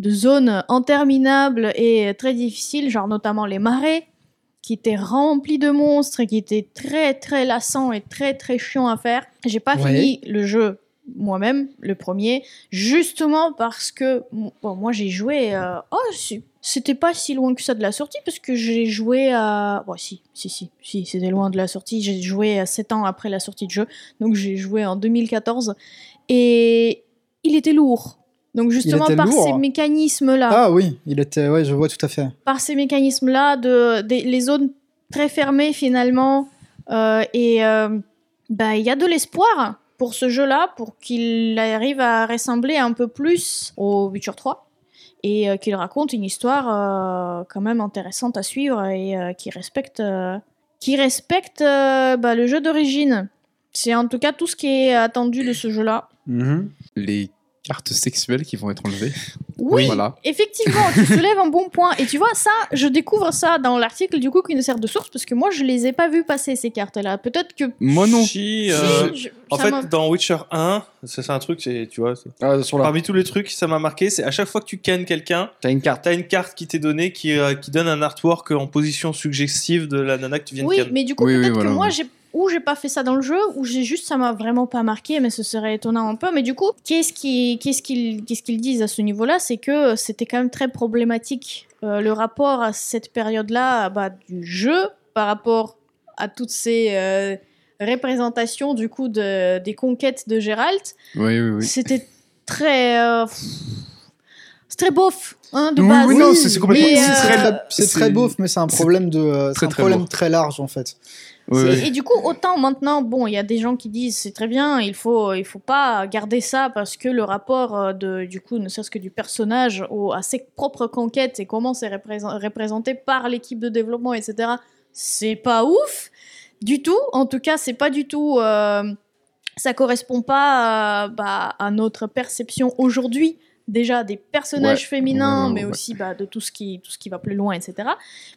de zones interminables et très difficiles, genre notamment les marais, qui étaient remplis de monstres et qui étaient très très lassants et très très chiants à faire. J'ai pas
Ouais.
fini le jeu moi-même, le premier, justement parce que bon, moi j'ai joué. euh, oh, c'était pas si loin que ça de la sortie parce que j'ai joué à. Bon, si, si, si, si, c'était loin de la sortie. J'ai joué à 7 ans après la sortie de jeu, donc j'ai joué en 2014 et il était lourd. Donc justement par
lourd
ces mécanismes-là,
Ah oui, il était. Ouais, je vois tout à fait.
par ces mécanismes-là, de, des- les zones très fermées finalement, euh, et euh, bah, il y a de l'espoir pour ce jeu-là, pour qu'il arrive à ressembler un peu plus au Witcher 3 et euh, qu'il raconte une histoire euh, quand même intéressante à suivre et euh, qui respecte, euh, qui respecte euh, bah, le jeu d'origine. C'est en tout cas tout ce qui est attendu de ce jeu-là.
les cartes sexuelles qui vont être enlevées.
Oui,
Voilà.
Effectivement, tu soulèves un bon point. Et tu vois, ça, je découvre ça dans l'article du coup qui nous sert de source parce que moi, je les ai pas vues passer ces cartes-là. Peut-être que.
Moi non.
Si, euh,
Si, je-
en fait, dans Witcher 1, c'est c'est un truc, c'est, tu vois,
Ah, sur la...
parmi tous les trucs, ça m'a marqué, c'est à chaque fois que tu cannes quelqu'un,
T'as une carte.
t'as une carte qui t'est donnée qui, euh, qui donne un artwork en position suggestive de la nana que tu viens
oui,
de canner.
mais du coup,
Oui, oui,
peut-être
voilà,
que moi, j'ai ou j'ai pas fait ça dans le jeu, ou j'ai juste ça m'a vraiment pas marqué, mais ce serait étonnant un peu. Mais du coup, qu'est-ce qui- qu'est-ce qu'ils disent à ce niveau-là? C'est que c'était quand même très problématique euh, le rapport à cette période-là bah, du jeu par rapport à toutes ces euh, représentations du coup de, des conquêtes de Gérald.
Oui, oui, oui.
C'était très. euh, c'est très beauf, hein, de
Oui,
base.
oui, non, c'est- complètement-
Mais,
c'est
euh,
très, très beauf, mais c'est un problème de, euh, c'est
très,
un
très
problème très large en fait.
Oui.
Et du coup, autant maintenant, bon, il y a des gens qui disent c'est très bien, il faut, il faut pas garder ça parce que le rapport euh, de, du coup, ne serait-ce que du personnage au, à ses propres conquêtes et comment c'est représent- représenté par l'équipe de développement, etc. C'est pas ouf du tout. En tout cas, c'est pas du tout. euh, ça correspond pas à, bah, à notre perception aujourd'hui déjà des personnages
Ouais.
féminins,
Ouais, ouais,
mais
ouais.
aussi bah, de tout ce, qui, tout ce qui va plus loin, etc.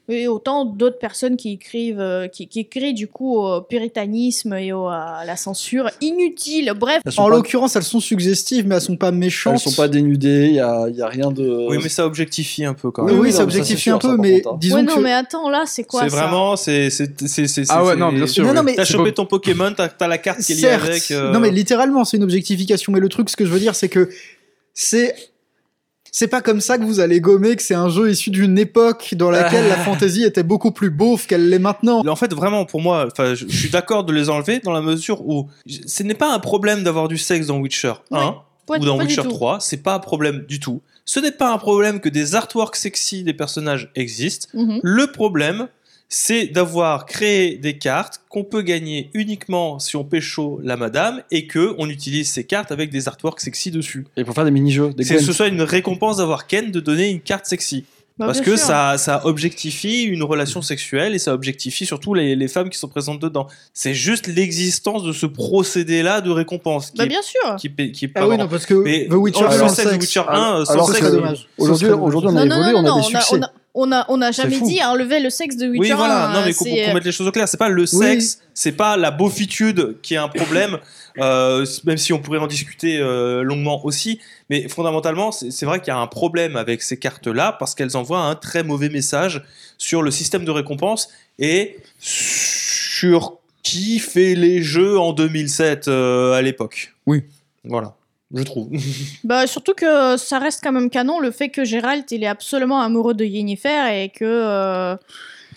Et autant d'autres personnes qui écrivent, euh, qui, qui écrivent du coup au puritanisme et au- à la censure inutile. Bref,
En
pas-
l'occurrence, elles sont suggestives, mais elles sont pas méchantes.
Elles sont pas dénudées, il y a, y a rien de.
Oui, mais ça objectifie un peu quand même.
oui,
oui,
ça
non, mais ça,
objectifie
sûr,
un peu, mais
contre, hein.
disons
ouais, non,
que.
mais attends, là, c'est quoi
C'est vraiment, c'est, c'est, c'est, c'est-
Ah ouais, non, bien sûr.
Non, non, mais
T'as chopé
pas-
ton Pokémon, t'as, t'as la carte qui est liée avec. euh,
non mais littéralement c'est une objectification, mais le truc ce que je veux dire c'est que c'est c'est pas comme ça que vous allez gommer que c'est un jeu issu d'une époque dans laquelle la fantasy était beaucoup plus beauf qu'elle l'est maintenant.
En fait, vraiment, pour moi, enfin, je, je suis d'accord de les enlever dans la mesure où ce n'est pas un problème d'avoir du sexe dans Witcher 1
Ouais, pas-
ou dans Witcher
tout.
3. C'est pas un problème du tout. Ce n'est pas un problème que des artworks sexy des personnages existent.
Mhm.
Le problème, c'est d'avoir créé des cartes qu'on peut gagner uniquement si on pécho la madame et que on utilise ces cartes avec des artworks sexy dessus.
Et pour faire des mini-jeux, des
C'est
Gwent.
ce soit une récompense d'avoir Ken de donner une carte sexy.
Bah,
Parce que
sûr.
ça, ça objectifie une relation sexuelle et ça objectifie surtout les, les femmes qui sont présentes dedans. C'est juste l'existence de ce procédé-là de récompense qui
Bah,
est,
bien sûr.
qui, est- qui est pas
Ah oui non parce que
Mais
The Witcher
enlever
sans
le sexe de
sexe.
Witcher 1
Alors-
sans sexe,
que-. Aujourd'hui, on a
Non, non,
évolué,
non,
on
non,
a des
on a,
succès.
on a, on a, on a jamais dit enlever le sexe de Witcher
Oui, voilà.
1,
Non, mais qu'on
c'est,
qu'on
euh,
mette les choses au clair. C'est pas le sexe, c'est pas la beaufitude qui est un problème, euh, même si on pourrait en discuter euh, longuement aussi. Mais fondamentalement, c'est c'est vrai qu'il y a un problème avec ces cartes-là parce qu'elles envoient un très mauvais message sur le système de récompense et sur qui fait les jeux en 2007 euh, à l'époque.
Oui.
Voilà, je trouve.
Bah, surtout que ça reste quand même canon le fait que Gérald il est absolument amoureux de Yennefer et que euh,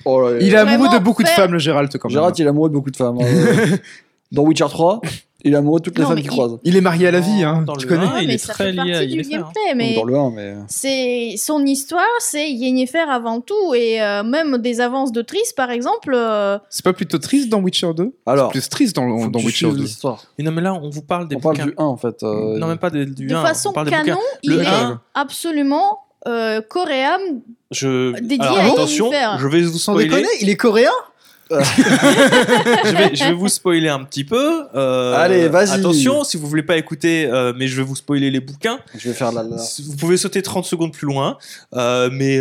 Oh là là.
Il est amoureux de beaucoup de
faire-
femmes, le Gérald, quand même.
Gérard, il est amoureux de beaucoup de femmes. hein. Dans Witcher 3, il est amoureux de toutes les
Non,
femmes
mais
qu'il
il-
croise.
Il est marié à la vie, hein.
Dans
tu
le
connais.
il est très lié à
du
Yennefer, hein.
gameplay mais
Dans le 1, mais.
c'est son histoire c'est Yennefer avant tout et euh, même des avances de Triss par exemple euh,
C'est pas plutôt triste dans Witcher 2
Alors,
Plus triste dans,
faut que
dans
tu
Witcher
suives
2.
l'histoire.
Mais non, mais là, on vous parle des
On parle
bouquins.
du 1 en fait. euh,
Non, même pas des- du
de
1,
façon
on parle des
canon il
Le
est
un.
absolument euh, coréen
Je...
Dédié
Alors,
à
attention,
Yennefer.
je vais vous
Sans
spoiler.
déconner, il est coréen?
Je, vais, je vais vous spoiler un petit peu. Euh,
Allez, vas-y.
Attention, si vous voulez pas écouter, euh, mais je vais vous spoiler les bouquins.
Je vais faire la. la-
Vous pouvez sauter 30 secondes plus loin, euh, mais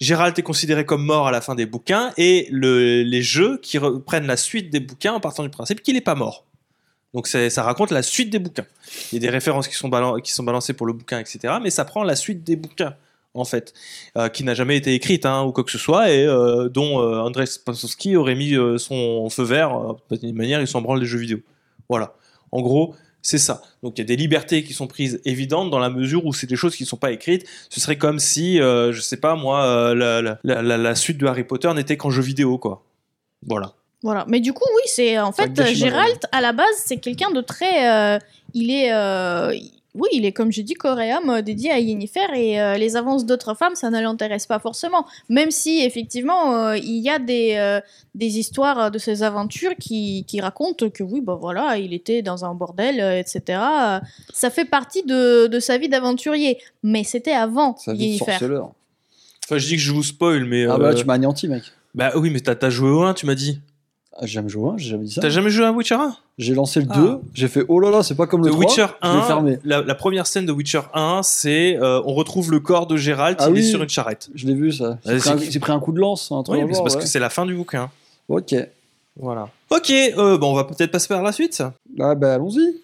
Gérald est considéré comme mort à la fin des bouquins et le- les jeux qui reprennent la suite des bouquins en partant du principe qu'il n'est pas mort. Donc ça raconte la suite des bouquins. Il y a des références qui sont, balan- qui sont balancées pour le bouquin, etc. Mais ça prend la suite des bouquins, en fait, euh, qui n'a jamais été écrite hein, ou quoi que ce soit, et euh, dont euh, Andrzej Spasowski aurait mis euh, son feu vert, d'une manière, il s'en branle des jeux vidéo. Voilà. En gros, c'est ça. Donc il y a des libertés qui sont prises évidentes dans la mesure où c'est des choses qui ne sont pas écrites. Ce serait comme si, je sais pas moi, la, la- la- la- la suite de Harry Potter n'était qu'en jeu vidéo, quoi. Voilà.
Voilà. Mais du coup, oui, c'est en fait Gérald à la base, c'est quelqu'un de très. il est. oui, il est comme j'ai dit coréen, euh, dédié à Yennefer et euh, les avances d'autres femmes, ça ne l'intéresse pas forcément. Même si effectivement, euh, il y a des, euh, des histoires de ses aventures qui, qui racontent que oui, bah voilà, il était dans un bordel, etc. Ça fait partie de, de sa vie d'aventurier, mais c'était avant
Sa vie
Yennefer.
Enfin, je dis que je vous spoil, mais.
Ah bah
euh,
là, tu m'as anéanti, mec.
bah oui, mais t'as t'as joué au 1, tu m'as dit.
Ah, J'ai jamais joué au 1, j'ai jamais dit ça.
T'as jamais joué à Witcher 1
J'ai lancé le
Ah.
2, j'ai fait oh là là, c'est pas comme le
The
3.
Witcher
je l'ai
1,
fermé.
la, la première scène de Witcher 1, c'est euh, on retrouve le corps de Gérald,
Ah
il est sur une charrette.
Je l'ai vu ça. J'ai pris, un-
c'est-
j'ai pris un coup de lance. Un truc
Oui, c'est parce
ouais.
que c'est la fin du bouquin.
Ok.
Voilà. Ok, euh, bon, on va peut-être passer par la suite.
Ah bah allons-y.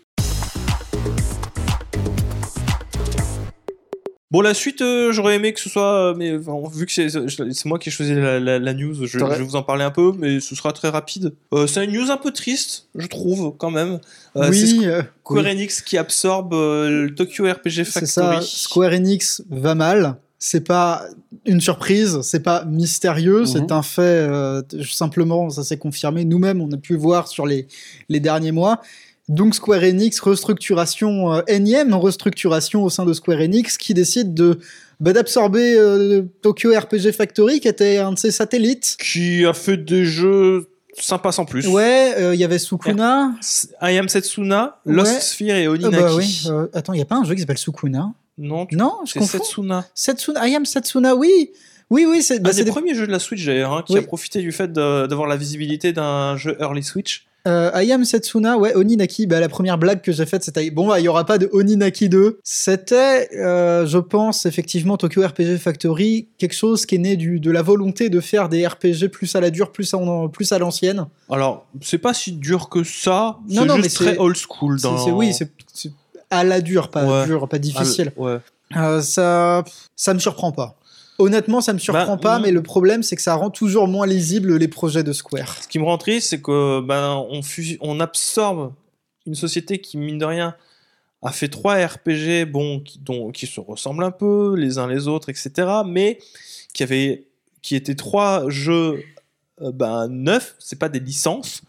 Bon, la suite, euh, j'aurais aimé que ce soit, euh, mais enfin, vu que c'est moi qui ai choisi la, la- la news, je, vais vous en parler un peu, mais ce sera très rapide. Euh, c'est une news un peu triste, je trouve, quand même. Euh,
Oui, euh,
Square
oui.
Enix qui absorbe euh, le Tokyo RPG
c'est
Factory.
ça. Square Enix va mal. C'est pas une surprise, c'est pas mystérieux,
Mhm.
c'est un fait. euh, simplement, ça s'est confirmé. Nous-mêmes, on a pu voir sur les, les derniers mois. Donc Square Enix, restructuration, euh, énième restructuration au sein de Square Enix, qui décide de bah, d'absorber euh, Tokyo RPG Factory, qui était un de ses satellites.
Qui a fait des jeux sympas sans plus.
Ouais, euh, il y avait Sukuna.
I Am Setsuna, Lost
Ouais.
Sphere et
Ah
Oninaki.
bah oui. euh, attends, il y a pas un jeu qui s'appelle Sukuna?
Non, tu-
Non, je
c'est
confonds.
Setsuna.
Setsuna, I am Setsuna, oui. Oui, oui, c'est
Un
bah,
des
c'est des-
premiers jeux de la Switch d'ailleurs, hein, qui
Oui.
a profité du fait d'avoir la visibilité d'un jeu early Switch
Euh, I am Setsuna, ouais, Oninaki, bah, la première blague que j'ai faite, c'était bon, bah, il y aura pas de Oninaki 2. C'était, euh, je pense, effectivement, Tokyo RPG Factory, quelque chose qui est né du, de la volonté de faire des RPG plus à la dure, plus à, plus à l'ancienne.
Alors, c'est pas si dur que ça.
Non,
c'est
non,
juste
mais
très
c'est-
old school. Dans...
oui, c'est à la dure, pas
Ouais.
dur, pas difficile.
Ouais.
Euh, ça, ça me surprend pas. Honnêtement, ça me surprend
Bah,
pas,
mm.
mais le problème, c'est que ça rend toujours moins lisible les projets de Square.
Ce qui me rend triste, c'est que ben on, fus- on absorbe une société qui mine de rien a fait trois RPG, bon, qui, dont, qui se ressemblent un peu les uns les autres, etc. Mais qui avait, qui étaient trois jeux euh, ben, neufs, c'est pas des licences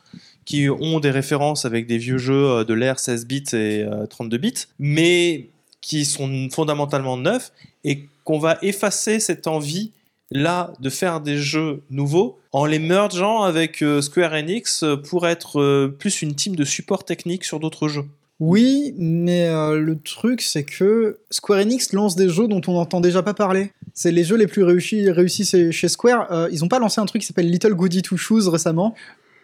qui ont des références avec des vieux jeux euh, de l'ère 16 bits et euh, 32 bits, mais qui sont fondamentalement neufs et qu'on va effacer cette envie là de faire des jeux nouveaux en les mergeant avec euh, Square Enix pour être euh, plus une team de support technique sur d'autres jeux.
Oui, mais euh, le truc, c'est que Square Enix lance des jeux dont on n'entend déjà pas parler. C'est les jeux les plus réussis, réussis chez- Square. Euh, ils ont pas lancé un truc qui s'appelle Little Goody Two Shoes récemment.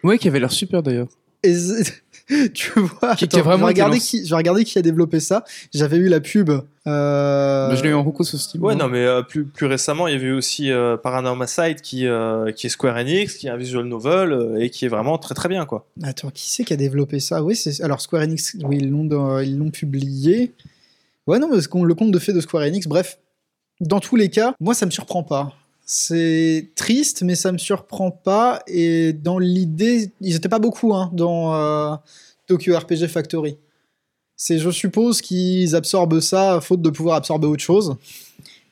Ouais, qui avait l'air super d'ailleurs.
Et tu vois,
Qui-
attends,
vraiment
je, vais
été
regarder
lancé.
qui, je regarder qui a développé ça. J'avais eu la pub. euh,
je l'ai eu en recours sur Steam.
Ouais, non, mais euh, plus, plus récemment, il y avait eu aussi euh, Paranormal Side qui, euh, qui est Square Enix, qui est un visual novel euh, et qui est vraiment très très bien, quoi.
Attends, qui c'est qui a développé ça? Oui, c'est alors Square Enix. Oui, ils l'ont ils l'ont publié. Ouais, non, parce qu'on le compte de fait de Square Enix. Bref, dans tous les cas, moi ça me surprend pas. C'est triste, mais ça me surprend pas. Et dans l'idée, ils étaient pas beaucoup hein, dans euh, Tokyo RPG Factory. C'est, je suppose, qu'ils absorbent ça faute de pouvoir absorber autre chose.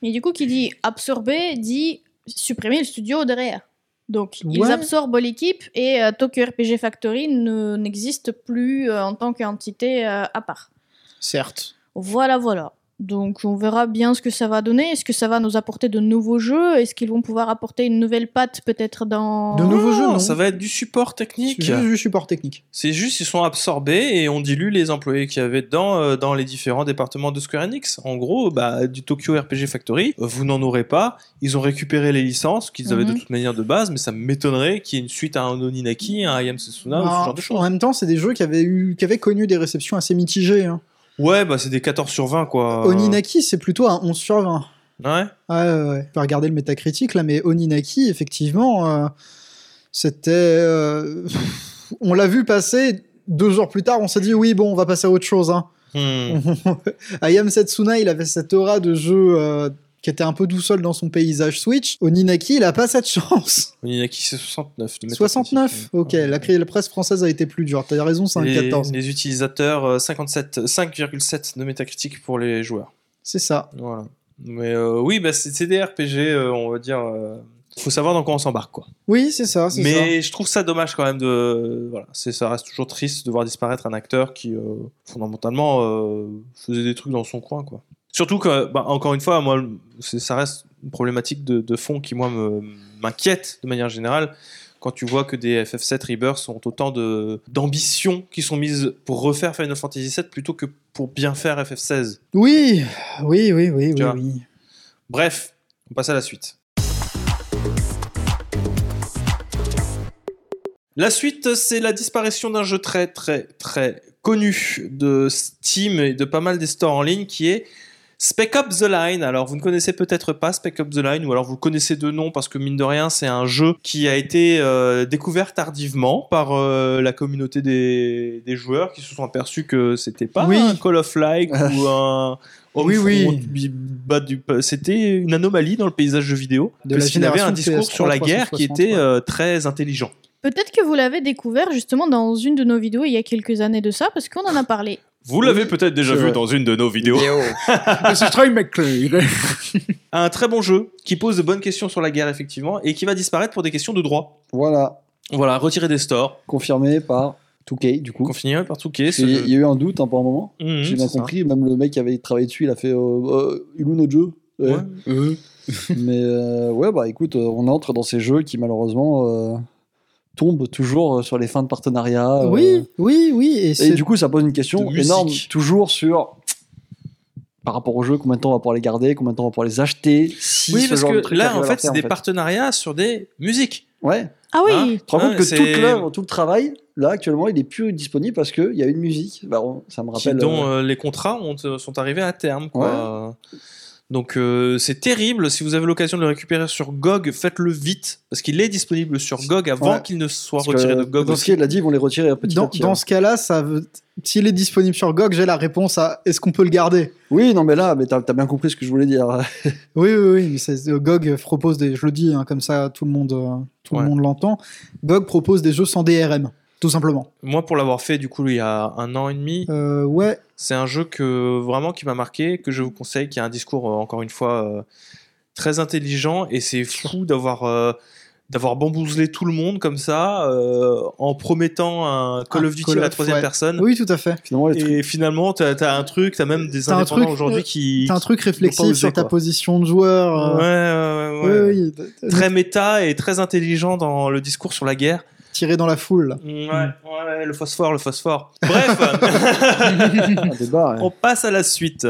Mais du coup, qui dit absorber dit supprimer le studio derrière. Donc, ils absorbent l'équipe et euh, Tokyo RPG Factory ne- n'existe plus euh, en tant qu'entité euh, à part.
Certes.
Voilà, voilà. Donc, on verra bien ce que ça va donner. Est-ce que ça va nous apporter de nouveaux jeux? Est-ce qu'ils vont pouvoir apporter une nouvelle patte peut-être dans.
De nouveaux jeux, non.
Ça va être du support
C'est
technique.
juste du support technique.
C'est juste, ils sont absorbés et on dilue les employés qu'il y avait dedans euh, dans les différents départements de Square Enix. En gros, bah, du Tokyo RPG Factory, vous n'en aurez pas. Ils ont récupéré les licences qu'ils avaient de
Mhm.
toute manière de base, mais ça m'étonnerait qu'il y ait une suite à un Oninaki, un I Am Setsuna ou ce genre de choses.
en même temps, c'est des jeux qui avaient, eu, qui avaient connu des réceptions assez mitigées. hein.
Ouais, bah c'est des 14 sur 20 quoi.
Oninaki, c'est plutôt un 11 sur 20.
Ouais.
Ouais, ouais, ouais. Regarder le métacritique là, mais Oninaki, effectivement, euh, c'était. euh, on l'a vu passer. Deux jours plus tard, on s'est dit oui, bon, on va passer à autre chose. Hein.
Hmm.
Ayam Setsuna, il avait cette aura de jeu euh, qui était un peu doux seul dans son paysage Switch. Oninaki, il a pas cette chance.
Oninaki c'est 69. de
69
Metacritic.
Ok, la, cri- la presse française a été plus dure. T'as raison, c'est un
les,
14.
les utilisateurs, euh, 57, 5,7 de Metacritic pour les joueurs.
C'est ça.
Voilà. Mais euh, oui, bah, c'est des RPG, euh, on va dire. euh, faut savoir dans quoi on s'embarque, quoi.
Oui, c'est ça.
Mais je trouve ça dommage quand même de. Voilà, c'est ça reste toujours triste de voir disparaître un acteur qui euh, fondamentalement euh, faisait des trucs dans son coin, quoi. Surtout que, bah, encore une fois, moi, ça reste une problématique de, de fond qui moi m'inquiète de manière générale. Quand tu vois que des FF7 Rebirth ont autant d'ambitions qui sont mises pour refaire Final Fantasy VII plutôt que pour bien faire FF16.
Oui, oui, oui, oui, oui, oui.
Bref, on passe à la suite. La suite, c'est la disparition d'un jeu très très très connu de Steam et de pas mal des stores en ligne qui est Spec Up The Line. Alors vous ne connaissez peut-être pas Spec Up The Line ou alors vous le connaissez de nom parce que mine de rien c'est un jeu qui a été euh, découvert tardivement par euh, la communauté des, des joueurs qui se sont aperçus que c'était pas
Oui.
un Call of Like ou un
Oui, oui.
C'était une anomalie dans le paysage jeu vidéo
De
parce qu'il avait un discours
PS3,
sur la guerre qui
360,
était euh, très intelligent.
Peut-être que vous l'avez découvert justement dans une de nos vidéos il y a quelques années de ça, parce qu'on en a parlé.
Vous l'avez peut-être déjà vu dans une de nos vidéos.
c'est Troy McClure.
Un très bon jeu qui pose de bonnes questions sur la guerre effectivement et qui va disparaître pour des questions de droit.
Voilà,
Voilà, retiré des stores,
confirmé par 2K du coup.
confiné par Touquet.
Il y a eu un doute hein, pendant un moment.
Mhm,
J'ai bien
ça.
compris, même le mec qui avait travaillé dessus, il a fait euh, euh, notre jeu Ouais.
Ouais.
Mais euh, ouais, bah écoute, euh, on entre dans ces jeux qui malheureusement tombent toujours euh, sur les fins de partenariat. euh,
Oui, oui, oui. Et,
du coup, ça pose une question énorme, toujours sur par rapport aux jeux, combien de temps on va pouvoir les garder, combien de temps on va pouvoir les acheter. Si
Oui,
ce
parce
genre de
que
truc
là, en fait, c'est des
fait.
partenariats sur des musiques.
Ouais.
Ah oui
Hein
Tu te rends
Ouais,
compte que toute l'œuvre, tout le travail, là actuellement, il est plus disponible parce qu'il y a une musique. Bah, ça me
qui-
rappelle.
dont
euh,
euh, les contrats ont- sont arrivés à terme. Quoi. Donc euh, c'est terrible. Si vous avez l'occasion de le récupérer sur GOG, faites-le vite parce qu'il est disponible sur GOG avant
Ouais.
qu'il ne soit
parce que
retiré de GOG.
Dans ce
aussi.
qu'il a dit, ils vont les retirer petit à
Dans,
petit.
dans
hein.
ce cas-là, ça veut... s'il est disponible sur GOG, j'ai la réponse à est-ce qu'on peut le garder?
Oui, non, mais là, mais t'as as bien compris ce que je voulais dire.
Oui, oui, oui. Mais euh, GOG propose des. Je le dis hein, comme ça, tout le monde, euh, tout
Ouais.
le monde l'entend. GOG propose des jeux sans DRM, tout simplement.
Moi, pour l'avoir fait du coup il y a un an et demi,
Euh, ouais.
C'est un jeu que vraiment qui m'a marqué, que je vous conseille, qui a un discours euh, encore une fois euh, très intelligent et c'est fou d'avoir euh, d'avoir bamboozlé tout le monde comme ça euh, en promettant un Call
Un
of Duty
Call
à la troisième
ouais.
personne.
Oui, tout à fait.
Finalement, les trucs-
Et finalement, t'as as un truc, t'as même des indépendants
truc,
aujourd'hui qui.
T'as un truc réflexif
osé,
sur ta
quoi.
position de joueur.
Ouais,
euh,
ouais, ouais, ouais.
oui, oui.
Très méta et très intelligent dans le discours sur la guerre.
Tiré dans la foule.
Ouais, ouais, le phosphore, le phosphore. Bref,
un débat. ouais.
on passe à la suite.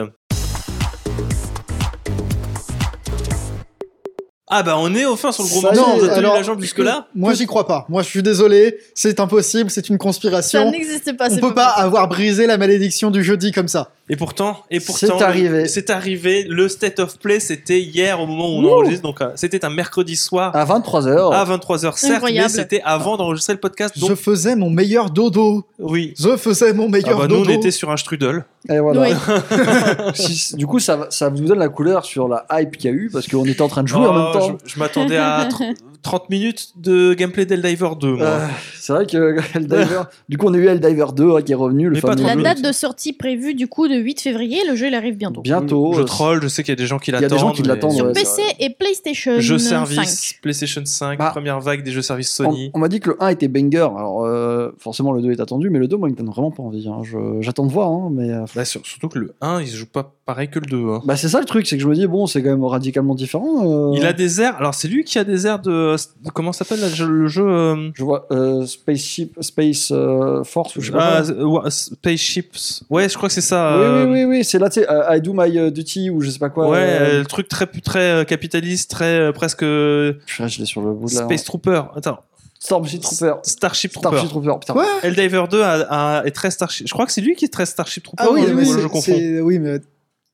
Ah bah on est enfin sur le gros
Ça
morceau,
est,
vous avez tenu
alors,
la jambe jusque là
Moi, j'y crois pas. Moi, je suis désolé. C'est impossible. C'est une
Ça
conspiration.
n'existe pas.
On peut pas avoir brisé la malédiction du jeudi comme ça.
Et pourtant, et pourtant,
C'est arrivé.
C'est arrivé. Le state of play, c'était hier au moment où on
Ouh.
enregistre. Donc, euh, c'était un mercredi soir
À 23h.
à 23h, certes,
Incroyable.
mais c'était avant d'enregistrer le podcast. Donc,
Je faisais mon meilleur dodo.
oui.
Je faisais mon
Ah
meilleur
bah, nous, on
dodo.
était sur un strudel.
Et voilà.
Oui.
Si- du coup, ça, ça vous donne la couleur sur la hype qu'il y a eu parce qu'on était en train de jouer en
Oh,
même temps.
Je, je m'attendais à 30 minutes de gameplay d'Heldiver 2, moi.
Euh, c'est vrai que Helldiver. du coup, on a eu Helldiver 2 hein, qui est revenu. Le
Mais pas
fameux
La date de sortie prévue du coup de 8 février, le jeu il arrive bientôt.
Bientôt.
je troll, je sais qu'il y a des gens qui
y a
l'attendent.
des gens qui
mais-
l'attendent,
Sur
ouais,
PC et PlayStation
Jeux
5.
service, PlayStation 5,
Bah,
première vague des jeux services
On,
Sony.
on m'a dit que le 1 était banger. Alors, euh, forcément, le 2 est attendu, mais le 2, moi, il me donne vraiment pas envie. hein. Je- J'attends de voir, hein, mais. euh,
Bah, sur- surtout que le 1, il se joue pas pareil que le 2. hein.
Bah, c'est ça le truc, c'est que je me dis, bon, c'est quand même radicalement différent. euh,
Il a des airs. Alors, c'est lui qui a des airs de. De- comment s'appelle le jeu euh,
Je vois euh, Spaceship, Space euh, Force, ou je sais
ah,
pas. quoi.
euh, ouais, Spaceships. Ouais, je crois que c'est ça.
Oui,
euh,
oui, oui, oui, c'est là, tu sais, euh, I do my euh, duty, ou je sais pas quoi.
Ouais,
euh,
euh, le truc très, très euh, capitaliste, très euh, presque euh,
je l'ai sur le bout de la.
Space Trooper. Attends,
Starship Trooper.
Starship Trooper.
Starship Trooper, putain.
Quoi
Helldiver 2 a- a- est très Starship. Je crois que c'est lui qui est très Starship Trooper.
Ah oui,
ou
mais
je confonds.
oui, mais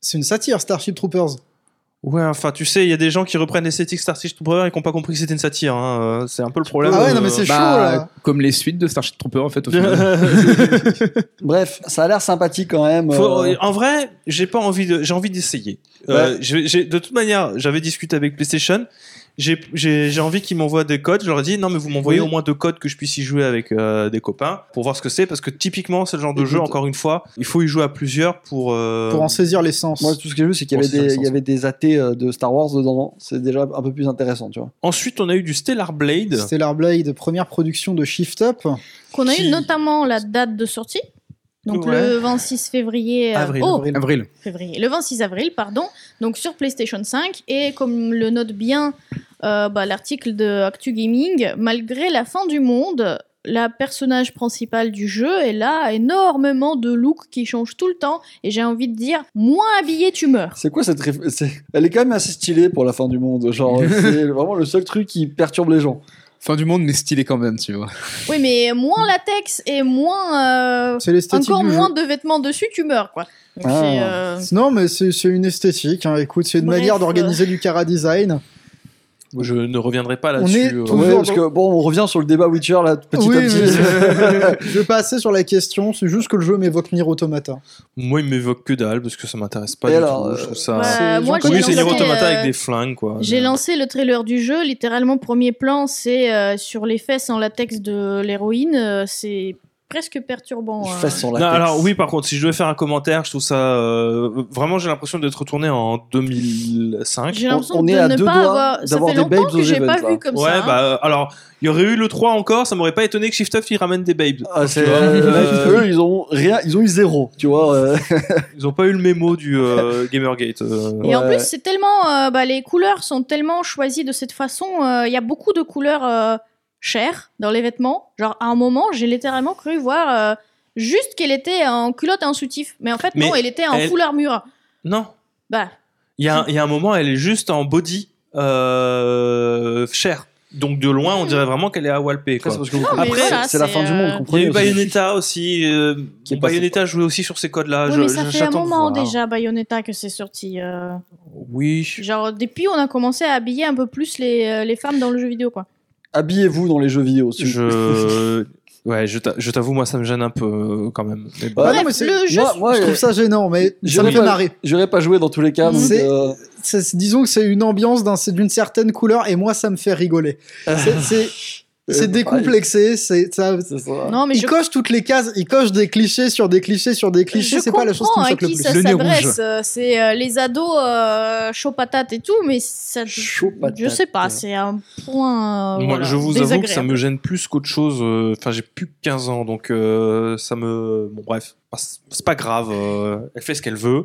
c'est une satire, Starship Troopers.
Ouais, enfin, tu sais, il y a des gens qui reprennent l'esthétique Starship Trooper et qui n'ont pas compris que c'était une satire. hein. Euh, C'est un peu le problème.
Ah ouais, non, mais c'est chaud
Bah,
là.
comme les suites de Starship Trooper en fait au final.
Bref, ça a l'air sympathique quand même.
Faut-
euh,
En vrai, j'ai pas envie de, j'ai envie d'essayer. Euh, de toute manière, j'avais discuté avec PlayStation. J'ai- J'ai j'ai envie qu'ils m'envoient des codes. Je leur ai dit non, mais vous m'envoyez
Oui.
au moins deux codes que je puisse y jouer avec euh, des copains pour voir ce que c'est. Parce que typiquement, c'est le genre de
Écoute.
jeu. Encore une fois, il faut y jouer à plusieurs pour. euh,
Pour en saisir l'essence.
Moi, tout ce que j'ai vu, c'est qu'il y avait des,
ça,
il y
ça.
avait des AT euh, de Star Wars dedans. C'est déjà un peu plus intéressant, tu vois.
Ensuite, on a eu du Stellar Blade.
Stellar Blade, première production de Shift Up.
Qu'on a
Qui-
eu notamment la date de sortie. Donc
Ouais.
le 26 février. euh,
Avril.
oh,
Avril.
Avril.
février. Le 26 avril, pardon. Donc sur PlayStation 5. Et comme le note bien euh, bah, l'article de Actu Gaming, malgré la fin du monde, la personnage principale du jeu, elle a énormément de looks qui changent tout le temps. Et j'ai envie de dire, moins habillé, tu meurs.
C'est quoi cette réf- c'est- Elle est quand même assez stylée pour la fin du monde. Genre, c'est vraiment le seul truc qui perturbe les gens.
Fin du monde, mais stylé quand même, tu vois.
Oui, mais moins latex et moins. euh,
C'est l'esthétique
encore
du jeu.
moins de vêtements dessus, tu meurs, quoi. Donc,
Ah.
euh,
Non, mais c'est c'est une esthétique. hein. Écoute, c'est une
Bref,
manière d'organiser du Cara Design.
Je ne reviendrai pas
On
là-dessus.
est
euh,
toujours
Ouais, parce que bon, on revient sur le débat Witcher là, petit
oui,
à petit.
mais- je vais passer sur la question. C'est juste que le jeu m'évoque Nier Automata.
Moi, il m'évoque que dalle parce que ça m'intéresse pas
Et
du
alors,
tout. Je trouve ça.
Bah,
c'est-
moi, j'ai lancé,
Nier Automata
euh,
avec des flingues, quoi.
J'ai lancé le trailer du jeu, littéralement premier plan, c'est euh, sur les fesses en latex de l'héroïne, euh, c'est presque perturbant. Euh.
sur la
Non, alors oui, par contre, si je devais faire un commentaire, je trouve ça euh, vraiment, j'ai l'impression d'être retourné en 2005.
J'ai l'impression
on
de
est à
ne
deux
pas
doigts
avoir. Ça
d'avoir
fait
des
longtemps
babes
que
aux
j'ai pas vu comme
ouais,
ça. hein.
bah alors, il y aurait eu le 3 encore, ça m'aurait pas étonné que Shift Up il ramène des babes.
Ah, c'est-
euh,
eux, ils ont rien, ils ont eu zéro, tu vois. euh.
Ils ont pas eu le mémo du euh, Gamergate. euh.
Et en
Ouais.
plus, c'est tellement. euh, bah, les couleurs sont tellement choisies de cette façon. euh, Il y a beaucoup de couleurs euh, chères dans les vêtements. Genre, à un moment, j'ai littéralement cru voir euh, juste qu'elle était en culotte et en soutif. Mais en fait,
Mais
non, elle était en
elle-
full armure.
Non,
Bah,
il y, a un- il y a un moment, elle est juste en body euh, cher. Donc de loin, on dirait vraiment qu'elle est à Walpé.
Après,
Quoi.
c'est parce que vous
Non, mais
comprenez,
voilà,
c'est la
c'est,
fin du
euh,
monde,
Il y a eu
aussi.
Bayonetta aussi. Euh,
Qui est passé-
Bayonetta jouait aussi sur ces codes-là.
Oui,
Je-
mais ça fait un
j'attends de
moment
voir.
déjà, Bayonetta, que c'est sorti. euh,
Oui.
Genre, depuis, on a commencé à habiller un peu plus les, euh, les femmes dans le jeu vidéo, quoi.
Habillez-vous dans les jeux vidéo. aussi.
Je. Ouais, je t'a- je t'avoue, moi, ça me gêne un peu euh, quand même. Mais bon.
Ouais,
Bref,
non, mais c'est-
le jeu.
Moi, moi,
je trouve ça gênant, mais ça
j'irai
me fait marrer.
J'irai pas jouer dans tous les cas. donc, euh,
disons que c'est une ambiance d'un- c'est d'une certaine couleur et moi ça me fait rigoler. C'est- C'est
euh,
décomplexé, c'est ça.
Non, mais
il
je,
coche toutes les cases, il coche des clichés sur des clichés sur des clichés, c'est pas la chose qui me
à
choque le
qui
plus.
ça
Le nez
s'adresse.
rouge.
euh, C'est euh, les ados euh, chaud patate et tout, mais ça.
Chaud
Je sais pas, c'est un point. euh,
Moi,
voilà,
je vous avoue que ça me gêne plus qu'autre chose. Enfin, j'ai plus que 15 ans, donc euh, ça me. Bon, bref, c'est- c'est pas grave. euh, elle fait ce qu'elle veut.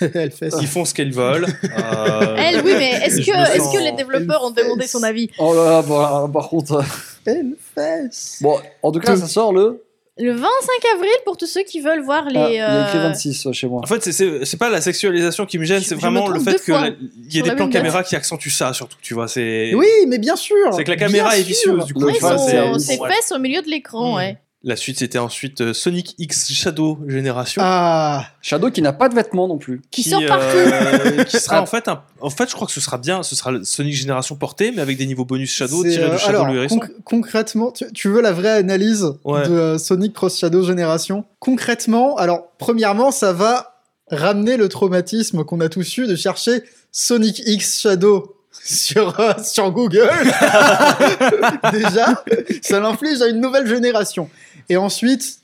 Elle fait ça.
Ils font ce qu'ils veulent. euh,
Elle, oui, mais est-ce que,
sens-
les développeurs ont demandé son avis
Oh là là, bah, par contre. euh,
Elle fait.
Bon, en tout cas,
Tout.
ça sort le.
Le 25 avril, pour tous ceux qui veulent voir les.
Ah, il y a écrit
euh,
26 chez moi.
En fait, c'est- c'est c'est pas la sexualisation qui me gêne, c'est vraiment
me
le fait
deux
que
fois
la- il y ait des
la
plans caméra qui accentuent ça, surtout. Tu vois, c'est.
Oui, mais bien sûr.
C'est que la caméra
bien
est vicieuse, du coup. Bon,
fesses au milieu de l'écran, ouais.
La suite, c'était ensuite euh, Sonic X Shadow Génération.
Ah,
Shadow qui n'a pas de vêtements non plus.
Qui sort
euh,
partout.
qui sera en fait un- en fait je crois que ce sera bien ce sera le Sonic Génération portée mais avec des niveaux bonus Shadow tirés
euh,
du Shadow
alors,
le hérisson
conc- concrètement, tu, tu veux la vraie analyse
Ouais.
de euh, Sonic Cross Shadow Génération Concrètement, alors premièrement, ça va ramener le traumatisme qu'on a tous eu de chercher Sonic X Shadow sur, euh, sur Google. Déjà, ça l'inflige à une nouvelle génération. Et ensuite,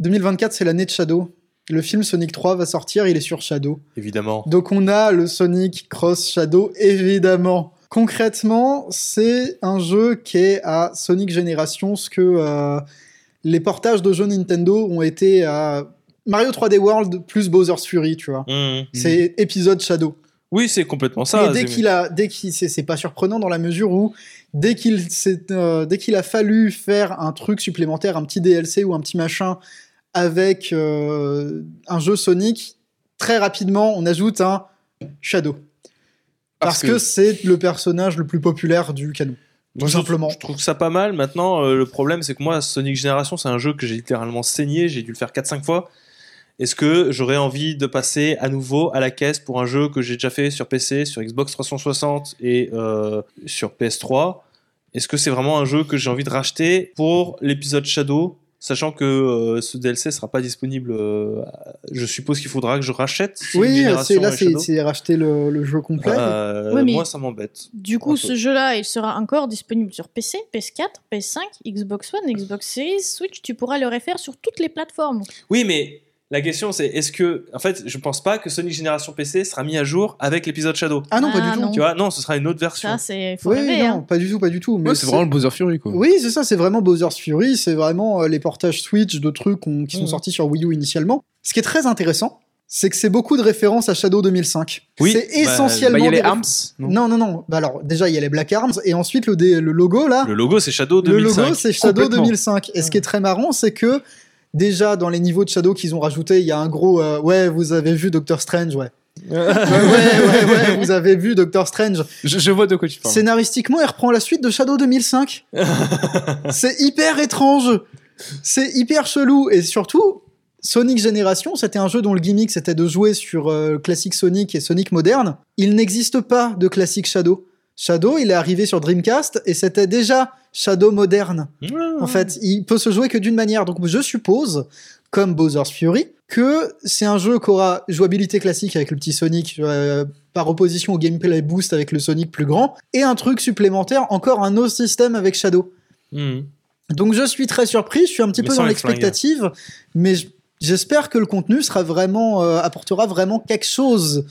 2024, c'est l'année de Shadow. Le film Sonic 3 va sortir, il est sur Shadow.
évidemment
Donc on a le Sonic Cross Shadow, évidemment. Concrètement, c'est un jeu qui est à Sonic Génération, ce que euh, les portages de jeux Nintendo ont été à Mario 3D World plus Bowser's Fury, tu vois.
Mmh.
C'est épisode Shadow.
Oui c'est complètement ça
et dès qu'il a, dès qu'il, c'est, c'est pas surprenant dans la mesure où dès qu'il, euh, dès qu'il a fallu faire un truc supplémentaire, un petit DLC ou un petit machin avec euh, un jeu Sonic, très rapidement on ajoute un Shadow. Parce, que, c'est le personnage le plus populaire du canon. Tout
je-
simplement.
je trouve ça pas mal maintenant euh, le problème c'est que moi Sonic Génération c'est un jeu que j'ai littéralement saigné j'ai dû le faire 4-5 fois est-ce que j'aurais envie de passer à nouveau à la caisse pour un jeu que j'ai déjà fait sur PC, sur Xbox 360 et euh, sur PS3 Est-ce que c'est vraiment un jeu que j'ai envie de racheter pour l'épisode Shadow Sachant que euh, ce DLC sera pas disponible, euh, je suppose qu'il faudra que je rachète.
Oui, c'est, là c'est, racheter le, le jeu complet.
Euh,
Oui,
Moi, ça m'embête.
Du coup, ce jeu-là, il sera encore disponible sur PC, PS4, PS5, Xbox One, Xbox Series, Switch. Tu pourras le refaire sur toutes les plateformes.
Oui, mais la question c'est est-ce que, en fait, je pense pas que Sonic Génération PC sera mis à jour avec l'épisode Shadow.
ah non, pas
Ah,
du tout.
non.
Tu vois, non, ce sera une autre version.
Ça, c'est.
Oui,
rêver,
non,
hein.
pas du tout, pas du tout. Mais
Ouais, c'est vraiment le Bowser Fury, quoi.
Oui, c'est ça, c'est vraiment Bowser's Fury, c'est vraiment euh, les portages Switch de trucs qui sont
Mhm.
sortis sur Wii U initialement. Ce qui est très intéressant, c'est que c'est beaucoup de références à Shadow 2005.
Oui,
c'est
bah,
essentiellement.
Bah, il y a les Arms, non
Non, non, non. Bah alors, déjà, il y a les Black Arms, et ensuite, le, le logo, là,
Le logo, c'est Shadow
le
2005.
logo, c'est Shadow
Complètement.
2005. Et ce qui est très marrant, c'est que, déjà, dans les niveaux de Shadow qu'ils ont rajouté, il y a un gros euh, Ouais, vous avez vu Doctor Strange, ouais. ouais, ouais, ouais, ouais, vous avez vu Doctor Strange.
je, je vois de quoi tu parles.
Scénaristiquement, il reprend la suite de Shadow 2005. c'est hyper étrange. C'est hyper chelou. Et surtout, Sonic Génération, c'était un jeu dont le gimmick c'était de jouer sur euh, classique Sonic et Sonic moderne. Il n'existe pas de classique Shadow. Shadow, il est arrivé sur Dreamcast et c'était déjà Shadow moderne. En fait, il peut se jouer que d'une manière. Donc je suppose, comme Bowser's Fury, que c'est un jeu qui aura jouabilité classique avec le petit Sonic euh, par opposition au gameplay boost avec le Sonic plus grand, et un truc supplémentaire, encore un autre système avec Shadow.
Mhm.
Donc je suis très surpris, je suis un petit
Mais
peu dans l'expectative, mais j'espère que le contenu sera vraiment euh, apportera vraiment quelque chose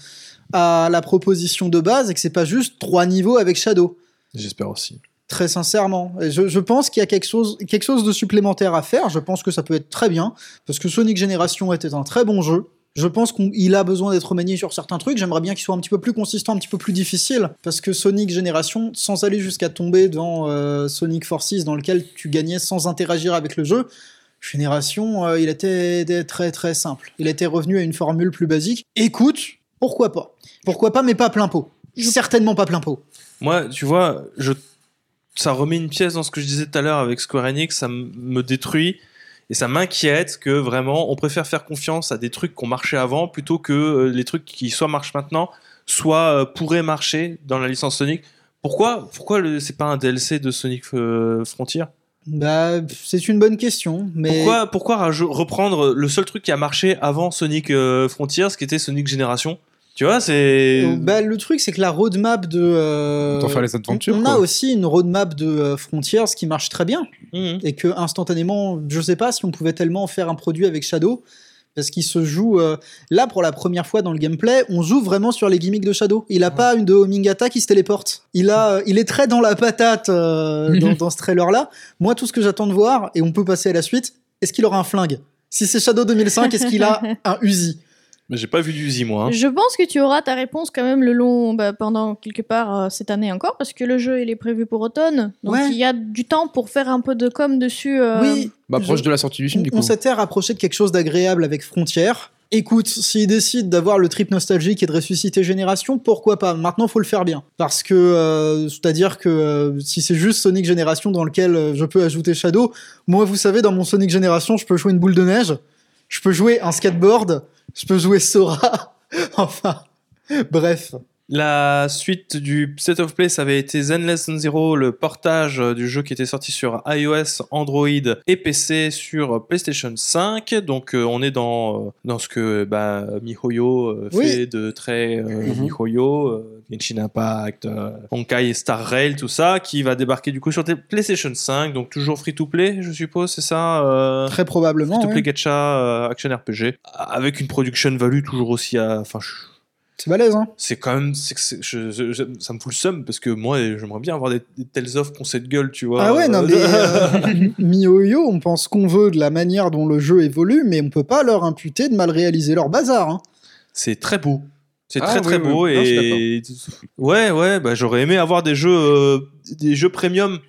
à la proposition de base et que c'est pas juste trois niveaux avec Shadow.
J'espère aussi.
Très sincèrement, je, je pense qu'il y a quelque chose, quelque chose de supplémentaire à faire. Je pense que ça peut être très bien parce que Sonic Generation était un très bon jeu. Je pense qu'il a besoin d'être remanié sur certains trucs. J'aimerais bien qu'il soit un petit peu plus consistant, un petit peu plus difficile. Parce que Sonic Generation, sans aller jusqu'à tomber dans euh, Sonic Forces, dans lequel tu gagnais sans interagir avec le jeu, Génération, euh, il était très très simple. Il était revenu à une formule plus basique. Écoute, pourquoi pas? Pourquoi pas, mais pas plein pot. Certainement pas plein pot.
Moi, tu vois, je ça remet une pièce dans ce que je disais tout à l'heure avec Square Enix, ça me détruit et ça m'inquiète que vraiment on préfère faire confiance à des trucs qui ont marché avant plutôt que euh, les trucs qui soit marchent maintenant, soit euh, pourraient marcher dans la licence Sonic. Pourquoi, pourquoi c'est pas un DLC de Sonic euh, Frontier?
Bah, c'est une bonne question, mais
Pourquoi, reprendre le seul truc qui a marché avant Sonic euh, Frontier, ce qui était Sonic Génération? Tu vois, c'est.
Bah, le truc, c'est que la roadmap de. euh,
faire les aventures,
On
quoi.
a aussi une roadmap de euh, Frontiers qui marche très bien.
Mhm.
Et que instantanément, je sais pas si on pouvait tellement faire un produit avec Shadow. Parce qu'il se joue. euh, là, pour la première fois dans le gameplay, on joue vraiment sur les gimmicks de Shadow. Il a pas une de homing attack qui se téléporte. Il, a, euh, il est très dans la patate euh, dans, dans ce trailer-là. Moi, tout ce que j'attends de voir, et on peut passer à la suite, est-ce qu'il aura un flingue? Si c'est Shadow 2005, est-ce qu'il a un Uzi?
Mais j'ai pas vu d'Uzi, moi. hein.
Je pense que tu auras ta réponse quand même le long, bah, pendant quelque part euh, cette année encore, parce que le jeu il est prévu pour automne, donc
Ouais.
il y a du temps pour faire un peu de com dessus. euh,
Oui,
Bah, proche
je-
de la sortie du film, du
on
coup.
s'était rapproché de quelque chose d'agréable avec Frontières. Écoute, s'ils décident d'avoir le trip nostalgique et de ressusciter Génération, pourquoi pas? Maintenant, faut le faire bien. Parce que, euh, c'est-à-dire que euh, si c'est juste Sonic Génération dans lequel euh, je peux ajouter Shadow, moi, vous savez, dans mon Sonic Génération, je peux jouer une boule de neige, je peux jouer un skateboard, je peux jouer Sora. enfin, bref.
La suite du State of Play, ça avait été Zenless Zero, le portage euh, du jeu qui était sorti sur iOS, Android et PC sur PlayStation 5. Donc euh, on est dans, euh, dans ce que bah, MiHoYo euh,
Oui.
fait de très euh,
Mhm.
MiHoYo, Genshin Impact, Honkai Star Rail, tout ça, qui va débarquer du coup sur PlayStation 5. Donc toujours free-to-play, je suppose, c'est ça
Très probablement.
Free-to-play
ouais.
gacha, action RPG, avec une production value toujours aussi à... Enfin, je-
C'est balèze, hein
c'est quand même je- je- ça me fout le seum parce que moi j'aimerais bien avoir des, des telles offres qu'on cette gueule tu vois
Ah ouais, non, mais euh, MiHoYo, on pense qu'on veut de la manière dont le jeu évolue, mais on peut pas leur imputer de mal réaliser leur bazar. Hein.
c'est très beau c'est
Ah
très
oui,
très
oui.
beau et ouais ouais bah j'aurais aimé avoir des jeux euh, des jeux premium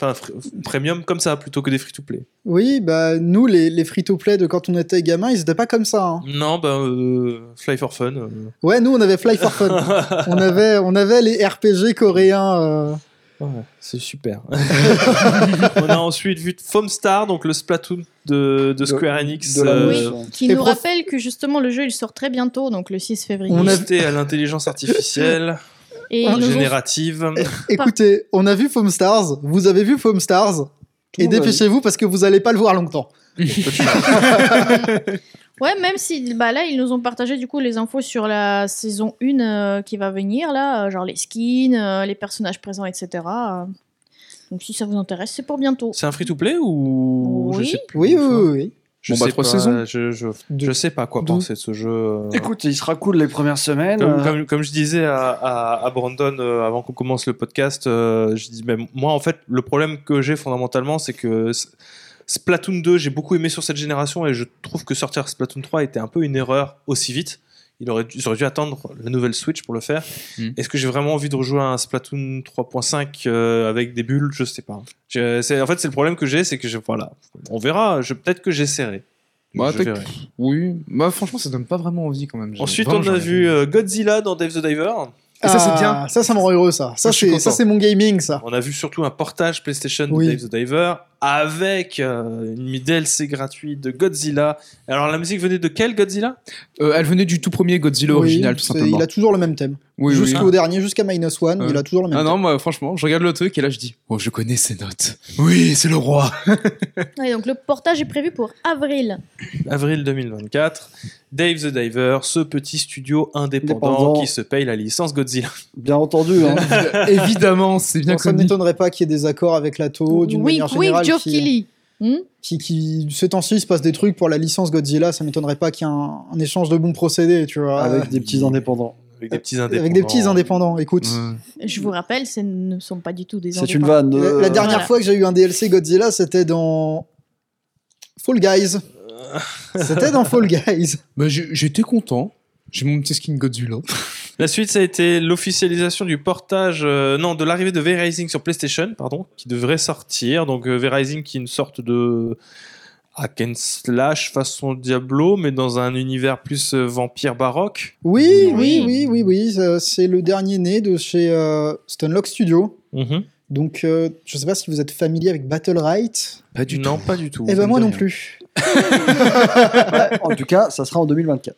enfin fr- premium comme ça plutôt que des free to play
Oui, bah nous, les, les free-to-play de quand on était gamin, ils étaient pas comme ça. hein.
non bah euh, Fly for Fun euh.
Ouais, nous, on avait Fly for Fun. on, avait, on avait les RPG coréens. euh,
Ouais, c'est super. on a ensuite vu Foam Star, donc le Splatoon de, de Square Enix,
de
euh.
Oui, qui
Et
nous
prof-
rappelle que justement le jeu il sort très bientôt, donc le 6 février.
On a-
boosté à l'intelligence artificielle
Et
générative.
Écoutez, on a vu Foam Stars, vous avez vu Foam Stars, et dépêchez-vous parce que vous allez pas le voir longtemps.
Ouais, même si bah, là ils nous ont partagé du coup les infos sur la saison 1 euh, qui va venir, là, euh, genre les skins, euh, les personnages présents, etc. euh. Donc si ça vous intéresse, c'est pour bientôt.
C'est un free-to-play ou
Oui.
je sais plus.
Oui, oui, oui.
Je
Bon, bah,
sais
trois
pas,
saisons.
Je, je,
De-
je sais pas quoi
de-
penser de ce jeu. euh.
Écoute, il sera cool les premières semaines.
Comme,
euh,
comme, comme je disais à, à, à Brandon euh, avant qu'on commence le podcast, euh, je dis mais moi en fait le problème que j'ai fondamentalement c'est que Splatoon 2 j'ai beaucoup aimé sur cette génération et je trouve que sortir Splatoon 3 était un peu une erreur aussi vite. Il aurait dû, ils auraient dû attendre la nouvelle Switch pour le faire.
Mm.
Est-ce que j'ai vraiment envie de rejouer à un Splatoon 3.5 euh, avec des bulles? Je sais pas. Je- c'est- en fait, c'est le problème que j'ai, c'est que je, voilà, on verra. Je, peut-être que j'essaierai.
Bah,
Je
t'as-
verrai.
Oui, bah franchement, ça donne pas vraiment envie quand même. J'ai-
Ensuite, on a
j'aurais-
vu euh, Godzilla dans Dave the Diver.
Et ça, c'est
Ah,
bien.
Ça, ça me rend heureux, ça. Ça, c'est, ça,
content.
c'est mon gaming, ça.
On a vu surtout un portage PlayStation
Oui.
de Dave the Diver avec euh, une DLC gratuite de Godzilla. Alors la musique venait de quel Godzilla?
Euh, elle venait du tout premier Godzilla
Oui,
original, tout simplement.
Il a toujours le même thème.
Oui, oui.
Jusqu'au dernier, jusqu'à Minus One, il a toujours le même
Ah
thème.
non, moi, franchement, je regarde le truc et là, je dis, oh, je connais ces notes. Oui, c'est le roi.
Ouais, donc le portage est prévu pour avril.
Avril 2024. Dave the Diver, ce petit studio indépendant,
Indépendant.
qui se paye la licence Godzilla.
Bien entendu. Hein.
Évidemment, c'est bien
Bon, ça ne
connu.
m'étonnerait pas qu'il y ait des accords avec l'ATO, d'une manière générale.
Geoff
qui-.
Hmm
qui, qui, ces temps-ci, il se passe des trucs pour la licence Godzilla, ça m'étonnerait pas qu'il y ait un, un échange de bons procédés, tu vois.
avec des petits indépendants.
Avec des petits indépendants.
Avec des petits indépendants. Écoute,
Ouais.
Je vous rappelle, ce ne sont pas du tout des
C'est une vanne.
la,
euh,
la dernière
Voilà.
fois que j'ai eu un DLC Godzilla, c'était dans Fall Guys. C'était dans Fall Guys.
Bah, j'étais content. J'ai mon petit skin Godzilla.
La suite, ça a été l'officialisation du portage, euh, non, de l'arrivée de V-Rising sur PlayStation, pardon, qui devrait sortir. Donc euh, V-Rising qui est une sorte de hack and slash façon Diablo, mais dans un univers plus euh, vampire baroque.
Oui,
Oui.
oui, oui, oui, C'est le dernier né de chez euh, Stunlock Studio,
Mhm.
Donc, euh, je sais pas si vous êtes familier avec Battle Right.
Pas du
non, pas du tout.
Eh
ça
ben moi non
rien.
plus.
En tout cas, ça sera en 2024.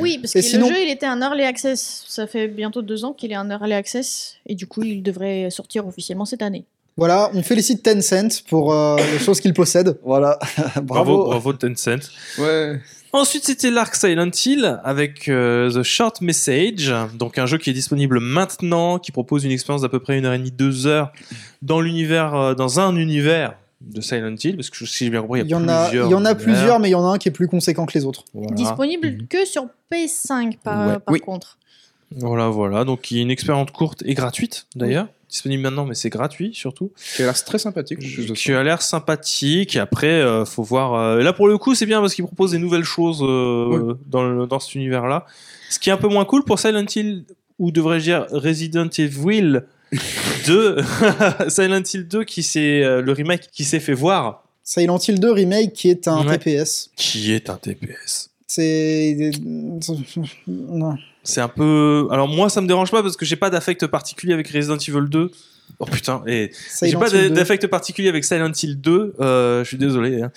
Oui, parce
Et
que
sinon-
le jeu, il était en early access. Ça fait bientôt deux ans qu'il est en early access. Et du coup, il devrait sortir officiellement cette année.
Voilà, on félicite Tencent pour euh, les choses qu'il possède.
Voilà,
Bravo,
bravo.
bravo Tencent.
Ouais.
Ensuite, c'était l'Arc Silent Hill avec euh, The Short Message, donc un jeu qui est disponible maintenant, qui propose une expérience d'à peu près une heure et demie, deux heures dans l'univers, euh, dans un univers de Silent Hill, parce que si j'ai bien compris,
Il y en a,
plusieurs
il y en a plusieurs, mais il y en a un qui est plus conséquent que les autres.
Voilà.
Disponible
Mhm.
que sur PS5 par,
Ouais.
par
Oui.
contre.
Voilà, voilà. Donc, il y a une expérience courte et gratuite, d'ailleurs. Disponible maintenant, mais c'est gratuit, surtout.
Qui a l'air très sympathique.
Qui
ça.
a l'air sympathique. Et après, euh, faut voir. euh, Là, pour le coup, c'est bien parce qu'il propose des nouvelles choses euh, dans, le- dans cet univers-là. Ce qui est un peu moins cool pour Silent Hill, ou devrais-je dire Resident Evil 2. Silent Hill 2, qui c'est euh, le remake qui s'est fait voir,
Silent Hill 2 Remake qui est un
Ouais.
TPS.
qui est un TPS.
C'est. Non.
C'est un peu. Alors, moi, ça me dérange pas parce que j'ai pas d'affect particulier avec Resident Evil 2. Oh putain, et J'ai pas
Hill 2.
d'affect particulier avec Silent Hill 2, euh, je suis désolé. hein.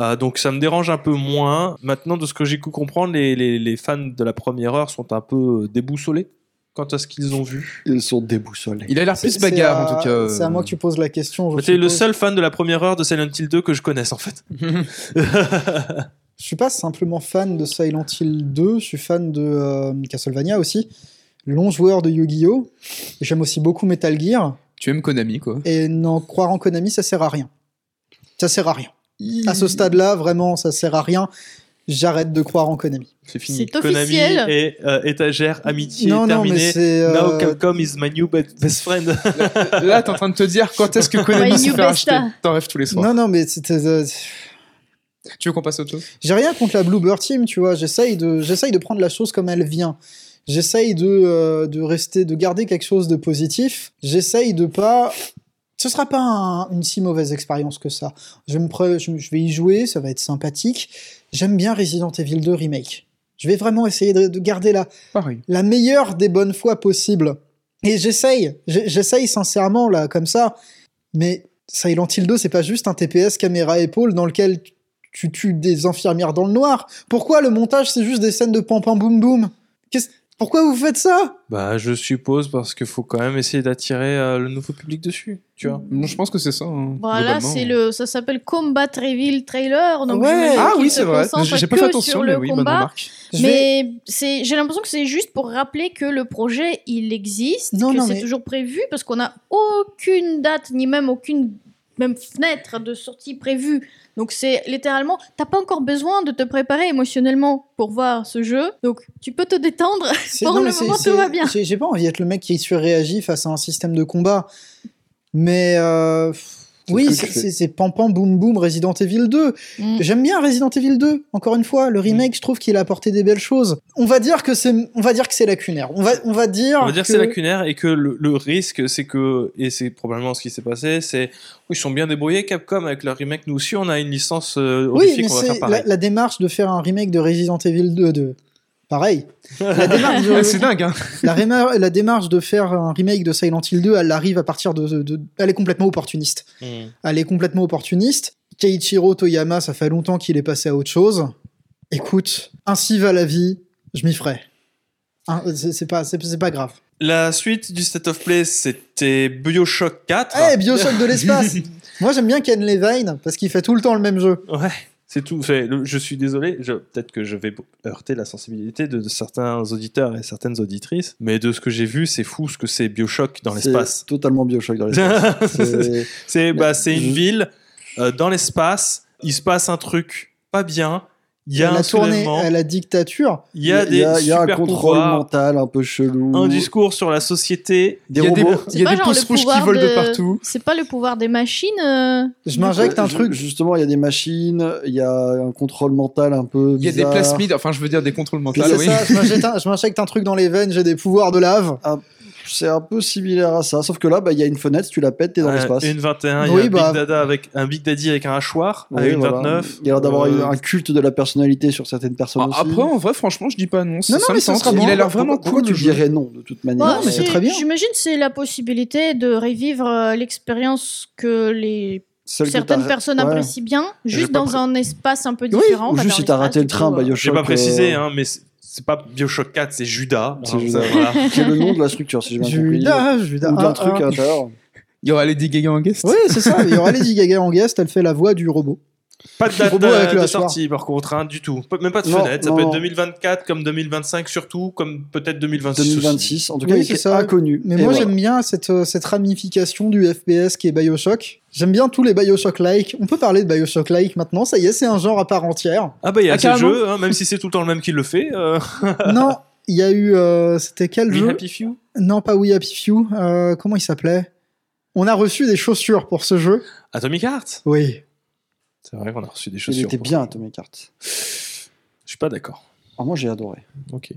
Euh, donc ça me dérange un peu moins. Maintenant, de ce que j'ai pu comprendre, les, les, les fans de la première heure sont un peu déboussolés quant à ce qu'ils ont vu.
Ils sont déboussolés.
Il a l'air plus bagarre
c'est à-
en tout cas.
C'est à moi que tu poses la question.
Bah, T'es le seul fan de la première heure de Silent Hill 2 que je connaisse en fait.
Je suis pas simplement fan de Silent Hill 2, je suis fan de euh, Castlevania aussi. Long joueur de Yu-Gi-Oh! Et J'aime aussi beaucoup Metal Gear.
Tu aimes Konami quoi.
Et non, croire en Konami, ça sert à rien. Ça sert à rien. À ce stade-là, vraiment, ça sert à rien. J'arrête de croire en Konami.
C'est fini.
C'est
Konami
officiel.
et euh, étagère, amitié,
non, non, mais
terminé.
c'est. euh,
Now Capcom is my new be- best friend.
Là, t'es en train de te dire quand est-ce que Konami se fait racheter. T'en rêves tous les soirs.
Non, non, mais c'était. euh,
Tu veux qu'on passe à autre chose?
J'ai rien contre la Bluebird Team, tu vois. J'essaye de, j'essaye de prendre la chose comme elle vient. J'essaye de, euh, de rester, de garder quelque chose de positif. J'essaye de pas. Ce sera pas un- une si mauvaise expérience que ça. Je, me pre- je, je vais y jouer, ça va être sympathique. J'aime bien Resident Evil 2 Remake. Je vais vraiment essayer de, de garder la,
Pareil.
la meilleure des bonnes fois possibles. Et j'essaye, j'essaye sincèrement là, comme ça. Mais Silent Hill 2, c'est pas juste un TPS caméra épaule dans lequel tu tues des infirmières dans le noir. Pourquoi le montage, c'est juste des scènes de pam pam boum boum Qu'est-ce- Pourquoi vous faites ça?
Bah, je suppose parce qu'il faut quand même essayer d'attirer euh, le nouveau public dessus, tu vois.
Bon, je pense que c'est ça. hein,
Voilà,
globalement.
c'est le, ça s'appelle Combat Reveal Trailer. Donc
Ouais.
Ah
qu'il
oui,
se
c'est vrai.
concentre
J'ai pas
que
fait attention,
sur
mais
le
oui, bonne
combat.
remarque.
Je vais-
Mais c'est, j'ai l'impression que c'est juste pour rappeler que le projet il existe,
Non,
que
non,
c'est
mais-
toujours prévu parce qu'on n'a aucune date ni même aucune même fenêtre de sortie prévue. Donc c'est littéralement, t'as pas encore besoin de te préparer émotionnellement pour voir ce jeu. Donc tu peux te détendre. Pour
non,
le moment, tout va bien.
J'ai j'ai pas envie d'être le mec qui surréagit face à un système de combat. Mais euh, oui, c'est pam pam boum boum Resident Evil 2.
Mm.
J'aime bien Resident Evil 2. Encore une fois, le remake, je trouve qu'il a apporté des belles choses. On va dire que c'est, on va dire que c'est lacunaire. On va, on va dire.
On va dire que c'est lacunaire et que le, le risque, c'est que, et c'est probablement ce qui s'est passé, c'est oui, ils sont bien débrouillés, Capcom, avec leur remake. Nous aussi, on a une licence euh,
Oui, mais c'est la, la démarche de faire un remake de Resident Evil 2 de. Pareil. La démarche, de,
c'est dingue, hein.
la, réma- la démarche de faire un remake de Silent Hill 2, elle arrive à partir de, de- Elle est complètement opportuniste.
Hmm.
Elle est complètement opportuniste. Keiichiro Toyama, ça fait longtemps qu'il est passé à autre chose. Écoute, ainsi va la vie, je m'y ferai. Hein, c'est c'est pas, c'est c'est pas grave.
La suite du State of Play, c'était Bioshock 4.
Eh, Bioshock de l'espace Moi j'aime bien Ken Levine parce qu'il fait tout le temps le même jeu.
Ouais, c'est tout. Je suis désolé, peut-être que je vais heurter la sensibilité de, de certains auditeurs et certaines auditrices, mais de ce que j'ai vu, c'est fou ce que c'est Bioshock dans l'espace.
Totalement Bioshock dans l'espace. C'est-
bah, c'est une ville euh, dans l'espace, il se passe un truc pas bien, il y a un
a tourné
soulèvement,
à la dictature.
il y a des
il y a, il y a un contrôle
pouvoirs,
mental un peu chelou.
un discours sur la société.
Des
Il y a des, il y a des pouces rouges qui volent de
de-
partout.
C'est pas le pouvoir des machines. euh,
Je m'injecte un truc.
Justement, il y a des machines, il y a un contrôle mental un peu.
Il y a des plasmides, enfin je veux dire des contrôles mentaux.
C'est
oui.
ça, je m'injecte un, je m'injecte un truc dans les veines, j'ai des pouvoirs de lave.
C'est un peu similaire à ça. Sauf que là, bah, il y a une fenêtre, tu la pètes, t'es dans
Ouais,
l'espace.
Une 21, il y
Oui,
a un,
bah-
Big Dada avec, un Big Daddy avec un hachoir à
Oui,
une
voilà.
29.
Il y a l'air d'avoir
Euh,
un culte de la personnalité sur certaines personnes
Ah,
aussi.
Après, en vrai, franchement, je dis pas non. Ça,
Non, non,
ça
mais
tente.
sera
Il
bon.
a l'air vraiment
Pourquoi
cool.
tu dirais non de toute manière
Ouais,
mais c'est très bien.
J'imagine que c'est la possibilité de revivre euh, l'expérience que les certaines personnes
ouais.
apprécient bien, juste dans
pré-
un espace un peu
Oui,
différent.
ou
bah,
juste si t'as raté le train,
euh,
Bioshock.
J'ai pas précisé,
euh,
hein, mais c'est- pas Bioshock 4, c'est Judas.
C'est Judas.
voilà.
le nom de la structure, si j'ai bien compris.
Judas, Judas.
Ou d'un
Ah,
truc
ah.
à l'intérieur.
Il y aura Lady Gaga en guest.
Oui, c'est ça. Il y aura Lady Gaga en guest. Elle fait la voix du robot.
Pas de date
Robot
de, de sortie, par contre, hein, du tout. Même pas de
Non,
fenêtre. Ça
non,
peut être
non.
2024, comme 2025, surtout, comme peut-être 2026. aussi.
2026. En tout cas,
Oui, c'est
est
ça.
inconnu.
Mais
Et
moi,
voilà.
j'aime bien cette, euh, cette ramification du FPS qui est Bioshock. J'aime bien tous les Bioshock-like. On peut parler de Bioshock-like maintenant. Ça y est, c'est un genre à part entière.
Ah bah il y a
Ah,
ces jeux, hein, même si c'est tout le temps le même qui le fait. Euh...
non, il y a eu. euh, C'était quel
We
jeu
Happy Few?
Non, pas We Happy Few. Euh, comment il s'appelait? On a reçu des chaussures pour ce jeu.
Atomic Heart?
Oui.
C'est vrai qu'on a reçu des
Il
chaussures.
était bien. Atomic Heart.
Je suis pas d'accord.
Ah, moi, j'ai adoré.
Ok.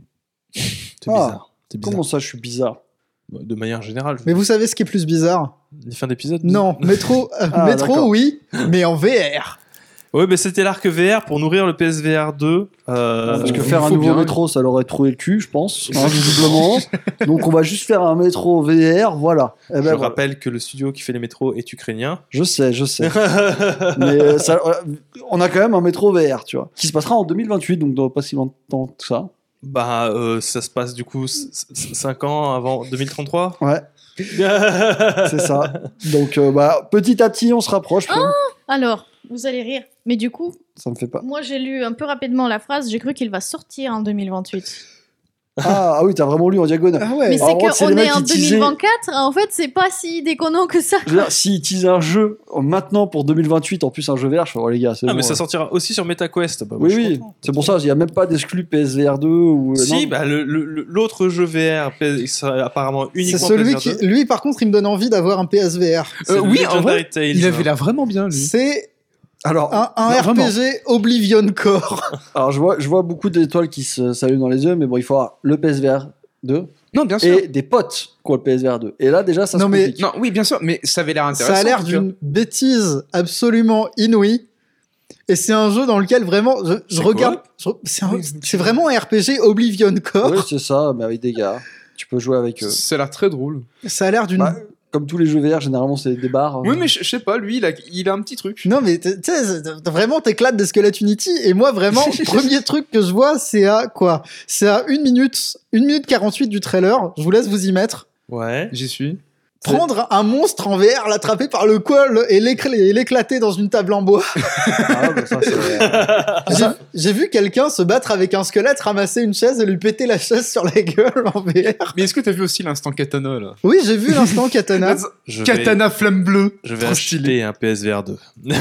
C'est
Ah,
bizarre.
Comment ça, je suis bizarre
De manière générale.
Mais vous savez ce qui est plus bizarre?
Les fins d'épisode?
Non, Métro, euh,
Ah,
Métro, oui, mais en VR.
Oui, mais c'était l'arc VR pour nourrir le PSVR 2. euh,
Parce que faire un nouveau
bien.
métro, ça leur aurait trouvé le cul, je pense, hein, visiblement. Donc, on va juste faire un métro VR, voilà. Eh ben,
Je
voilà.
rappelle que le studio qui fait les métros est ukrainien.
Je sais, je sais. Mais euh, ça, euh, on a quand même un métro VR, tu vois, qui se passera en 2028, donc dans pas si longtemps que ça.
bah, euh, ça se passe du coup 5 ans avant 2033.
Ouais, c'est ça. Donc, euh, bah, petit à petit, on se rapproche. quoi.
Alors, vous allez rire. Mais du coup,
ça me fait pas.
moi j'ai lu un peu rapidement la phrase, j'ai cru qu'il va sortir en 2028.
Ah, ah oui, t'as vraiment lu en diagonale.
Ah ouais.
Mais c'est
c'est
qu'on est en
teasaient-
2024, en fait c'est pas si déconnant que ça.
Je veux dire, s'ils teasent un jeu maintenant pour 2028, en plus un jeu VR, je fais, oh les gars, c'est
Ah,
bon,
mais ça
là.
sortira aussi sur MetaQuest. Bah,
Oui, oui, c'est pour ça, il n'y a même pas d'exclu PSVR 2 ou. euh,
Si,
non.
bah, l'autre jeu VR sera apparemment
C'est
uniquement
celui
PSVR
qui,
2.
lui, par contre, il me donne envie d'avoir un PSVR.
C'est
Euh, oui, en vrai,
Tales,
Il avait
hein.
l'air vraiment bien, lui.
C'est
Alors,
un, un
Non, vraiment.
RPG Oblivion Core.
alors je, vois, je vois beaucoup d'étoiles qui se- s'allument dans les yeux, mais bon, il faudra le PSVR 2
Non, bien sûr.
et des potes qui ont le PSVR 2. Et là, déjà, ça
Non,
se
mais-
complique.
Non, oui, bien sûr, mais ça avait l'air intéressant.
Ça a l'air d'une bêtise absolument inouïe. Et c'est un jeu dans lequel vraiment, je, regarde. c'est vraiment un RPG Oblivion Core.
Oui, c'est ça, mais avec des gars. Tu peux jouer avec eux.
Ça a l'air très drôle.
Ça a l'air d'une.
Bah, comme tous les jeux VR, généralement, c'est des bars.
Oui, mais je je sais pas, lui, il a, il a un petit truc.
Non, mais tu sais, vraiment, t'éclates des squelettes Unity. Et moi, vraiment, premier truc que je vois, c'est à quoi? C'est à 1 minute, 1 minute 48 du trailer. Je vous laisse vous y mettre.
Ouais.
J'y suis.
Prendre un monstre en VR, l'attraper par le col et l'écl- et l'éclater dans une table en bois.
Ah, ça,
J'ai- vu quelqu'un se battre avec un squelette, ramasser une chaise et lui péter la chaise sur la gueule en VR.
Mais est-ce que t'as vu aussi l'instant katana, là?
Oui, j'ai vu l'instant katana.
Je vais,
Katana flamme bleue.
je vais
Trop
acheter
stylé.
un PSVR 2.
le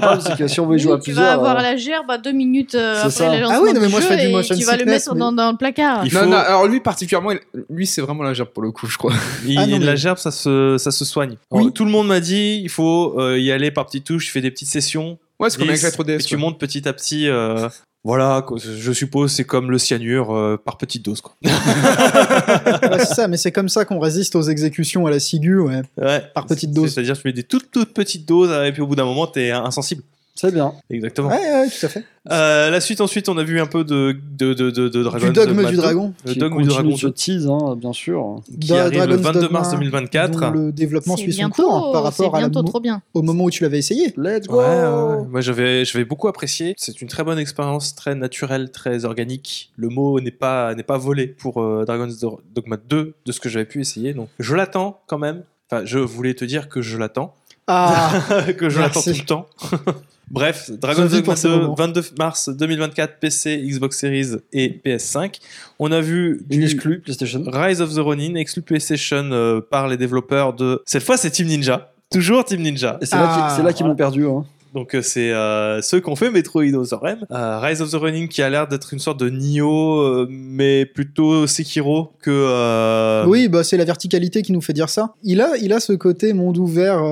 problème, c'est que si on veut y jouer à
tu
plusieurs.
vas avoir
euh,
la gerbe à deux minutes euh, après le lancement
Ah oui, non, mais moi, je fais du motion
tu vas le mettre
mais-
dans, dans le placard.
Il
Non,
faut-
non, alors lui particulièrement, lui c'est vraiment la gerbe pour le coup, je crois.
Il-
Ah non, mais-
La gerbe, ça se, ça se soigne.
Oui.
Alors, tout le monde m'a dit, il faut euh, y aller par petites touches, tu fais des petites sessions.
Ouais, c'est comme avec
10,
la 3DS.
et tu montes petit à petit. euh, voilà, je suppose c'est comme le cyanure euh, par petite dose. Quoi.
Ouais, c'est ça, mais c'est comme ça qu'on résiste aux exécutions à la ciguë, ouais.
Ouais.
Par petite dose.
C'est-à-dire tu mets des toutes toutes petites doses et puis au bout d'un moment t'es insensible.
C'est bien.
Exactement.
Ouais, ouais, tout à fait.
Euh, la suite ensuite on a vu un peu de de de de, de Dragon's
du dogme du
2.
dragon.
Le
Qui
dogme du dragon
de se
2,
tease, hein, bien sûr.
qui
Dra-
arrive le
Dragon's
22
Dogma,
mars 2024.
dont le développement
C'est
suit son
bientôt,
cours par rapport à la
bientôt
mo-
trop bien.
au moment où tu l'avais essayé.
Let's go
Ouais, ouais, ouais. Moi, j'avais, j'avais beaucoup apprécié. C'est une très bonne expérience, très naturelle, très organique. Le mot n'est pas, n'est pas volé pour euh, Dragon's Do- Dogma 2 de ce que j'avais pu essayer. Donc, je l'attends quand même. Enfin, je voulais te dire que je l'attends.
Ah,
que je l'attends tout le temps. Bref, Dragon's Dogma
pour ce
2,
moment.
22 mars 2024, PC, Xbox Series et PS5. On a vu
Une
du
exclue PlayStation.
Rise of the Ronin, exclu PlayStation euh, par les développeurs de... Cette fois, c'est Team Ninja. Toujours Team Ninja.
Et c'est là
Ah,
qu'ils c'est là qu'ils
voilà.
m'ont perdu. Hein.
Donc euh, c'est euh, ceux qui ont fait Metroid Other M. Euh, Rise of the Running qui a l'air d'être une sorte de Nioh, euh, mais plutôt Sekiro que... euh,
oui, bah c'est la verticalité qui nous fait dire ça. Il a, il a ce côté monde ouvert,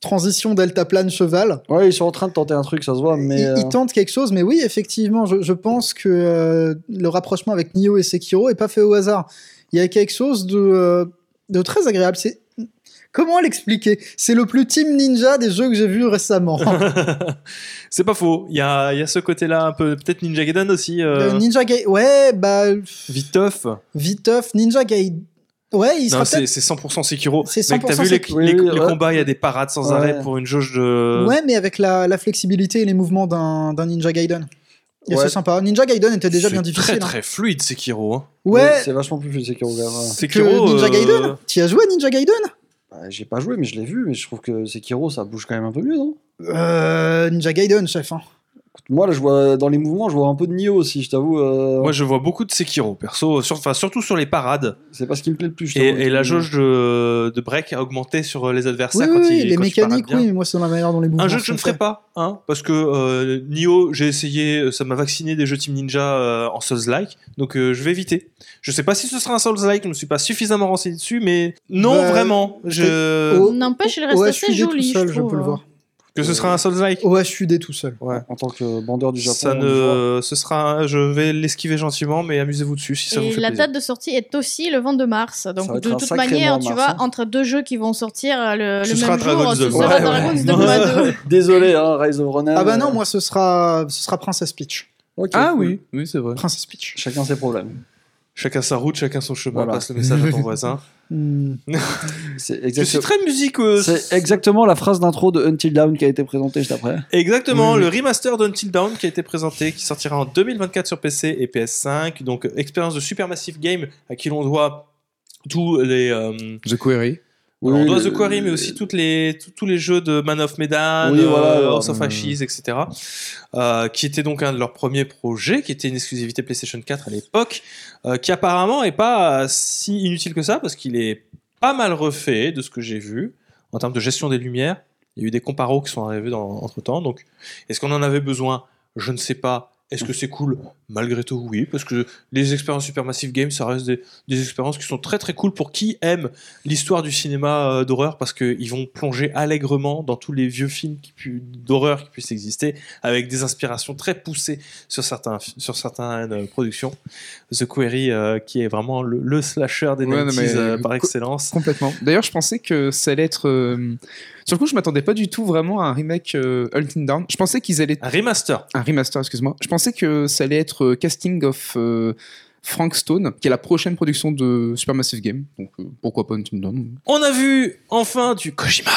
transition deltaplane cheval.
Ouais, ils sont en train de tenter un truc, ça se voit, mais.
il,
euh,
il tente quelque chose, mais oui, effectivement, je, je pense que euh, le rapprochement avec Nioh et Sekiro est pas fait au hasard. il y a quelque chose de, euh, de très agréable. C'est comment l'expliquer? C'est le plus Team Ninja des jeux que j'ai vus récemment.
c'est pas faux. Il y a, il y a ce côté-là un peu. Peut-être Ninja Gaiden aussi. euh,
Euh, Ninja Gaiden, ouais, bah
Viteuf.
Viteuf, Ninja Gaiden. Ouais, il sera
c'est
peut-être.
c'est 100% Sekiro.
C'est
Mec, t'as
100%
vu les,
Sekiro.
les-
Oui,
les
ouais.
combats, il y a des parades sans
Ouais.
arrêt pour une jauge de.
Ouais, mais avec la, la flexibilité et les mouvements d'un d'un Ninja Gaiden. Et
Ouais.
c'est sympa. Ninja Gaiden était déjà
C'est
bien difficile.
Très
hein.
très fluide Sekiro. Hein.
Ouais,
C'est vachement plus fluide Sekiro. ouais.
que
Sekiro.
Ninja
euh,
Gaiden. Tu as joué à Ninja Gaiden?
Bah, J'ai pas joué, mais je l'ai vu, mais je trouve que Sekiro, ça bouge quand même un peu mieux, non?
Euh, Ninja Gaiden, chef. hein.
Moi, là, je vois dans les mouvements, je vois un peu de Nioh aussi, je t'avoue. euh,
Moi, je vois beaucoup de Sekiro, perso, sur- enfin, surtout sur les parades.
C'est pas ce qui me plaît le plus. je
Et, et la jauge de, de break a augmenté sur les
Oui,
adversaires
oui,
quand
oui,
il
les
quand
mécaniques, oui, mais moi c'est la manière dont les mouvements
Un jeu que je ne ferai pas, hein, parce que euh, Nioh, j'ai essayé, euh, ça m'a vacciné des jeux Team Ninja euh, en Souls-like, donc euh, je vais éviter. Je sais pas si ce sera un Souls-like, je me suis pas suffisamment renseigné dessus, mais non,
Bah,
vraiment. Je...
Oh,
N'empêche, il reste
Ouais,
assez
je suis tout
joli,
seul,
je
je peux le voir.
Que ce sera un Souls-like.
OHUD tout seul.
Ouais.
En tant que bandeur du Japon.
Ça ne, ce sera, un- je vais l'esquiver gentiment, mais amusez-vous dessus si ça vous
Et
fait
la
plaisir.
date de sortie est aussi le 22 mars. Donc, de toute manière, tu
mars,
vois,
hein.
entre deux jeux qui vont sortir euh, le,
Ce
le
sera
même jour, ce sera Dragon's. Dogma 2.
Désolé, hein, Rise of Ronan.
Ah bah
euh,
non, moi ce sera, ce sera Princess Peach.
Ah
cool.
oui, oui, c'est vrai.
Princess Peach.
Chacun ses problèmes.
Chacun sa route, chacun son chemin.
Voilà.
Passe le message à ton voisin.
Hmm.
C'est
Je suis
exactement...
très musiqueux.
c'est exactement la phrase d'intro de Until Dawn qui a été présentée juste après.
Exactement, le remaster d'Until Dawn qui a été présenté, qui sortira en 2024 sur PC et PS5. Donc, euh, expérience de Supermassive Game à qui l'on doit tous les. euh,
The Query.
Alors, on
Oui,
doit
le-
The Quarry, mais aussi toutes les, tous- les jeux de Man of Medan,
Oui,
euh,
voilà,
House of
euh,
Ashes, etc. euh, qui était donc un de leurs premiers projets, qui était une exclusivité PlayStation 4 à l'époque, euh, qui apparemment est pas si inutile que ça, parce qu'il est pas mal refait de ce que j'ai vu en termes de gestion des lumières. Il y a eu des comparos qui sont arrivés dans, entre temps. Donc, est-ce qu'on en avait besoin? Je ne sais pas. Est-ce que c'est cool Malgré tout, oui, parce que les expériences Supermassive Games, ça reste des, des expériences qui sont très très cool pour qui aime l'histoire du cinéma euh, d'horreur, parce qu'ils vont plonger allègrement dans tous les vieux films d'horreur qui puissent exister, avec des inspirations très poussées sur, certains, sur certaines euh, productions. The Query, euh, qui est vraiment le, le slasher des
Ouais, non,
90s,
mais-
euh, par excellence.
Complètement. D'ailleurs, je pensais que ça allait être. euh, Sur le coup, je m'attendais pas du tout vraiment à un remake euh, Until Dawn. Je pensais qu'ils allaient.
Un remaster.
Un remaster, excuse-moi. Je pensais que ça allait être euh, casting of euh, Frank Stone, qui est la prochaine production de Supermassive Game. Donc euh, pourquoi pas Until Dawn
On a vu enfin du Kojima.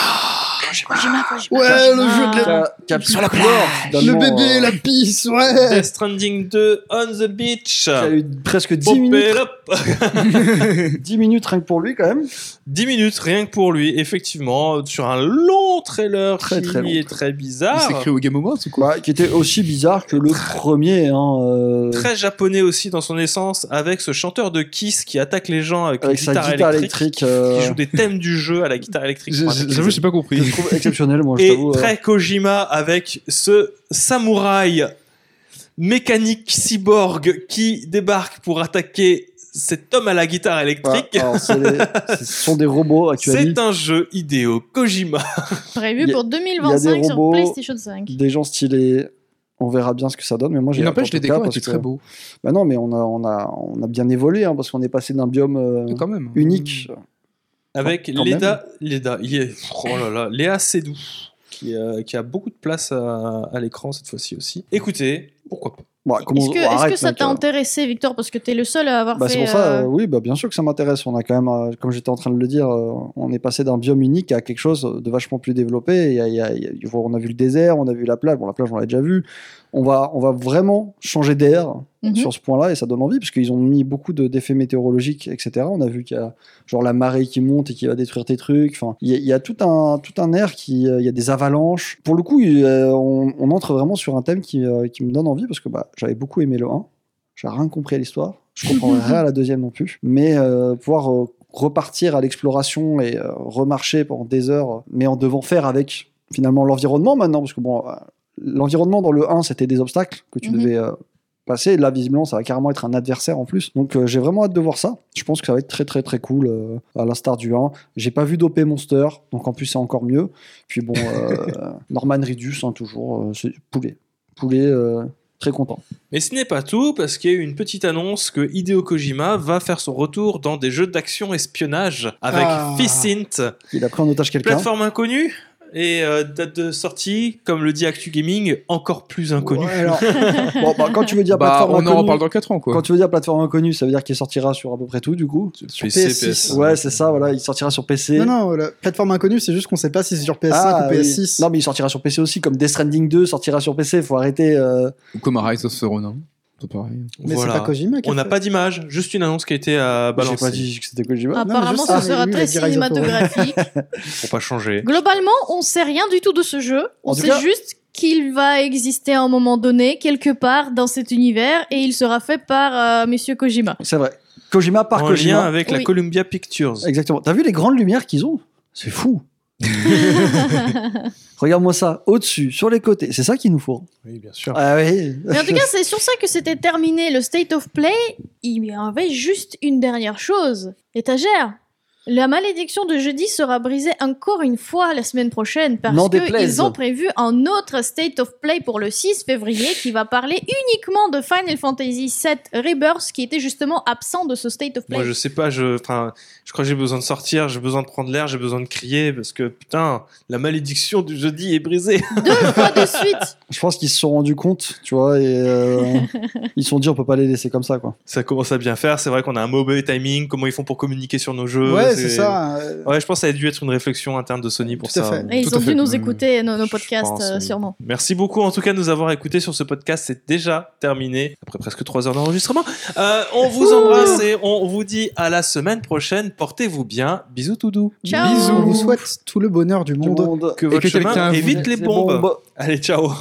Kojima, Kojima,
Ouais, le jeu de la-
Sur la
Fleur,
Le bébé,
euh,
la pisse, ouais.
Death Stranding 2 on the beach.
qui a eu presque 10
Pop it
minutes,
up.
10 minutes rien que pour lui quand même.
10 minutes rien que pour lui, effectivement, sur un long trailer
Très,
qui
très long.
est très
Il
bizarre.
s'écrit au Game Awards ou quoi
Bah, qui était aussi bizarre que le premier. Hein, euh,
Très japonais aussi dans son essence, avec ce chanteur de Kiss qui attaque les gens avec,
avec
une
sa
guitare,
guitare
électrique,
électrique. euh,
qui joue des thèmes du jeu à la guitare électrique.
J'avoue, j'ai pas compris.
je trouve exceptionnel, moi, je
Et
t'avoue. euh.
très Kojima avec ce samouraï mécanique cyborg qui débarque pour attaquer cet homme à la guitare
Ouais,
électrique.
alors, c'est les- ce sont des robots actuellement.
C'est un jeu idéo Kojima.
Prévu pour
il y a
2025
des
sur. PlayStation 5.
Des gens stylés. On verra bien ce que ça donne, mais moi j'ai
Il n'empêche, les décors étaient
que-
très beaux.
Bah non, mais on a, on a, on a bien évolué hein, parce qu'on est passé d'un biome euh,
Quand même.
unique.
Avec
Quand
Leda, Leda, il est, oh là là, Léa Seydoux, qui, euh, qui a beaucoup de place à, à l'écran cette fois-ci aussi. Écoutez, pourquoi pas
Bon, comment-
Est-ce que, ça t'a
euh.
intéressé, Victor Parce que t'es le seul à avoir
Bah,
fait.
c'est pour ça,
euh,
euh, oui, bah, bien sûr que ça m'intéresse. On a quand même, euh, comme j'étais en train de le dire, on est passé d'un biome unique à quelque chose de vachement plus développé. Y a- y a- y a- on a vu le désert, on a vu la plage. Bon, la plage, on l'a déjà vu. On va, on va vraiment changer d'air
mhm.
sur ce point-là et ça donne envie parce qu'ils ont mis beaucoup de- d'effets météorologiques, etc. On a vu qu'il y a genre la marée qui monte et qui va détruire tes trucs. Enfin, il y a, il y a tout un tout un air qui, euh, il y a des avalanches. Pour le coup, euh, on, on entre vraiment sur un thème qui, euh, qui me donne envie parce que bah, j'avais beaucoup aimé le 1. J'ai rien compris à l'histoire. Je comprends rien à la deuxième non plus. Mais pouvoir repartir à l'exploration et remarcher pendant des heures, mais en devant faire avec finalement l'environnement maintenant, parce que bon, l'environnement dans le 1 c'était des obstacles que tu
Mhm.
devais passer. Là, visiblement, ça va carrément être un adversaire en plus. Donc, euh, j'ai vraiment hâte de voir ça. Je pense que ça va être très, très, très cool, euh, à l'instar du 1. J'ai pas vu d'OP Monster, donc en plus, c'est encore mieux. Puis bon, euh, Norman Reedus, hein, toujours, euh, c'est poulet. Poulet, euh, Très content.
Mais ce n'est pas tout, parce qu'il y a eu une petite annonce que Hideo Kojima va faire son retour dans des jeux d'action espionnage avec
Ah.
Fissint,
Il a pris en otage quelqu'un.
plateforme inconnue? Et euh, date de sortie, comme le dit Actu Gaming, encore plus inconnue.
Ouais, alors,
Bon, bah, quand tu veux dire
Bah,
plateforme
on en
inconnue,
reparle dans 4 ans, quoi.
quand tu veux dire plateforme inconnue, ça veut dire qu'il sortira sur à peu près tout, du coup.
Sur
PC.
Ouais, c'est ça, voilà, il sortira sur PC.
non, non, la plateforme inconnue, c'est juste qu'on sait pas si c'est sur PS5
Ah,
ou
oui.
PS6.
Non, mais il sortira sur PC aussi, comme Death Stranding 2 sortira sur PC. Faut arrêter. euh,
Ou comme Rise of the Ronin. C'est pareil.
mais
Voilà.
c'est pas Kojima qui a
On n'a pas d'image, juste une annonce qui a été euh,
J'ai
balancée
pas dit que c'était Kojima.
Apparemment, ce
ah,
sera très cinématographique.
pour pas changer.
Globalement, on sait rien du tout de ce jeu. On sait
cas-
juste qu'il va exister à un moment donné, quelque part dans cet univers, et il sera fait par euh, Monsieur Kojima.
C'est vrai. Kojima par
en
Kojima.
lien avec la. Columbia Pictures.
Exactement. T'as vu les grandes lumières qu'ils ont? C'est fou. Regarde-moi ça, au-dessus, sur les côtés. C'est ça qu'il nous faut.
Oui, bien sûr.
Ah oui.
Mais en tout cas, c'est sur ça que c'était terminé le State of Play. Il y avait juste une dernière chose. Étagère. La malédiction de jeudi sera brisée encore une fois la semaine prochaine parce qu'ils ont prévu un autre State of Play pour le 6 février qui va parler uniquement de Final Fantasy VII Rebirth qui était justement absent de ce State of Play.
Moi, je sais pas, je, je crois que j'ai besoin de sortir, j'ai besoin de prendre l'air, j'ai besoin de crier parce que putain, la malédiction du jeudi est brisée.
Deux fois de suite.
Je pense qu'ils se sont rendus compte, tu vois, et euh, ils se sont dit on peut pas les laisser comme ça, quoi.
Ça commence à bien faire. C'est vrai qu'on a un mauvais timing. Comment ils font pour communiquer sur nos jeux
Ouais, c'est ça. euh,
Ouais, je pense que ça a dû être une réflexion interne de Sony pour
Tout
ça.
fait.
Et ils
Tout
ont dû
fait.
nous
Mmh.
écouter, nos, nos podcasts,
pense,
euh,
oui.
sûrement.
Merci beaucoup en tout cas de nous avoir écoutés sur ce podcast. C'est déjà terminé après presque trois heures d'enregistrement. Euh, on vous embrasse et on vous dit à la semaine prochaine. Portez-vous bien. Bisous tout doux.
Ciao.
On vous souhaite tout le bonheur du
Du
monde.
monde.
Que
Et
votre
que
chemin évite les
Les
bombes.
bombes.
Allez, ciao.